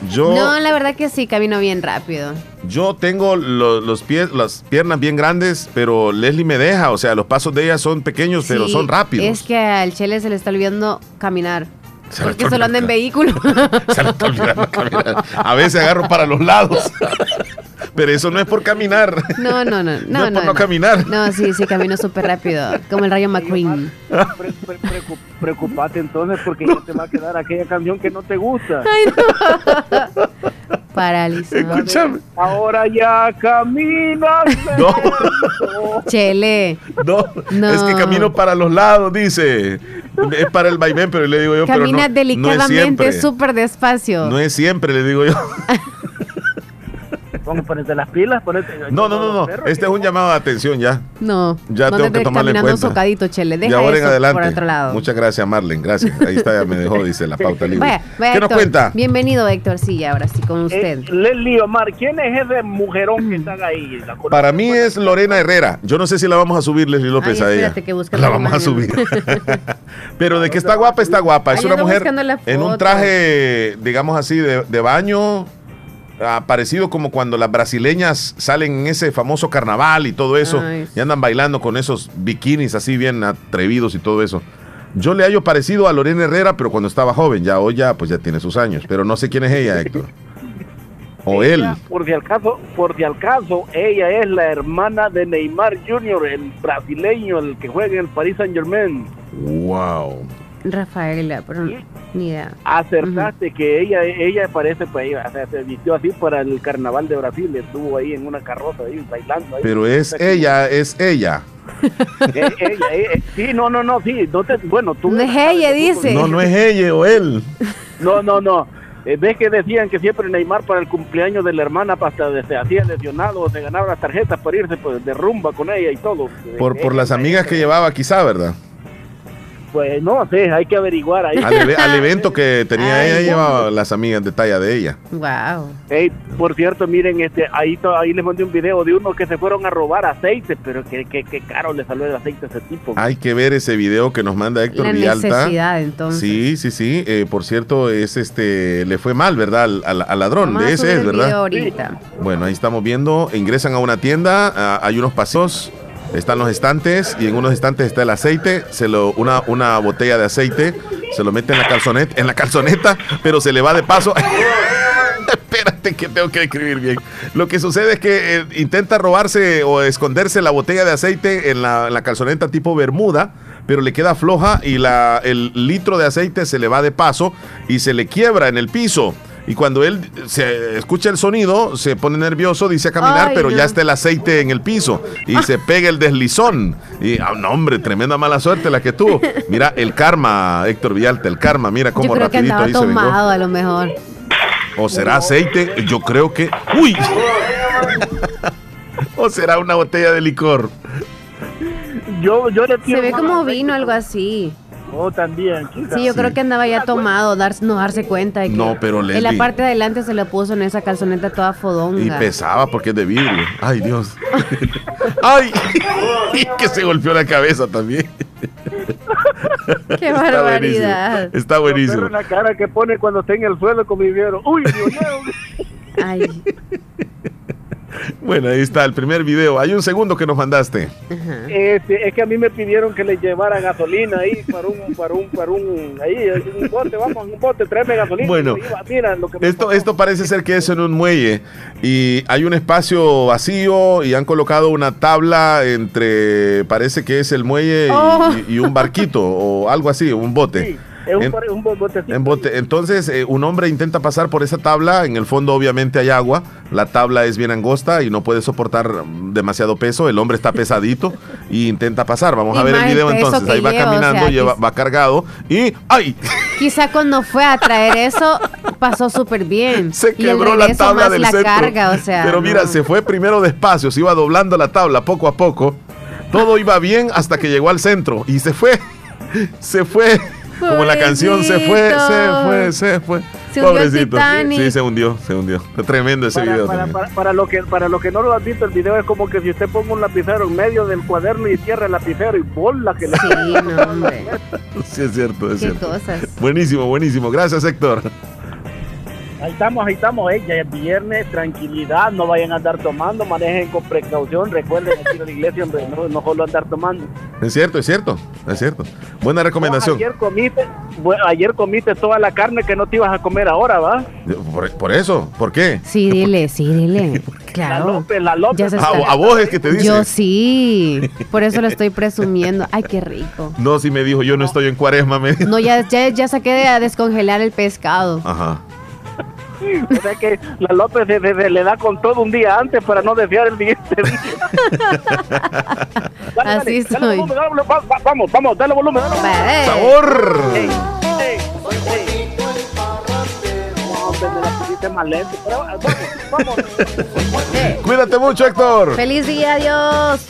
Speaker 2: yo,
Speaker 3: No, la verdad que sí, camino bien rápido.
Speaker 2: yo tengo lo- los pies, las piernas bien grandes, pero Leslie me deja, o sea, los pasos de ella son pequeños, pero
Speaker 3: Sí,
Speaker 2: son rápidos.
Speaker 3: Es que al Chele se le está olvidando caminar.
Speaker 2: Se le
Speaker 3: Porque solo anda en vehículo.
Speaker 2: Se le está olvidando caminar. A veces agarro para los lados. Pero eso no es por caminar.
Speaker 3: No, no, no.
Speaker 2: No
Speaker 3: No,
Speaker 2: es por no caminar.
Speaker 3: No, sí, sí, camino súper rápido. Como el Rayo McQueen.
Speaker 29: Pre- pre- preocu- Preocupate entonces porque ya te va a quedar aquella canción que no te gusta.
Speaker 3: Paralizado.
Speaker 2: Escúchame.
Speaker 29: Ahora ya caminas. lento.
Speaker 3: Chele.
Speaker 2: No,
Speaker 3: No.
Speaker 2: es que camino para los lados, dice. Es para el vaivén, pero le digo yo, pero no,
Speaker 3: Caminas
Speaker 2: no
Speaker 3: delicadamente, súper despacio.
Speaker 2: No es siempre, le digo yo.
Speaker 29: Ponte, ponete las pilas, ponete...
Speaker 2: No, no, no, no. Este es un llamado de atención ya.
Speaker 3: No.
Speaker 2: Ya
Speaker 3: no
Speaker 2: tengo que
Speaker 3: andes
Speaker 2: tomarlo en cuenta.
Speaker 3: socadito, Chele.
Speaker 2: De
Speaker 3: Deja
Speaker 2: ahora en
Speaker 3: eso
Speaker 2: adelante.
Speaker 3: por otro lado.
Speaker 2: Muchas gracias, Marlen. Gracias. Ahí está, ya me dejó, dice la pauta libre.
Speaker 3: Vaya, vaya,
Speaker 2: ¿Qué nos cuenta?
Speaker 3: Bienvenido, Héctor. Sí, ahora sí, con usted.
Speaker 29: Eh, Leslie Omar, ¿quién es ese mujerón que está ahí?
Speaker 2: Para mí es Lorena Herrera. Yo no sé si la vamos a subir, Leslie López,
Speaker 3: Ay,
Speaker 2: a ella.
Speaker 3: que
Speaker 2: la vamos a subir. Pero de que está guapa, está guapa. Es
Speaker 3: Ay,
Speaker 2: una mujer en un traje, digamos así, de, de baño, ah, parecido como cuando las brasileñas salen en ese famoso carnaval y todo eso,
Speaker 3: Ay.
Speaker 2: y andan bailando con esos bikinis así bien atrevidos y todo eso. Yo le hallo parecido a Lorena Herrera, pero cuando estaba joven, ya hoy ya, pues ya tiene sus años. Pero no sé quién es ella, Héctor. O él.
Speaker 29: Por si al caso, por si al caso, ella es la hermana de Neymar Jr., el brasileño, el que juega en el Paris Saint Germain.
Speaker 2: Wow.
Speaker 3: Rafaela, pero ni idea.
Speaker 29: Acertaste que ella, ella parece, pues, o sea, se vistió así para el carnaval de Brasil, estuvo ahí en una carroza, ahí bailando. Ahí.
Speaker 2: Pero es ella, es ella.
Speaker 29: Eh, ella, eh, sí, no, no, no, sí, no te, bueno, tú.
Speaker 3: No es ella, dice.
Speaker 2: No, no es ella o él.
Speaker 29: No, no, no. Eh, ¿Ves que decían que siempre Neymar para el cumpleaños de la hermana hasta de- se hacía lesionado, se ganaba las tarjetas para irse pues, de rumba con ella y todo?
Speaker 2: Por,
Speaker 29: Eh,
Speaker 2: por las amigas que llevaba, quizá, ¿verdad?
Speaker 29: Pues no sé, hay que averiguar ahí.
Speaker 2: Al, al evento que tenía
Speaker 29: Ay,
Speaker 2: ella, llevaba las amigas de talla de ella.
Speaker 3: Wow.
Speaker 29: Ey, por cierto, miren, este, ahí, ahí les mandé un video de uno que se fueron a robar aceite, pero que, que, que caro le salió el aceite a ese tipo.
Speaker 2: Hay que ver ese video que nos manda Héctor
Speaker 3: La
Speaker 2: Villalta.
Speaker 3: necesidad, entonces.
Speaker 2: Sí, sí, sí. Eh, por cierto, es este, le fue mal, ¿verdad? Al, al- al ladrón.
Speaker 3: Vamos a
Speaker 2: de ese es, ¿verdad?
Speaker 3: ahorita.
Speaker 2: Bueno, ahí estamos viendo. Ingresan a una tienda, ah, hay unos paseos, están los estantes y en unos estantes está el aceite, se lo, una, una botella de aceite, se lo mete en la calzoneta, en la calzoneta, pero se le va de paso. Espérate que tengo que escribir bien. Lo que sucede es que eh, intenta robarse o esconderse la botella de aceite en la, la calzoneta tipo Bermuda, pero le queda floja y la, el litro de aceite se le va de paso y se le quiebra en el piso. Y cuando él se escucha el sonido, se pone nervioso, dice a caminar,
Speaker 3: Ay,
Speaker 2: pero
Speaker 3: no.
Speaker 2: ya está el aceite en el piso y se pega el deslizón. Y, ah, no, hombre, tremenda mala suerte la que tuvo. Mira, el karma, Héctor Villalta, el karma, mira
Speaker 3: Yo
Speaker 2: cómo
Speaker 3: creo que
Speaker 2: rapidito
Speaker 3: andaba
Speaker 2: ahí se vengó.
Speaker 3: tomado a lo mejor.
Speaker 2: O será aceite, yo creo que. ¡Uy! o será una botella de licor.
Speaker 29: Yo, yo le
Speaker 3: Se ve como vino, algo así.
Speaker 29: Oh, también.
Speaker 3: Sí, yo creo que andaba ya tomado, dar- no darse cuenta de que
Speaker 2: No, pero
Speaker 3: en la
Speaker 2: Leslie-
Speaker 3: parte de adelante se lo puso en esa calzoneta toda
Speaker 2: Y
Speaker 3: fodonga.
Speaker 2: pesaba porque es de vidrio. Ay, Dios. ¡Ay! que se golpeó la cabeza también.
Speaker 3: Qué
Speaker 2: Está
Speaker 3: barbaridad.
Speaker 2: buenísimo. Está buenísimo.
Speaker 29: en la cara que pone cuando está en el suelo con mi. Uy, Dios mío.
Speaker 3: Ay.
Speaker 2: Bueno, ahí está el primer video. Hay un segundo que nos mandaste.
Speaker 29: Este, es que a mí me pidieron que le llevara gasolina ahí para un, para un, para un, ahí, un bote, vamos, un bote, tráeme gasolina.
Speaker 2: Bueno,
Speaker 29: iba, mira lo que me
Speaker 2: Esto, esto parece ser que es en un muelle y hay un espacio vacío y han colocado una tabla entre, parece que es el muelle y,
Speaker 29: Oh.
Speaker 2: y- y un barquito o algo así, un bote.
Speaker 29: Es un,
Speaker 2: En-
Speaker 29: pare- un botecito.
Speaker 2: En bote. Entonces, eh, un hombre intenta pasar por esa tabla. En el fondo, obviamente, hay agua. La tabla es bien angosta y no puede soportar demasiado peso. El hombre está pesadito y intenta pasar. Vamos
Speaker 3: Y
Speaker 2: a ver el video entonces. Ahí va
Speaker 3: o
Speaker 2: caminando,
Speaker 3: sea,
Speaker 2: lleva- va cargado y ¡ay!
Speaker 3: Quizá cuando fue a traer eso, pasó súper bien.
Speaker 2: Se quebró la tabla
Speaker 3: más
Speaker 2: del
Speaker 3: la
Speaker 2: centro.
Speaker 3: carga, o sea.
Speaker 2: Pero mira,
Speaker 3: no.
Speaker 2: se fue primero despacio, se iba doblando la tabla poco a poco. Todo iba bien hasta que llegó al centro y se fue. Se fue. Como la canción se fue, se fue, se fue.
Speaker 29: Se
Speaker 2: Pobrecito.
Speaker 29: Titanic.
Speaker 2: Sí, se hundió, se hundió. Está tremendo ese
Speaker 29: Para,
Speaker 2: video.
Speaker 29: para, para, para lo que, para lo que no lo han visto, el video es como que si usted ponga un lapicero en medio del cuaderno y cierra el lapicero y bola que le...
Speaker 3: Sí, no, hombre.
Speaker 2: Sí, es cierto, es
Speaker 3: Qué
Speaker 2: cierto.
Speaker 3: cosas.
Speaker 2: Buenísimo, buenísimo. Gracias, Héctor.
Speaker 29: Ahí estamos, ahí estamos, eh, ya es viernes, tranquilidad, no vayan a andar tomando, manejen con precaución, recuerden aquí en la iglesia, hombre, no, no solo andar tomando.
Speaker 2: Es cierto, es cierto, es cierto. Buena recomendación.
Speaker 29: Ayer comiste, bueno, ayer comiste toda la carne que no te ibas a comer ahora, ¿va?
Speaker 2: Por, por eso, ¿por qué?
Speaker 3: Sí, dile, sí, dile. Claro.
Speaker 29: La López, la López.
Speaker 3: Ya se
Speaker 2: A,
Speaker 3: está-
Speaker 2: a vos es que te dice.
Speaker 3: Yo sí. Por eso lo estoy presumiendo. Ay, qué rico.
Speaker 2: No, si me dijo, yo no estoy en cuaresma. Me...
Speaker 3: No, ya, ya, ya saqué de a descongelar el pescado.
Speaker 2: Ajá.
Speaker 29: O sea que la López se, se- se le da con todo un día antes para no desviar el siguiente día. Dale,
Speaker 3: Así
Speaker 29: dale, dale
Speaker 3: soy.
Speaker 29: volumen, dale volumen, va- va- vamos, vamos, dale volumen. Dale volumen.
Speaker 2: ¡Sabor!
Speaker 29: Ey, ey, ey. No, hombre, me la pusiste más lento, pero vamos, vamos.
Speaker 2: Cuídate mucho, Héctor.
Speaker 3: Feliz día, adiós.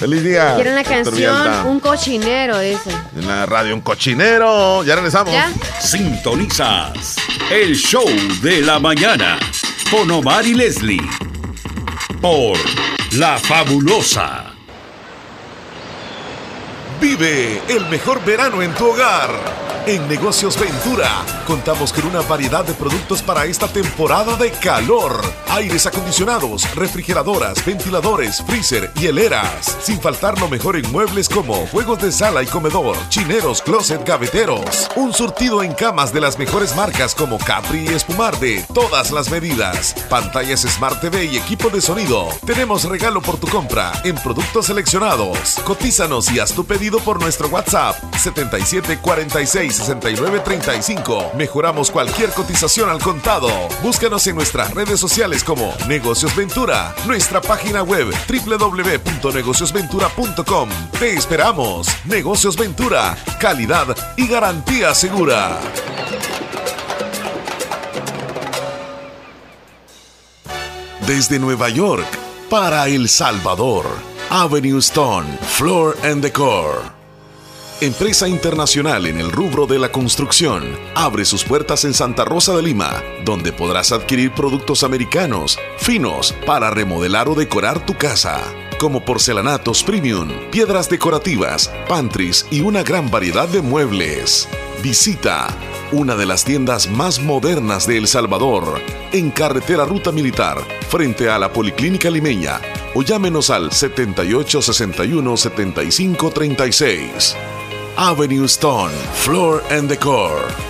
Speaker 2: Feliz día.
Speaker 3: Quieren la
Speaker 2: Héctor
Speaker 3: canción. Un cochinero, dice.
Speaker 2: En la radio, un cochinero. Ya regresamos.
Speaker 3: ¿Ya?
Speaker 19: Sintonizas el show de la mañana con Omar y Leslie por La Fabulosa.
Speaker 30: Vive el mejor verano en tu hogar. En Negocios Ventura contamos con una variedad de productos para esta temporada de calor. Aires acondicionados, refrigeradoras, ventiladores, freezer y heleras. Sin faltar lo mejor en muebles como juegos de sala y comedor, chineros, closet, gaveteros. Un surtido en camas de las mejores marcas como Capri y Espumar de todas las medidas. Pantallas Smart TV y equipo de sonido. Tenemos regalo por tu compra en productos seleccionados. Cotízanos y haz tu pedido por nuestro WhatsApp 77 46 69 35. Mejoramos cualquier cotización al contado. Búscanos en nuestras redes sociales como Negocios Ventura, nuestra página web www.negociosventura.com. Te esperamos. Negocios Ventura, calidad y garantía segura. Desde Nueva York para El Salvador, Avenue Stone, Floor and Decor. Empresa internacional en el rubro de la construcción, abre sus puertas en Santa Rosa de Lima, donde podrás adquirir productos americanos, finos, para remodelar o decorar tu casa, como porcelanatos premium, piedras decorativas, pantries y una gran variedad de muebles. Visita una de las tiendas más modernas de El Salvador, en carretera Ruta Militar, frente a la Policlínica Limeña, o llámenos al 7861 7536. Avenue Stone, Floor and Decor.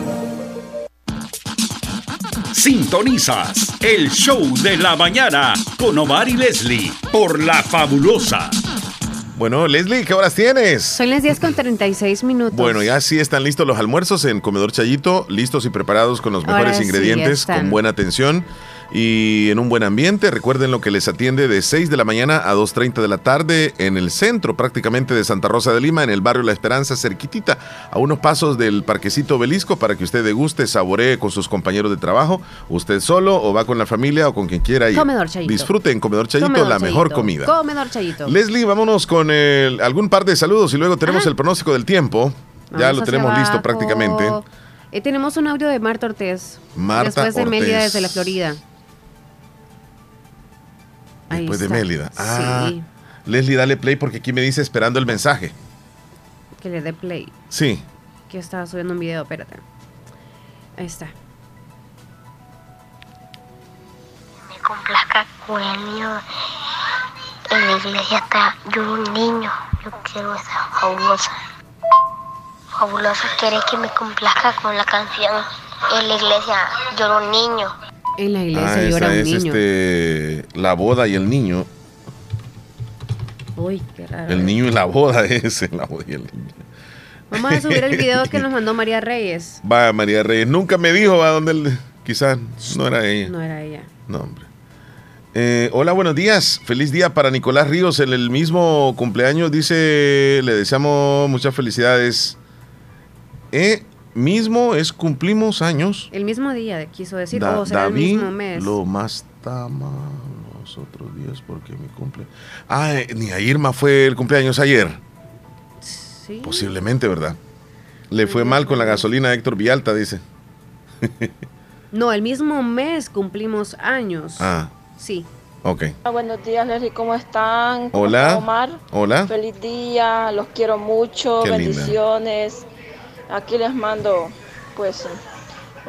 Speaker 19: Sintonizas el show de la mañana con Omar y Leslie por La Fabulosa.
Speaker 2: Bueno, Leslie, ¿qué horas tienes?
Speaker 3: Son las 10 con 36 minutos.
Speaker 2: Bueno, ya sí están listos los almuerzos en Comedor Chayito, listos y preparados con los mejores
Speaker 3: Ahora
Speaker 2: ingredientes, con buena atención y en un buen ambiente. Recuerden lo que les atiende de 6 de la mañana a 2.30 de la tarde en el centro prácticamente de Santa Rosa de Lima, en el barrio La Esperanza, cerquitita, a unos pasos del parquecito Belisco para que usted deguste, saboree con sus compañeros de trabajo, usted solo o va con la familia o con quien quiera ir.
Speaker 3: Comedor Chayito.
Speaker 2: Disfrute en Comedor Chayito
Speaker 3: Comedor
Speaker 2: la mejor comida.
Speaker 3: Comedor Chayito.
Speaker 2: Leslie, vámonos con el- algún par de saludos y luego tenemos el pronóstico del tiempo. ya lo tenemos listo prácticamente.
Speaker 3: Eh, tenemos un audio de Marta Ortiz.
Speaker 2: Marta
Speaker 3: Después de desde la Florida.
Speaker 2: Después de. Mélida. Ah,
Speaker 3: Sí,
Speaker 2: Leslie, dale play porque aquí me dice esperando el mensaje.
Speaker 3: que le dé play.
Speaker 2: Sí.
Speaker 3: Que yo estaba subiendo un video, espérate. Ahí está.
Speaker 31: me complazca con el niño. En la iglesia está yo un niño. Yo quiero esa fabulosa. Fabulosa quiere que me complazca con la canción. En la iglesia llora un niño.
Speaker 3: En la iglesia
Speaker 2: Ah,
Speaker 3: llora
Speaker 2: esa
Speaker 3: un
Speaker 2: es
Speaker 3: niño.
Speaker 2: este la boda y el niño.
Speaker 3: Uy, qué raro.
Speaker 2: El niño y la boda es la boda y el niño.
Speaker 3: Vamos a subir el video que nos mandó María Reyes.
Speaker 2: Va, María Reyes. Nunca me dijo a dónde él. Quizás no era ella.
Speaker 3: No era ella.
Speaker 2: No, hombre. Eh, hola, buenos días. Feliz día para Nicolás Ríos en el mismo cumpleaños. Dice, le deseamos muchas felicidades. Eh, mismo es cumplimos años.
Speaker 3: El mismo día, quiso decir.
Speaker 2: Da-
Speaker 3: o será el
Speaker 2: David
Speaker 3: mismo mes.
Speaker 2: lo más tama los otros días porque mi cumple. Ah, eh, ni a Irma fue el cumpleaños ayer.
Speaker 3: Sí.
Speaker 2: Posiblemente, ¿verdad? Le fue mal con la gasolina a Héctor Vialta, dice.
Speaker 3: No, el mismo mes cumplimos años.
Speaker 2: Ah,
Speaker 3: Sí.
Speaker 2: ok.
Speaker 32: Buenos días, Leslie, ¿cómo están? ¿Cómo
Speaker 2: Hola.
Speaker 32: está Omar?
Speaker 2: Hola.
Speaker 32: Feliz día, los quiero mucho,
Speaker 2: Qué linda.
Speaker 32: Aquí les mando, pues,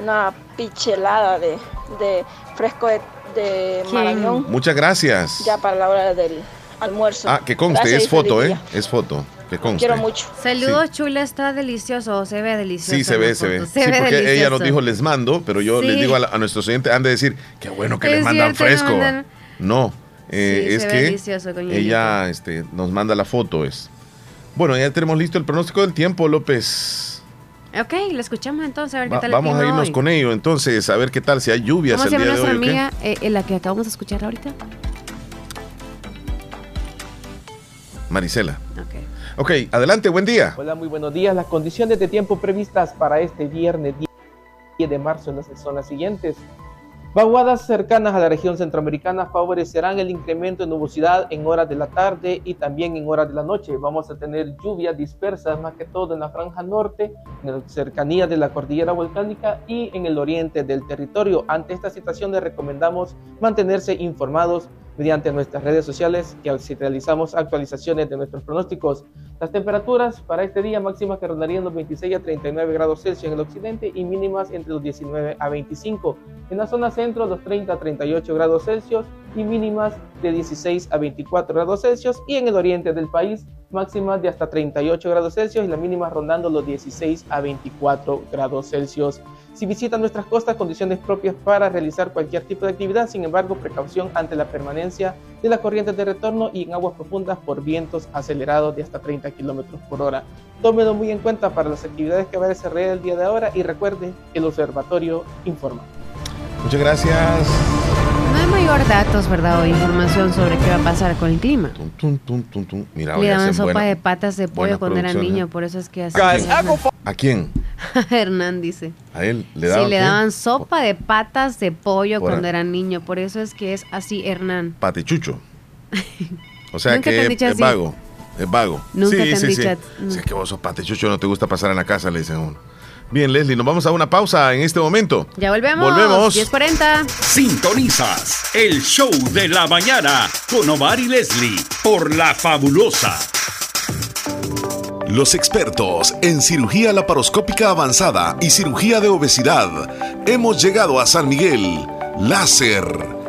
Speaker 32: una pichelada de, de fresco de, de Marañón,
Speaker 2: Muchas gracias.
Speaker 32: ya para la hora del almuerzo.
Speaker 2: Ah, que conste,
Speaker 32: Gracias
Speaker 2: es foto, ¿eh? Es foto. Que conste.
Speaker 32: Quiero mucho.
Speaker 3: Saludos, chula, está delicioso. Se ve delicioso.
Speaker 2: Sí, se ve, se ve.
Speaker 3: foto.
Speaker 2: Sí,
Speaker 3: ve
Speaker 2: porque ella
Speaker 3: delicioso.
Speaker 2: nos dijo les mando, pero yo
Speaker 3: Sí.
Speaker 2: les digo a, la- a nuestros oyentes, han de decir, qué bueno que
Speaker 3: Es
Speaker 2: les mandan
Speaker 3: cierto,
Speaker 2: fresco.
Speaker 3: mandan-
Speaker 2: No, eh,
Speaker 3: Sí,
Speaker 2: es
Speaker 3: se ve
Speaker 2: que ella este, nos manda la foto. Es. Bueno, ya tenemos listo el pronóstico del tiempo, López.
Speaker 3: Ok, lo escuchamos entonces, a ver qué tal el
Speaker 2: vamos a irnos
Speaker 3: hoy.
Speaker 2: con ello, entonces, a ver qué tal, si hay lluvias
Speaker 3: ¿Cómo se
Speaker 2: el
Speaker 3: llama
Speaker 2: día de hoy.
Speaker 3: amiga, eh, en la que acabamos de escuchar ahorita?
Speaker 2: Marisela. Ok, adelante, buen día.
Speaker 33: Hola, muy buenos días. Las condiciones de tiempo previstas para este viernes 10
Speaker 34: 10 de marzo en las siguientes. Vaguadas cercanas a la región centroamericana favorecerán el incremento de nubosidad en horas de la tarde y también en horas de la noche. Vamos a tener lluvias dispersas más que todo en la franja norte, en la cercanía de la cordillera volcánica y en el oriente del territorio. Ante esta situación les recomendamos mantenerse informados mediante nuestras redes sociales que realizamos actualizaciones de nuestros pronósticos. Las temperaturas para este día máximas que rondarían los 26 a 39 grados Celsius en el occidente y mínimas entre los 19 a 25. En la zona centro los 30 a 38 grados Celsius y mínimas de 16 a 24 grados Celsius y en el oriente del país máximas de hasta 38 grados Celsius y la mínima rondando los 16 a 24 grados Celsius. Si visitan nuestras costas, condiciones propias para realizar cualquier tipo de actividad, sin embargo, precaución ante la permanencia de las corrientes de retorno y en aguas profundas por vientos acelerados de hasta 30 kilómetros por hora. Tómelo muy en cuenta para las actividades que va a desarrollar el día de ahora y recuerde, el observatorio informa.
Speaker 35: Muchas gracias.
Speaker 3: Mayor datos, ¿verdad? O información sobre qué va a pasar con el clima.
Speaker 35: Mira,
Speaker 3: Le daban sopa de patas de pollo cuando era niño, por eso es que así.
Speaker 35: ¿A quién?
Speaker 3: Hernán dice.
Speaker 35: A él le daban.
Speaker 3: Sí, le
Speaker 35: qué?
Speaker 3: daban sopa de patas de pollo
Speaker 35: Por-
Speaker 3: cuando era niño, por eso es que es así Hernán.
Speaker 35: Patechucho. O sea
Speaker 3: Nunca te
Speaker 35: que
Speaker 3: han
Speaker 35: es,
Speaker 3: dicho
Speaker 35: es
Speaker 3: así.
Speaker 35: vago. Es vago.
Speaker 3: Nunca
Speaker 35: sí,
Speaker 3: te han
Speaker 35: sí,
Speaker 3: dicho
Speaker 35: sí.
Speaker 3: a-.
Speaker 35: Si es que vos sos patechucho, no te gusta pasar en la casa, le dicen a uno. Bien, Leslie, nos vamos a una pausa en este momento.
Speaker 3: Ya volvemos.
Speaker 35: Volvemos.
Speaker 3: 10.40.
Speaker 19: Sintonizas el show de la mañana con Omar y Leslie por La Fabulosa.
Speaker 2: Los expertos en cirugía laparoscópica avanzada y cirugía de obesidad. Hemos llegado a San Miguel. Láser.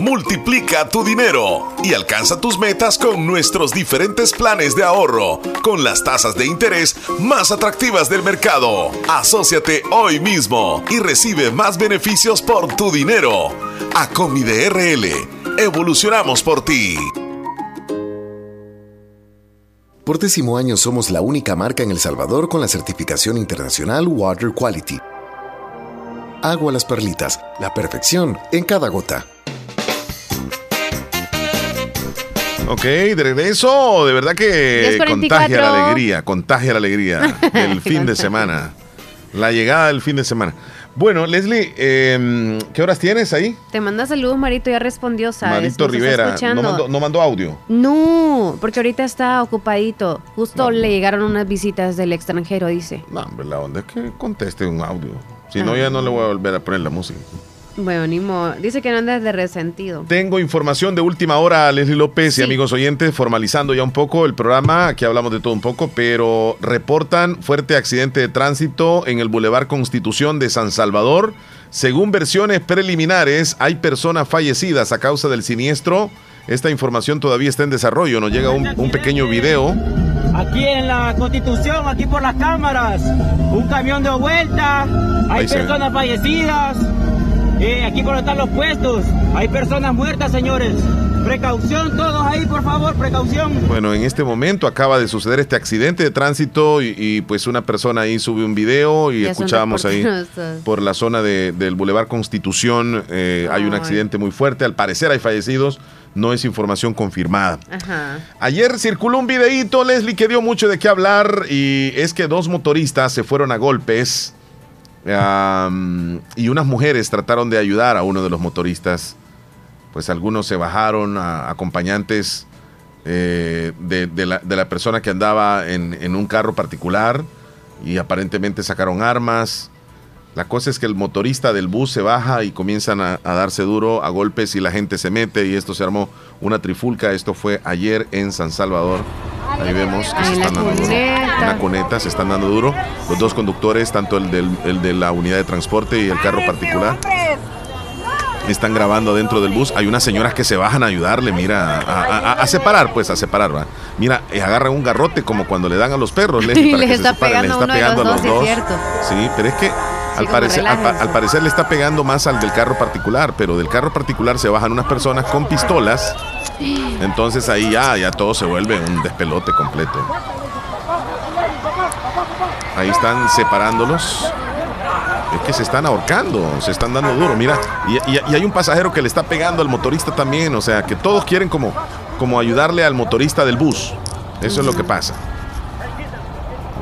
Speaker 2: Multiplica tu dinero y alcanza tus metas con nuestros diferentes planes de ahorro, con las tasas de interés más atractivas del mercado. Asociate hoy mismo y recibe más beneficios por tu dinero. Acomide RL, evolucionamos por ti.
Speaker 36: Por décimo año somos la única marca en El Salvador con la certificación internacional Water Quality. Agua las perlitas, la perfección en cada gota.
Speaker 2: Ok, de regreso, de verdad que
Speaker 3: 10:44.
Speaker 2: contagia la alegría, contagia la alegría del fin de semana. La llegada del fin de semana. Bueno, Leslie, eh, ¿qué horas tienes ahí?
Speaker 3: Te manda saludos, Marito, ya respondió, ¿sabes?
Speaker 2: Marito Rivera. No mandó, no mandó audio.
Speaker 3: No, porque ahorita está ocupadito. Justo le llegaron unas visitas del extranjero, dice.
Speaker 2: No, hombre, la onda es que conteste un audio. Si no, ya no le voy a volver a poner la música.
Speaker 3: Bueno, ni modo. Dice que no andas de resentido.
Speaker 2: Tengo información de última hora, Leslie López y amigos oyentes, formalizando ya un poco el programa. Aquí hablamos de todo un poco, pero reportan fuerte accidente de tránsito en el Boulevard Constitución de San Salvador. Según versiones preliminares, hay personas fallecidas a causa del siniestro. Esta información todavía está en desarrollo. Nos llega un, un pequeño video.
Speaker 37: Aquí en la Constitución, aquí por las cámaras, un camión de vuelta, hay personas fallecidas, eh, aquí por donde están los puestos, hay personas muertas, señores. Precaución todos ahí, por favor, precaución.
Speaker 2: Bueno, en este momento acaba de suceder este accidente de tránsito y, y, pues una persona ahí sube un video y escuchábamos ahí por la zona de- del Boulevard Constitución eh, hay un accidente muy fuerte. Al parecer hay fallecidos. No es información confirmada.
Speaker 3: Ajá.
Speaker 2: Ayer circuló un videíto, Leslie, que dio mucho de qué hablar y es que dos motoristas se fueron a golpes y unas mujeres trataron de ayudar a uno de los motoristas. Pues algunos se bajaron, acompañantes eh, de, de la, de la persona que andaba en, en un carro particular y aparentemente sacaron armas. La cosa es que el motorista del bus se baja y comienzan a, a darse duro a golpes y la gente se mete y esto se armó una trifulca. Esto fue ayer en San Salvador. Ahí vemos que se están dando duro. Una cuneta, se están dando duro. Los dos conductores, tanto el, del- el de la unidad de transporte y el carro particular, están grabando dentro del bus. Hay unas señoras que se bajan a ayudarle, mira, a, a- a- a separar, pues, a separar, ¿va? Mira, eh, agarran un garrote como cuando le dan a los perros, Leslie, para
Speaker 3: les
Speaker 2: que se
Speaker 3: está
Speaker 2: separen, les
Speaker 3: pegando
Speaker 2: está a
Speaker 3: los
Speaker 2: los
Speaker 3: dos.
Speaker 2: Sí, pero es que al parecer, al, pa-
Speaker 3: relájense.
Speaker 2: al parecer le está pegando más al del carro particular, pero del carro particular se bajan unas personas con pistolas. Entonces ahí ya, ya todo se vuelve un despelote completo. Ahí están separándolos. Es que se están ahorcando, se están dando duro. Mira, y, y- y hay un pasajero que le está pegando al motorista también. O sea, que todos quieren como, como ayudarle al motorista del bus. Eso es lo que pasa.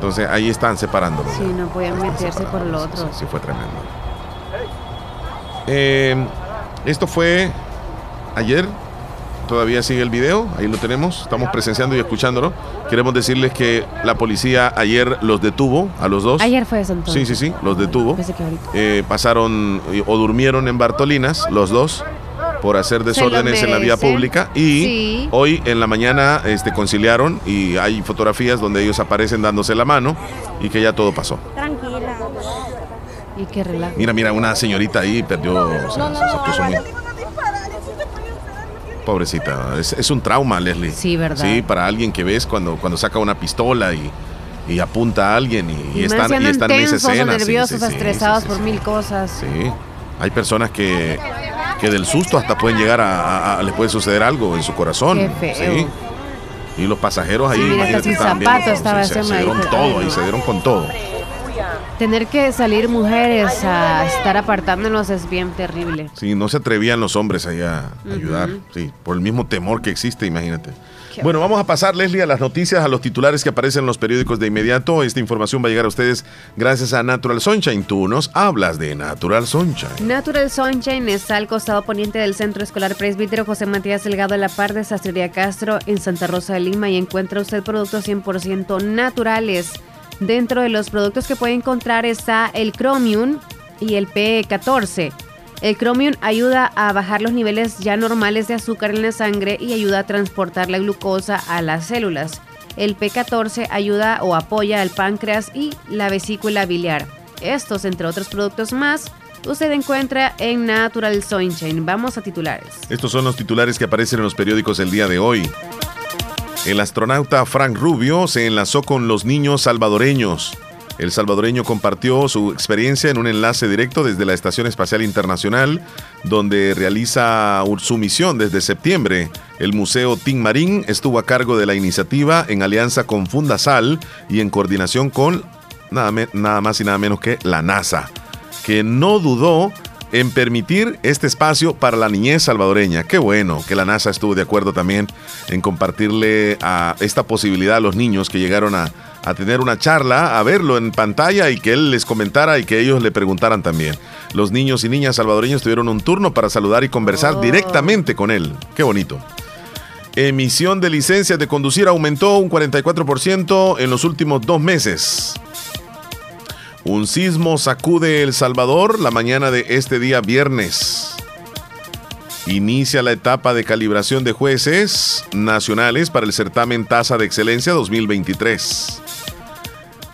Speaker 2: Entonces ahí están separándolos.
Speaker 3: Sí, no podían meterse por el otro.
Speaker 2: Sí, fue tremendo. Eh, esto fue ayer. Todavía sigue el video. Ahí lo tenemos. Estamos presenciando y escuchándolo. Queremos decirles que la policía ayer los detuvo a los dos.
Speaker 3: Ayer fue eso entonces.
Speaker 2: Sí, sí, sí, los detuvo. Eh, pasaron o durmieron en Bartolinas, los dos, por hacer desórdenes en la vía pública. Y
Speaker 3: Sí.
Speaker 2: hoy en la mañana este, conciliaron y hay fotografías donde ellos aparecen dándose la mano y que ya todo pasó.
Speaker 3: Tranquila. Y qué relajo.
Speaker 2: Mira, mira, una señorita ahí perdió, o sea, se- se puso muy- Pobrecita, es, es un trauma, Leslie.
Speaker 3: Sí, ¿verdad?
Speaker 2: Sí, para alguien que ves cuando, cuando saca una pistola y, y apunta a alguien y, y
Speaker 3: Y, más
Speaker 2: están, y están en esa
Speaker 3: tensos
Speaker 2: escena. sí,
Speaker 3: nerviosos,
Speaker 2: sí, sí,
Speaker 3: estresados por mil cosas.
Speaker 2: Sí, hay personas que, que del susto hasta pueden llegar a, a- a- les puede suceder algo en su corazón.
Speaker 3: Qué feo.
Speaker 2: Sí. Y los pasajeros ahí,
Speaker 3: Sí,
Speaker 2: imagínate, estaban viendo,
Speaker 3: estaba
Speaker 2: se, dieron todo ahí, se dieron con todo.
Speaker 3: Tener que salir mujeres a estar apartándonos es bien terrible.
Speaker 2: Sí, no se atrevían los hombres ahí a ayudar, sí, por el mismo temor que existe, imagínate. Bueno, vamos a pasar, Leslie, a las noticias, a los titulares que aparecen en los periódicos de inmediato. Esta información va a llegar a ustedes gracias a Natural Sunshine. Tú nos hablas de Natural Sunshine.
Speaker 3: Natural Sunshine está al costado poniente del Centro Escolar Presbítero José Matías Delgado a la par de Sastrería Castro en Santa Rosa de Lima y encuentra usted productos 100% naturales. Dentro de los productos que puede encontrar está el Chromium y el P14. El Chromium ayuda a bajar los niveles ya normales de azúcar en la sangre y ayuda a transportar la glucosa a las células. El P14 ayuda o apoya al páncreas y la vesícula biliar. Estos, entre otros productos más, usted encuentra en Natural Sunshine. Vamos a titulares.
Speaker 2: Estos son los titulares que aparecen en los periódicos el día de hoy. El astronauta Frank Rubio se enlazó con los niños salvadoreños. El salvadoreño compartió su experiencia en un enlace directo desde la Estación Espacial Internacional, donde realiza su misión desde septiembre. El Museo Tim Marín estuvo a cargo de la iniciativa en alianza con Fundasal y en coordinación con nada, más y nada menos que la NASA, que no dudó en permitir este espacio para la niñez salvadoreña. Qué bueno que la NASA estuvo de acuerdo también en compartirle esta posibilidad a los niños que llegaron a, a tener una charla, a verlo en pantalla y que él les comentara y que ellos le preguntaran también. Los niños y niñas salvadoreños tuvieron un turno para saludar y conversar directamente con él. Qué bonito. Emisión de licencias de conducir aumentó un 44% en los últimos dos meses. Un sismo sacude El Salvador la mañana de este día viernes. Inicia la etapa de calibración de jueces nacionales para el certamen Tasa de Excelencia 2023.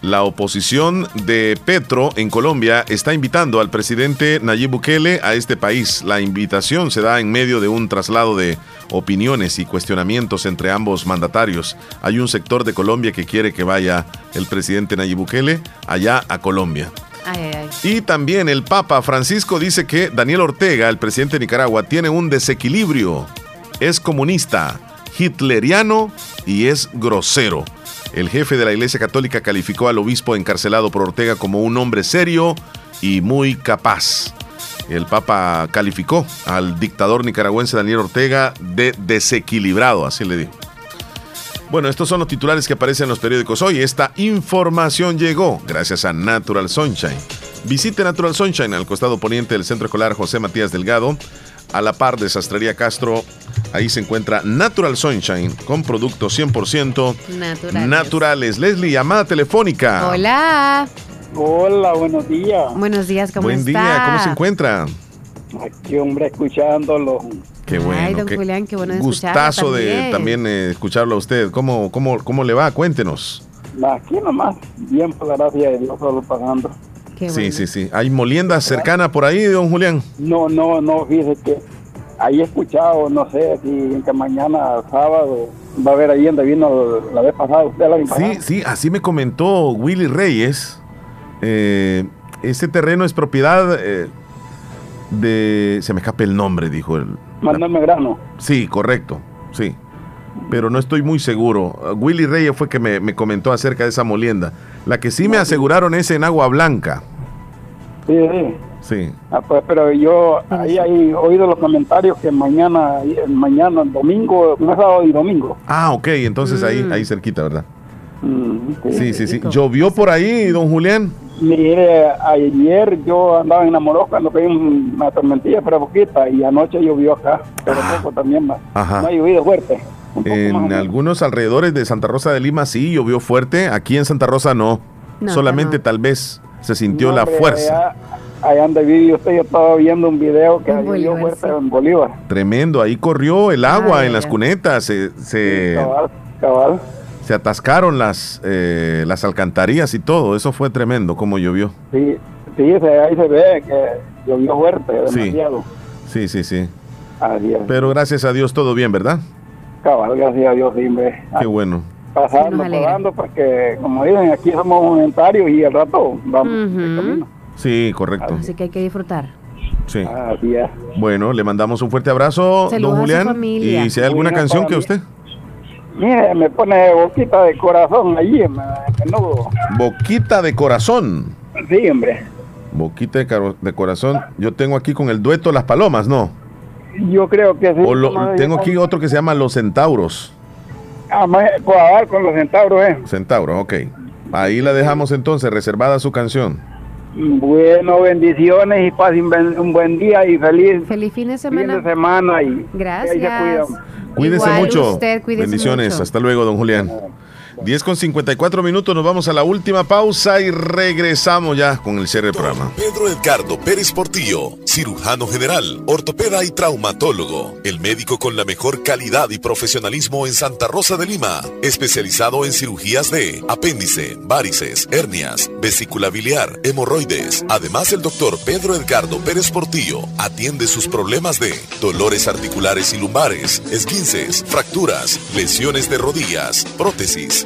Speaker 2: La oposición de Petro en Colombia está invitando al presidente Nayib Bukele a este país. La invitación se da en medio de un traslado de opiniones y cuestionamientos entre ambos mandatarios. Hay un sector de Colombia que quiere que vaya el presidente Nayib Bukele allá a Colombia. Y también el Papa Francisco dice que Daniel Ortega, el presidente de Nicaragua, tiene un desequilibrio. Es comunista, hitleriano y es grosero. El jefe de la Iglesia Católica calificó al obispo encarcelado por Ortega como un hombre serio y muy capaz. El Papa calificó al dictador nicaragüense Daniel Ortega de desequilibrado, así le dijo. Bueno, estos son los titulares que aparecen en los periódicos hoy. Esta información llegó gracias a Natural Sunshine. Visite Natural Sunshine al costado poniente del Centro Escolar José Matías Delgado, a la par de Sastrería Castro Ahí se encuentra Natural Sunshine con productos 100% naturales. naturales. Leslie, llamada telefónica.
Speaker 3: Hola.
Speaker 38: Hola, buenos días.
Speaker 3: Buenos días, ¿cómo
Speaker 2: Buen día, ¿cómo se encuentra?
Speaker 38: Aquí, hombre, escuchándolo.
Speaker 2: Qué bueno.
Speaker 3: Ay, don Julián, qué bueno de
Speaker 2: Gustazo de también eh, escucharlo a usted. ¿Cómo, cómo, ¿Cómo le va? Cuéntenos.
Speaker 38: Aquí nomás, bien por la gracia de Dios, solo pagando.
Speaker 2: Sí, sí, sí. ¿Hay molienda cercana por ahí, don Julián?
Speaker 38: No, no, no, fíjese que ahí he escuchado, no sé, si en que mañana sábado va a haber ahí donde vino la vez pasada usted la
Speaker 2: Sí, sí, así me comentó Willy Reyes. Eh, ese terreno es propiedad eh, de. Se me escape el nombre, dijo el.
Speaker 38: Manuel Megrano.
Speaker 2: Sí, correcto, sí. Pero no estoy muy seguro. Willy Reyes fue que me, me comentó acerca de esa molienda. La que sí me aseguraron es en Agua Blanca.
Speaker 38: Sí, sí.
Speaker 2: Sí.
Speaker 38: Ah, pues, pero yo ahí he oído los comentarios que mañana, mañana, domingo, no sábado y domingo.
Speaker 2: Ah, ok, entonces ahí, mm. ahí cerquita, ¿verdad? Mm, sí, sí, sí, ¿Llovió por ahí, don Julián?
Speaker 38: Mire, ayer yo andaba en cuando pedí una tormentilla, pero poquita, y anoche llovió acá, pero ah. poco también más. No ha llovido fuerte.
Speaker 2: En algunos alrededores de Santa Rosa de Lima sí llovió fuerte, aquí en Santa Rosa no. Solamente tal vez se sintió la fuerza
Speaker 38: allá donde vive usted, yo estaba viendo un video que llovió fuerte en Bolívar.
Speaker 2: Tremendo, ahí corrió el agua en las cunetas, se, se,
Speaker 38: cabal,
Speaker 2: se atascaron las, eh, las alcantarillas y todo, eso fue tremendo, como llovió.
Speaker 38: Sí, sí ahí se ve que llovió fuerte, demasiado.
Speaker 2: Sí, sí, sí. Pero gracias a Dios todo bien, ¿verdad?
Speaker 38: Cabal, gracias a Dios, sí,
Speaker 2: Qué bueno.
Speaker 38: Pasando, pasando, porque como dicen, aquí somos voluntarios y al rato vamos de camino.
Speaker 2: Sí, correcto.
Speaker 3: Así que hay que disfrutar.
Speaker 2: Sí. Bueno, le mandamos un fuerte abrazo, don Julián. Y si hay alguna canción que usted.
Speaker 38: Mire, me pone boquita de corazón allí,
Speaker 2: Boquita de corazón.
Speaker 38: Sí, hombre.
Speaker 2: Boquita de, corazón. Yo tengo aquí con el dueto Las Palomas, ¿no?
Speaker 38: Yo creo que sí.
Speaker 2: tengo aquí otro que se llama Los Centauros.
Speaker 38: Ah, con los centauros, ¿eh?
Speaker 2: Centauros, ok. Ahí la dejamos entonces, reservada su canción.
Speaker 38: Bueno, bendiciones y pasen un buen día y feliz,
Speaker 3: feliz fin de semana.
Speaker 38: Fin de semana y
Speaker 3: Gracias.
Speaker 2: Cuídese mucho. bendiciones. Hasta luego, don Julián. 10 con 54 minutos, nos vamos a la última pausa y regresamos ya con el cierre del programa.
Speaker 30: Pedro Edgardo Pérez Portillo, cirujano general, ortopeda y traumatólogo, el médico con la mejor calidad y profesionalismo en Santa Rosa de Lima, especializado en cirugías de apéndice, varices, hernias, vesícula biliar, hemorroides. Además, el doctor Pedro Edgardo Pérez Portillo atiende sus problemas de dolores articulares y lumbares, esguinces, fracturas, lesiones de rodillas, prótesis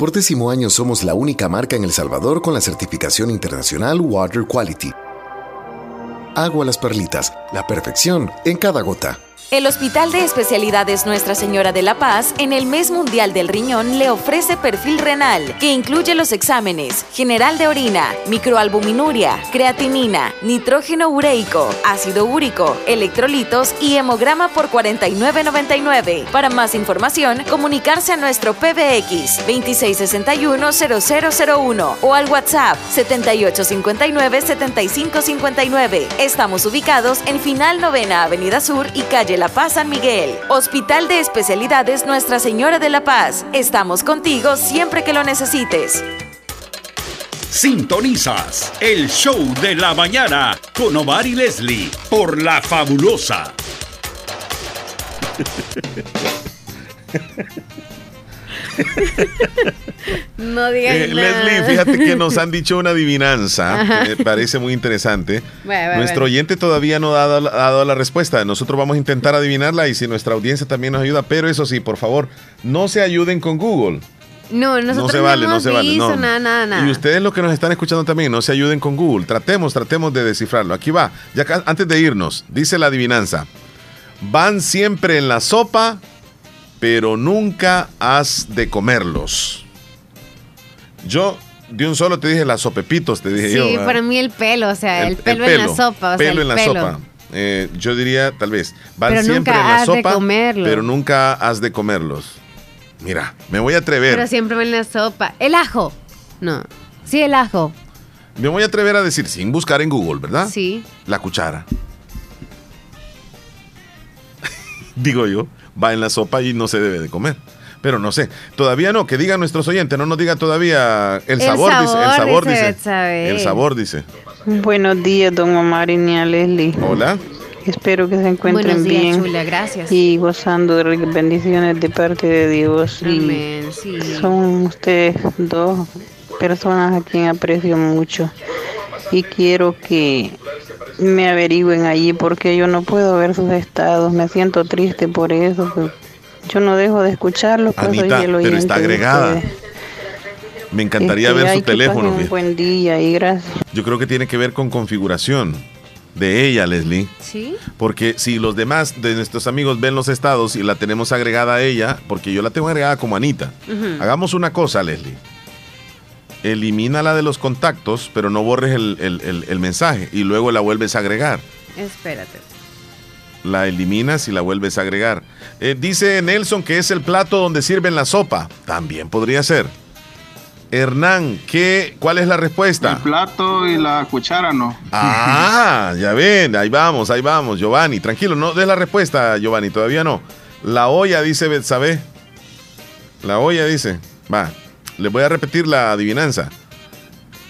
Speaker 36: Por décimo año somos la única marca en El Salvador con la certificación internacional Water Quality. Agua Las Perlitas, la perfección en cada gota.
Speaker 39: El Hospital de Especialidades Nuestra Señora de la Paz en el mes mundial del riñón le ofrece perfil renal que incluye los exámenes general de orina, microalbuminuria, creatinina, nitrógeno ureico, ácido úrico, electrolitos y hemograma por 49.99. Para más información, comunicarse a nuestro PBX 2661-0001 o al WhatsApp 7859-7559. Estamos ubicados en Final Novena Avenida Sur y Calle la Paz San Miguel. Hospital de Especialidades Nuestra Señora de la Paz. Estamos contigo siempre que lo necesites.
Speaker 19: Sintonizas el show de la mañana con Omar y Leslie por La Fabulosa.
Speaker 3: no digas
Speaker 2: eh, Leslie, fíjate que nos han dicho una adivinanza que me parece muy interesante. Nuestro oyente todavía no ha dado, la respuesta. Nosotros vamos a intentar adivinarla y si nuestra audiencia también nos ayuda, pero eso sí, por favor, no se ayuden con Google.
Speaker 3: No, nosotros no se vale, no, se vale. No. Nada, nada, nada.
Speaker 2: Y ustedes los que nos están escuchando también, no se ayuden con Google. Tratemos, tratemos de descifrarlo. Aquí va. Ya antes de irnos, dice la adivinanza. Van siempre en la sopa, pero nunca has de comerlos. Yo de un solo te dije las sopepitos, te dije yo.
Speaker 3: Sí, para mí el pelo, o sea, el, pelo, en la sopa. O pelo en la sopa.
Speaker 2: Eh, yo diría, tal vez, van siempre en la sopa, pero nunca has de comerlos. Mira, me voy a atrever.
Speaker 3: Pero siempre en la sopa. El ajo. No. Sí, el ajo.
Speaker 2: Me voy a atrever a decir, sin buscar en Google, ¿verdad?
Speaker 3: Sí.
Speaker 2: La cuchara. Digo yo va en la sopa y no se debe de comer. Pero no sé, todavía no, que digan nuestros oyentes, no nos diga todavía el sabor, dice, el sabor dice, el sabor dice.
Speaker 40: Buenos días, don Omar y Nia Leslie.
Speaker 2: Hola.
Speaker 40: Espero que se encuentren bien
Speaker 3: gracias.
Speaker 40: y gozando de bendiciones de parte de Dios.
Speaker 3: Amén, sí.
Speaker 40: Son ustedes dos personas a quien aprecio mucho y quiero que me averigüen allí porque yo no puedo ver sus estados. Me siento triste por eso. Pues, yo no dejo de escucharlo.
Speaker 2: Pues pero está agregada. Me encantaría ver su teléfono.
Speaker 40: Un buen día y gracias.
Speaker 2: Yo creo que tiene que ver con configuración de ella, Leslie.
Speaker 3: Sí.
Speaker 2: Porque si los demás de nuestros amigos ven los estados y la tenemos agregada a ella, porque yo la tengo agregada como Anita. Hagamos una cosa, Leslie elimínala de los contactos, pero no borres el, mensaje y luego la vuelves a agregar.
Speaker 3: Espérate.
Speaker 2: La eliminas y la vuelves a agregar. Eh, dice Nelson que es el plato donde sirven la sopa. También podría ser. Hernán, ¿qué, ¿cuál es la respuesta?
Speaker 28: El plato y la cuchara no.
Speaker 2: Ah, ya ven, ahí vamos, ahí vamos, Giovanni. Tranquilo, no des la respuesta, Giovanni, todavía no. La olla, dice Betsabe. La olla dice. Va, les voy a repetir la adivinanza.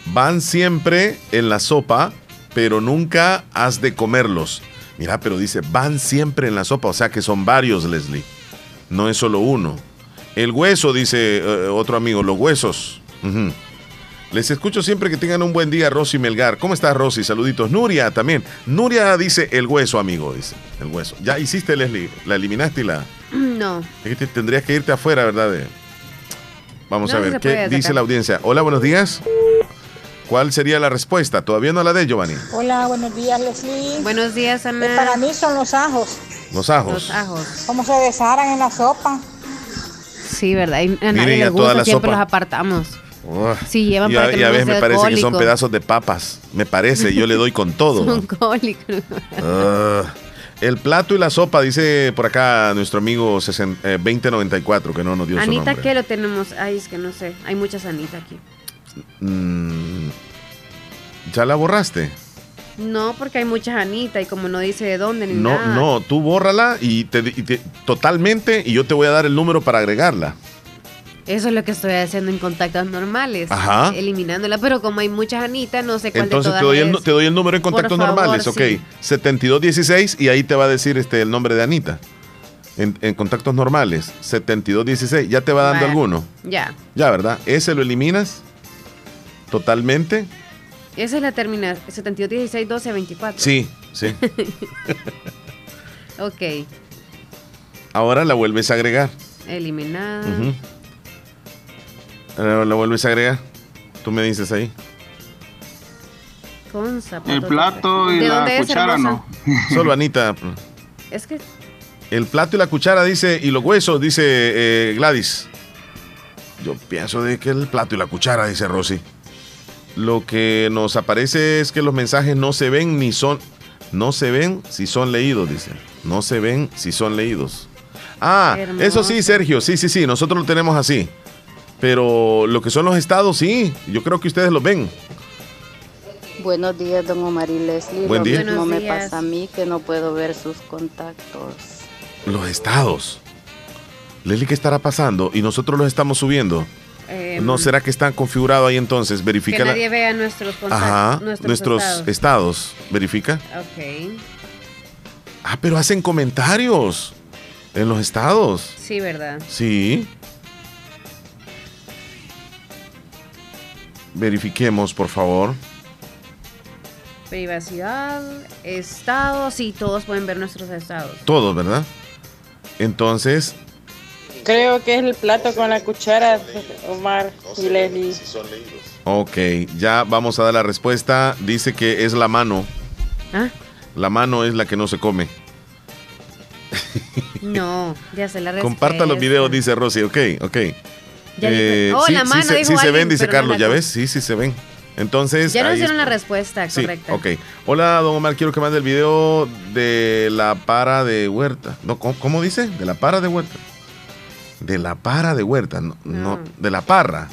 Speaker 2: Van siempre en la sopa, pero nunca has de comerlos. Mira, pero dice, van siempre en la sopa, o sea que son varios, Leslie. No es solo uno. El hueso, dice eh, otro amigo, los huesos. Les escucho siempre que tengan un buen día, Rosy Melgar. ¿Cómo estás, Rosy? Saluditos. Nuria también. Nuria dice el hueso, amigo, dice. El hueso. Ya hiciste, Leslie. La eliminaste y la.
Speaker 3: No.
Speaker 2: Es que tendrías que irte afuera, ¿verdad? Vamos a ver, ¿qué dice la audiencia? Hola, buenos días. ¿Cuál sería la respuesta? Todavía no la de Giovanni.
Speaker 41: Hola, buenos días, Leslie.
Speaker 3: Buenos días, Ana.
Speaker 41: Eh, para mí son los ajos.
Speaker 2: Los ajos.
Speaker 3: Los ajos.
Speaker 41: ¿Cómo se desharan en la sopa?
Speaker 3: Sí, ¿verdad? Y a nadie le gusta, siempre los apartamos. sí, llevan para que
Speaker 2: y a
Speaker 3: veces
Speaker 2: me parece que son pedazos de papas. Me parece, yo le doy con todo.
Speaker 3: son cólicos.
Speaker 2: Ah. El plato y la sopa, dice por acá nuestro amigo 2094, que no nos dio
Speaker 3: Anita,
Speaker 2: su nombre.
Speaker 3: ¿qué lo tenemos? Ay, es que no sé. Hay muchas Anita aquí.
Speaker 2: Mm, ¿Ya la borraste?
Speaker 3: No, porque hay muchas Anita y como no dice de dónde ni
Speaker 2: no,
Speaker 3: nada.
Speaker 2: No, tú bórrala y, te, totalmente y yo te voy a dar el número para agregarla.
Speaker 3: Eso es lo que estoy haciendo en contactos normales.
Speaker 2: Ajá.
Speaker 3: Eliminándola, pero como hay muchas Anitas, no sé cuál
Speaker 2: Entonces
Speaker 3: de
Speaker 2: te doy, el,
Speaker 3: es.
Speaker 2: te doy el número en contactos
Speaker 3: favor,
Speaker 2: normales,
Speaker 3: sí.
Speaker 2: ok. 7216 y ahí te va a decir este, el nombre de Anita. En, en contactos normales, 7216. ¿Ya te va dando alguno?
Speaker 3: Ya.
Speaker 2: Ya, ¿verdad? Ese lo eliminas totalmente.
Speaker 3: Esa es la terminal. 72, 16, 12, 24.
Speaker 2: Sí, sí.
Speaker 3: Ok.
Speaker 2: Ahora la vuelves a agregar.
Speaker 3: Eliminada.
Speaker 2: Ahora la vuelves a agregar. Tú me dices ahí.
Speaker 3: Con.
Speaker 28: El plato y
Speaker 3: ¿De
Speaker 28: la cuchara no.
Speaker 2: Solo Anita.
Speaker 3: Es que
Speaker 2: El plato y la cuchara dice, y los huesos, dice eh, Gladys. Yo pienso de que el plato y la cuchara, dice Rosy. Lo que nos aparece es que los mensajes no se ven ni son, no se ven si son leídos, dice. No se ven si son leídos. Ah,
Speaker 42: Hermoso.
Speaker 2: eso sí, Sergio, sí, sí, sí, nosotros lo tenemos así. Pero lo que son los estados, sí, yo creo que ustedes los ven.
Speaker 42: Buenos días, don Omar y Leslie.
Speaker 2: Buen
Speaker 42: Lo
Speaker 2: día.
Speaker 42: mismo
Speaker 3: Buenos
Speaker 42: me
Speaker 3: días.
Speaker 42: pasa a mí que no puedo ver sus contactos.
Speaker 2: Los estados. Leslie, ¿qué estará pasando? Y nosotros los estamos subiendo.
Speaker 3: eh,
Speaker 2: ¿No será que están configurados ahí entonces?
Speaker 3: que
Speaker 2: Verifica. la-
Speaker 3: nadie vea nuestros contactos.
Speaker 2: Ajá,
Speaker 3: nuestros,
Speaker 2: nuestros,
Speaker 3: estados.
Speaker 2: estados. Verifica.
Speaker 3: Ok.
Speaker 2: Ah, pero hacen comentarios en los estados.
Speaker 3: Sí, ¿verdad?
Speaker 2: Sí. Verifiquemos, por favor.
Speaker 3: Privacidad, estados, sí, todos pueden ver nuestros estados.
Speaker 2: Todos, ¿verdad? Entonces,
Speaker 32: Creo que es el plato con la cuchara, Omar y Leslie.
Speaker 2: ok, ya vamos a dar la respuesta. Dice que es la mano.
Speaker 3: ¿Ah?
Speaker 2: La mano es la que no se come.
Speaker 3: No, ya se la respuesta.
Speaker 2: Comparta los videos, dice Rosy. Ok, ok. Eh,
Speaker 3: oh,
Speaker 2: sí,
Speaker 3: la
Speaker 2: sí
Speaker 3: mano,
Speaker 2: se,
Speaker 3: dijo
Speaker 2: sí se
Speaker 3: alguien,
Speaker 2: ven, dice Carlos. ¿Ya ves? Sí, sí se ven. Entonces.
Speaker 3: Ya nos dieron la respuesta
Speaker 2: Sí,
Speaker 3: correcta.
Speaker 2: ok. Hola, don Omar, quiero que mande el video de la para de huerta. No, ¿cómo, cómo dice? De la para de huerta. De la para de huerta, no, no, de la parra.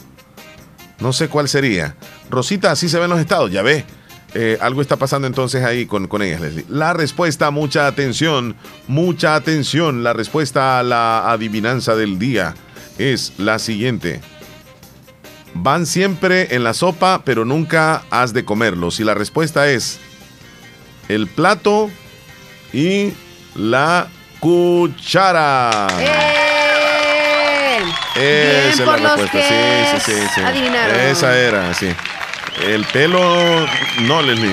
Speaker 2: No sé cuál sería. Rosita, así se ven los estados, ya ve. Eh, algo está pasando entonces ahí con, con ellas, Leslie. La respuesta, mucha atención, mucha atención. La respuesta a la adivinanza del día es la siguiente. Van siempre en la sopa, pero nunca has de comerlos. Y la respuesta es el plato y la cuchara. Esa
Speaker 3: Bien
Speaker 2: es
Speaker 3: por
Speaker 2: la
Speaker 3: los
Speaker 2: respuesta.
Speaker 3: que
Speaker 2: Sí, sí, sí, sí.
Speaker 3: adivinaron.
Speaker 2: Esa era, sí. El pelo, no, Leslie.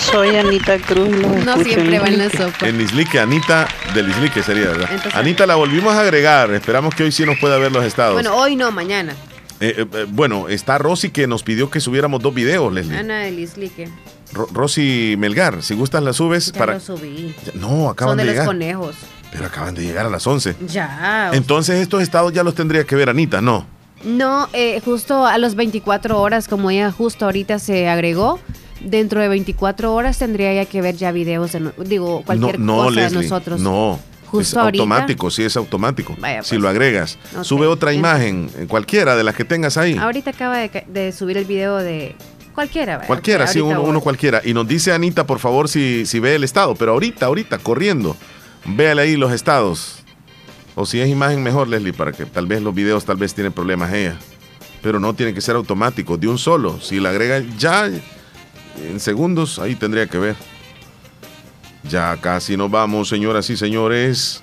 Speaker 40: Soy Anita Cruz.
Speaker 3: No siempre va en la sopa.
Speaker 2: En Islique, Anita del Islique sería, ¿verdad?
Speaker 3: Entonces-
Speaker 2: Anita la volvimos a agregar. Esperamos que hoy sí nos pueda ver los estados.
Speaker 3: Bueno, hoy no, mañana.
Speaker 2: Eh, eh, eh, bueno, está Rosy que nos pidió que subiéramos dos videos, Leslie.
Speaker 3: Ana del Islique.
Speaker 2: Ro- Rosy Melgar, si gustas las subes
Speaker 3: Ya
Speaker 2: para...
Speaker 3: lo subí.
Speaker 2: No, acaban
Speaker 3: Son de,
Speaker 2: de,
Speaker 3: los
Speaker 2: llegar.
Speaker 3: conejos.
Speaker 2: Pero acaban de llegar a las 11.
Speaker 3: Ya.
Speaker 2: Entonces estos estados ya los tendría que ver Anita, ¿no?
Speaker 3: No, eh, justo a los 24 horas, como ella justo ahorita se agregó, dentro de 24 horas tendría ella que ver ya videos, de, no- digo, cualquier
Speaker 2: no, no,
Speaker 3: cosa
Speaker 2: Leslie,
Speaker 3: de nosotros.
Speaker 2: No.
Speaker 3: Justo
Speaker 2: es
Speaker 3: ahorita.
Speaker 2: automático, sí es automático.
Speaker 3: Vaya,
Speaker 2: si
Speaker 3: pues.
Speaker 2: lo agregas. Sube otra imagen, eh, cualquiera de las que tengas ahí.
Speaker 3: Ahorita acaba de, de subir el video de cualquiera. vaya,
Speaker 2: Cualquiera, sí, uno, uno cualquiera. Y nos dice Anita, por favor, si, si ve el estado. Pero ahorita, ahorita, corriendo. Véale ahí los estados. O si es imagen, mejor, Leslie, para que tal vez los videos tal vez tienen problemas ella. Pero no tiene que ser automático, de un solo. Si la agrega ya en segundos, ahí tendría que ver. Ya casi nos vamos, señoras y señores.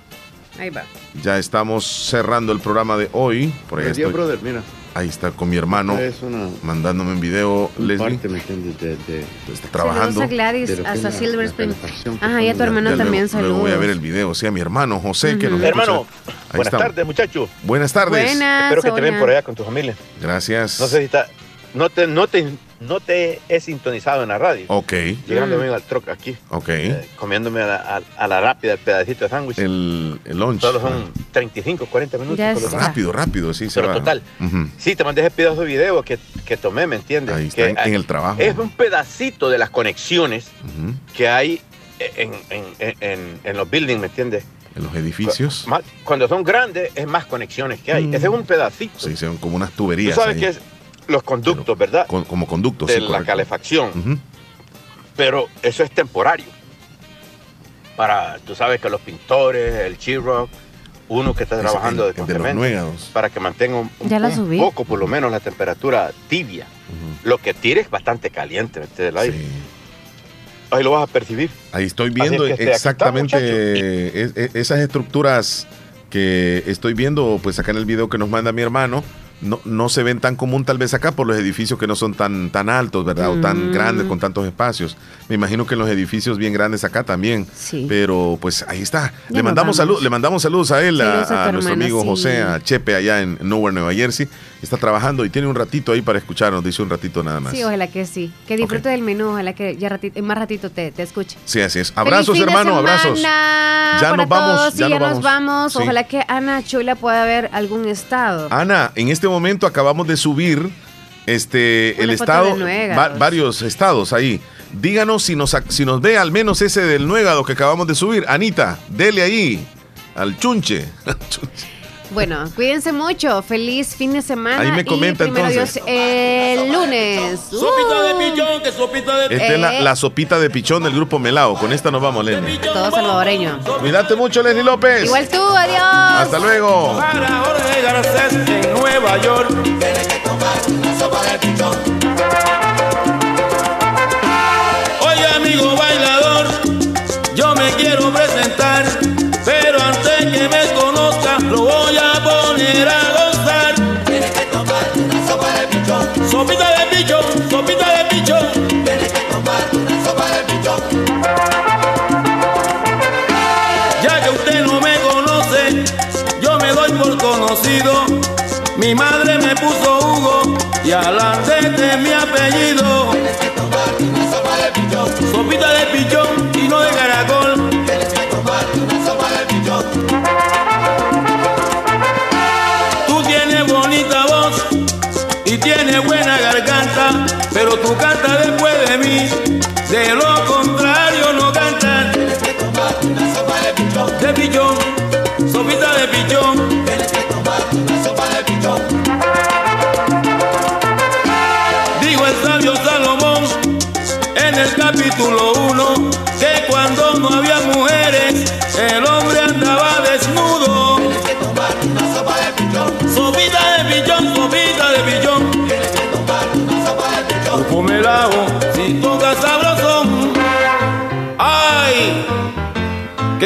Speaker 3: Ahí va.
Speaker 2: Ya estamos cerrando el programa de hoy. Por ahí estoy-
Speaker 43: brother, mira.
Speaker 2: Ahí está con mi hermano
Speaker 43: Es una-
Speaker 2: mandándome un video,
Speaker 43: un
Speaker 2: Leslie.
Speaker 43: parte, ¿me entiendes? De, de-
Speaker 2: Está trabajando.
Speaker 3: Saludos a Gladys,
Speaker 43: que
Speaker 3: hasta Silver Spring.
Speaker 43: que
Speaker 3: Ajá, y a tu hermano
Speaker 2: Ya luego-
Speaker 3: también
Speaker 2: luego
Speaker 3: saludos.
Speaker 2: voy a ver el video. Sí, a mi hermano José, que nos
Speaker 3: Ujú.
Speaker 2: escucha.
Speaker 44: Hermano,
Speaker 2: Ahí
Speaker 44: buenas tardes, muchachos.
Speaker 2: Buenas tardes.
Speaker 3: Buenas,
Speaker 44: Espero que te ven por allá con tu familia.
Speaker 2: Gracias.
Speaker 44: No sé si está. No te, no te, no te he sintonizado en la radio.
Speaker 2: Ok,
Speaker 44: Llegando
Speaker 3: Mm.
Speaker 44: al truck aquí,
Speaker 2: ok.
Speaker 44: eh, comiéndome a la, a- a la rápida el pedacito de sándwich.
Speaker 2: El, el lunch.
Speaker 44: Solo son 35, 40 minutos.
Speaker 2: Rápido, rápido, sí se
Speaker 44: Pero
Speaker 2: va.
Speaker 44: total.
Speaker 2: Ujú.
Speaker 44: Sí, te mandé ese pedazo de video que, que tomé, ¿me entiendes?
Speaker 2: Ahí está,
Speaker 44: Que
Speaker 2: en, en el trabajo.
Speaker 44: Es un pedacito de las conexiones que hay en, en, en, en- en los buildings, ¿me entiendes?
Speaker 2: En los edificios.
Speaker 44: Cuando son grandes, es más conexiones que hay.
Speaker 2: Mm.
Speaker 44: Ese es un pedacito.
Speaker 2: Sí, son como unas
Speaker 44: Tú
Speaker 2: tuberías.
Speaker 44: sabes
Speaker 2: ahí.
Speaker 44: que es los conductos, ¿verdad?
Speaker 2: Con- como conductos.
Speaker 44: de
Speaker 2: sí,
Speaker 44: la
Speaker 2: correcto.
Speaker 44: calefacción. Pero eso es temporario. Para, tú sabes que los pintores, el G-Rock, uno que está trabajando de,
Speaker 2: de
Speaker 44: para que mantenga un, poco, por lo menos, la temperatura tibia. Lo que tire es bastante caliente del aire. Ahí lo vas a percibir.
Speaker 2: Ahí estoy viendo exactamente esas estructuras que estoy viendo, pues acá en el video que nos manda mi hermano no, no se ven tan común tal vez acá por los edificios que no son tan, tan altos, ¿verdad? O tan mm. grandes, con tantos espacios. Me imagino que en los edificios bien grandes acá también. Sí. Pero pues ahí está. le mandamos, salud, le mandamos saludos a él, a, nuestro amigo José, a Chepe allá en Nowhere, Nueva Jersey. Está trabajando y tiene un ratito ahí para escucharnos, dice un ratito nada más.
Speaker 3: Sí, ojalá que sí. Que disfrute del menú, ojalá que ya más ratito te, te escuche.
Speaker 2: Sí, así es. Abrazos, hermano, abrazos.
Speaker 3: Ya nos vamos. ya, nos vamos. Ojalá que Ana Chula pueda ver algún estado.
Speaker 2: Ana, en este momento acabamos de subir este el estado, varios estados ahí. Díganos si nos, si nos ve al menos ese del Nuegado que acabamos de subir. Anita, dele ahí al chunche.
Speaker 3: Bueno, cuídense mucho. Feliz fin de semana.
Speaker 2: Ahí me comenta entonces.
Speaker 3: el lunes.
Speaker 43: Sopita de uh. pichón, que sopita de
Speaker 2: Esta es la, la, sopita de pichón del grupo Melao. Con esta nos vamos, Leslie.
Speaker 3: Todo salvadoreño.
Speaker 2: Cuídate mucho, Leslie López.
Speaker 3: Igual tú, adiós.
Speaker 2: Hasta luego.
Speaker 43: Para Jorge Garcés en Nueva York. Tienes que tomar una sopa de pichón. Sopita de pichón, sopita de pichón. Tienes que tomar una sopa de pichón. Ya que usted no me conoce, yo me doy por conocido. Mi madre me puso Hugo y adelante de mi apellido.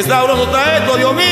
Speaker 43: ¡Qué sabroso está esto, Dios mío!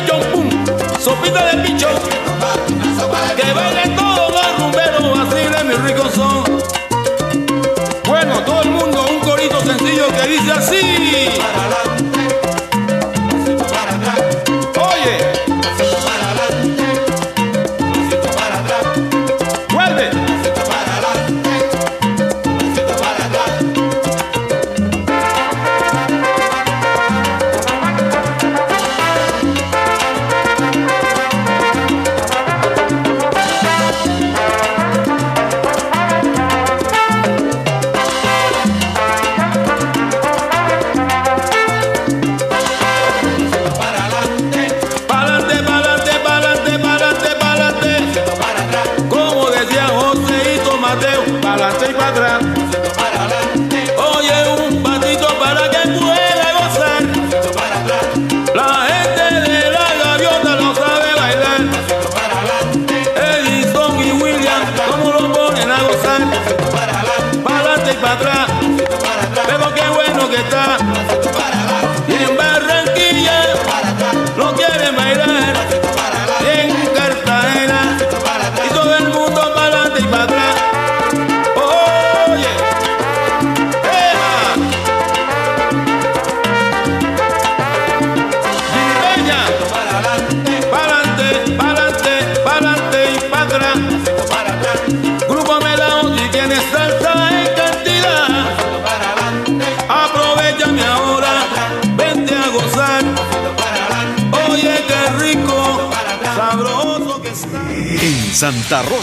Speaker 43: Pichón, pum. Sopita de pichón. Que bailen todos los rumberos, así de mi rico son. Bueno, todo el mundo, un corito sencillo que dice así.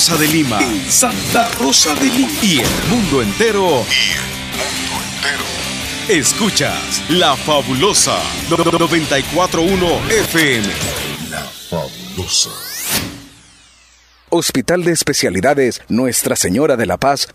Speaker 2: Rosa de Lima. Santa Rosa de Lima. Y el mundo entero. Y el mundo entero. Escuchas La Fabulosa 941 FM. La Fabulosa.
Speaker 41: Hospital de Especialidades Nuestra Señora de la Paz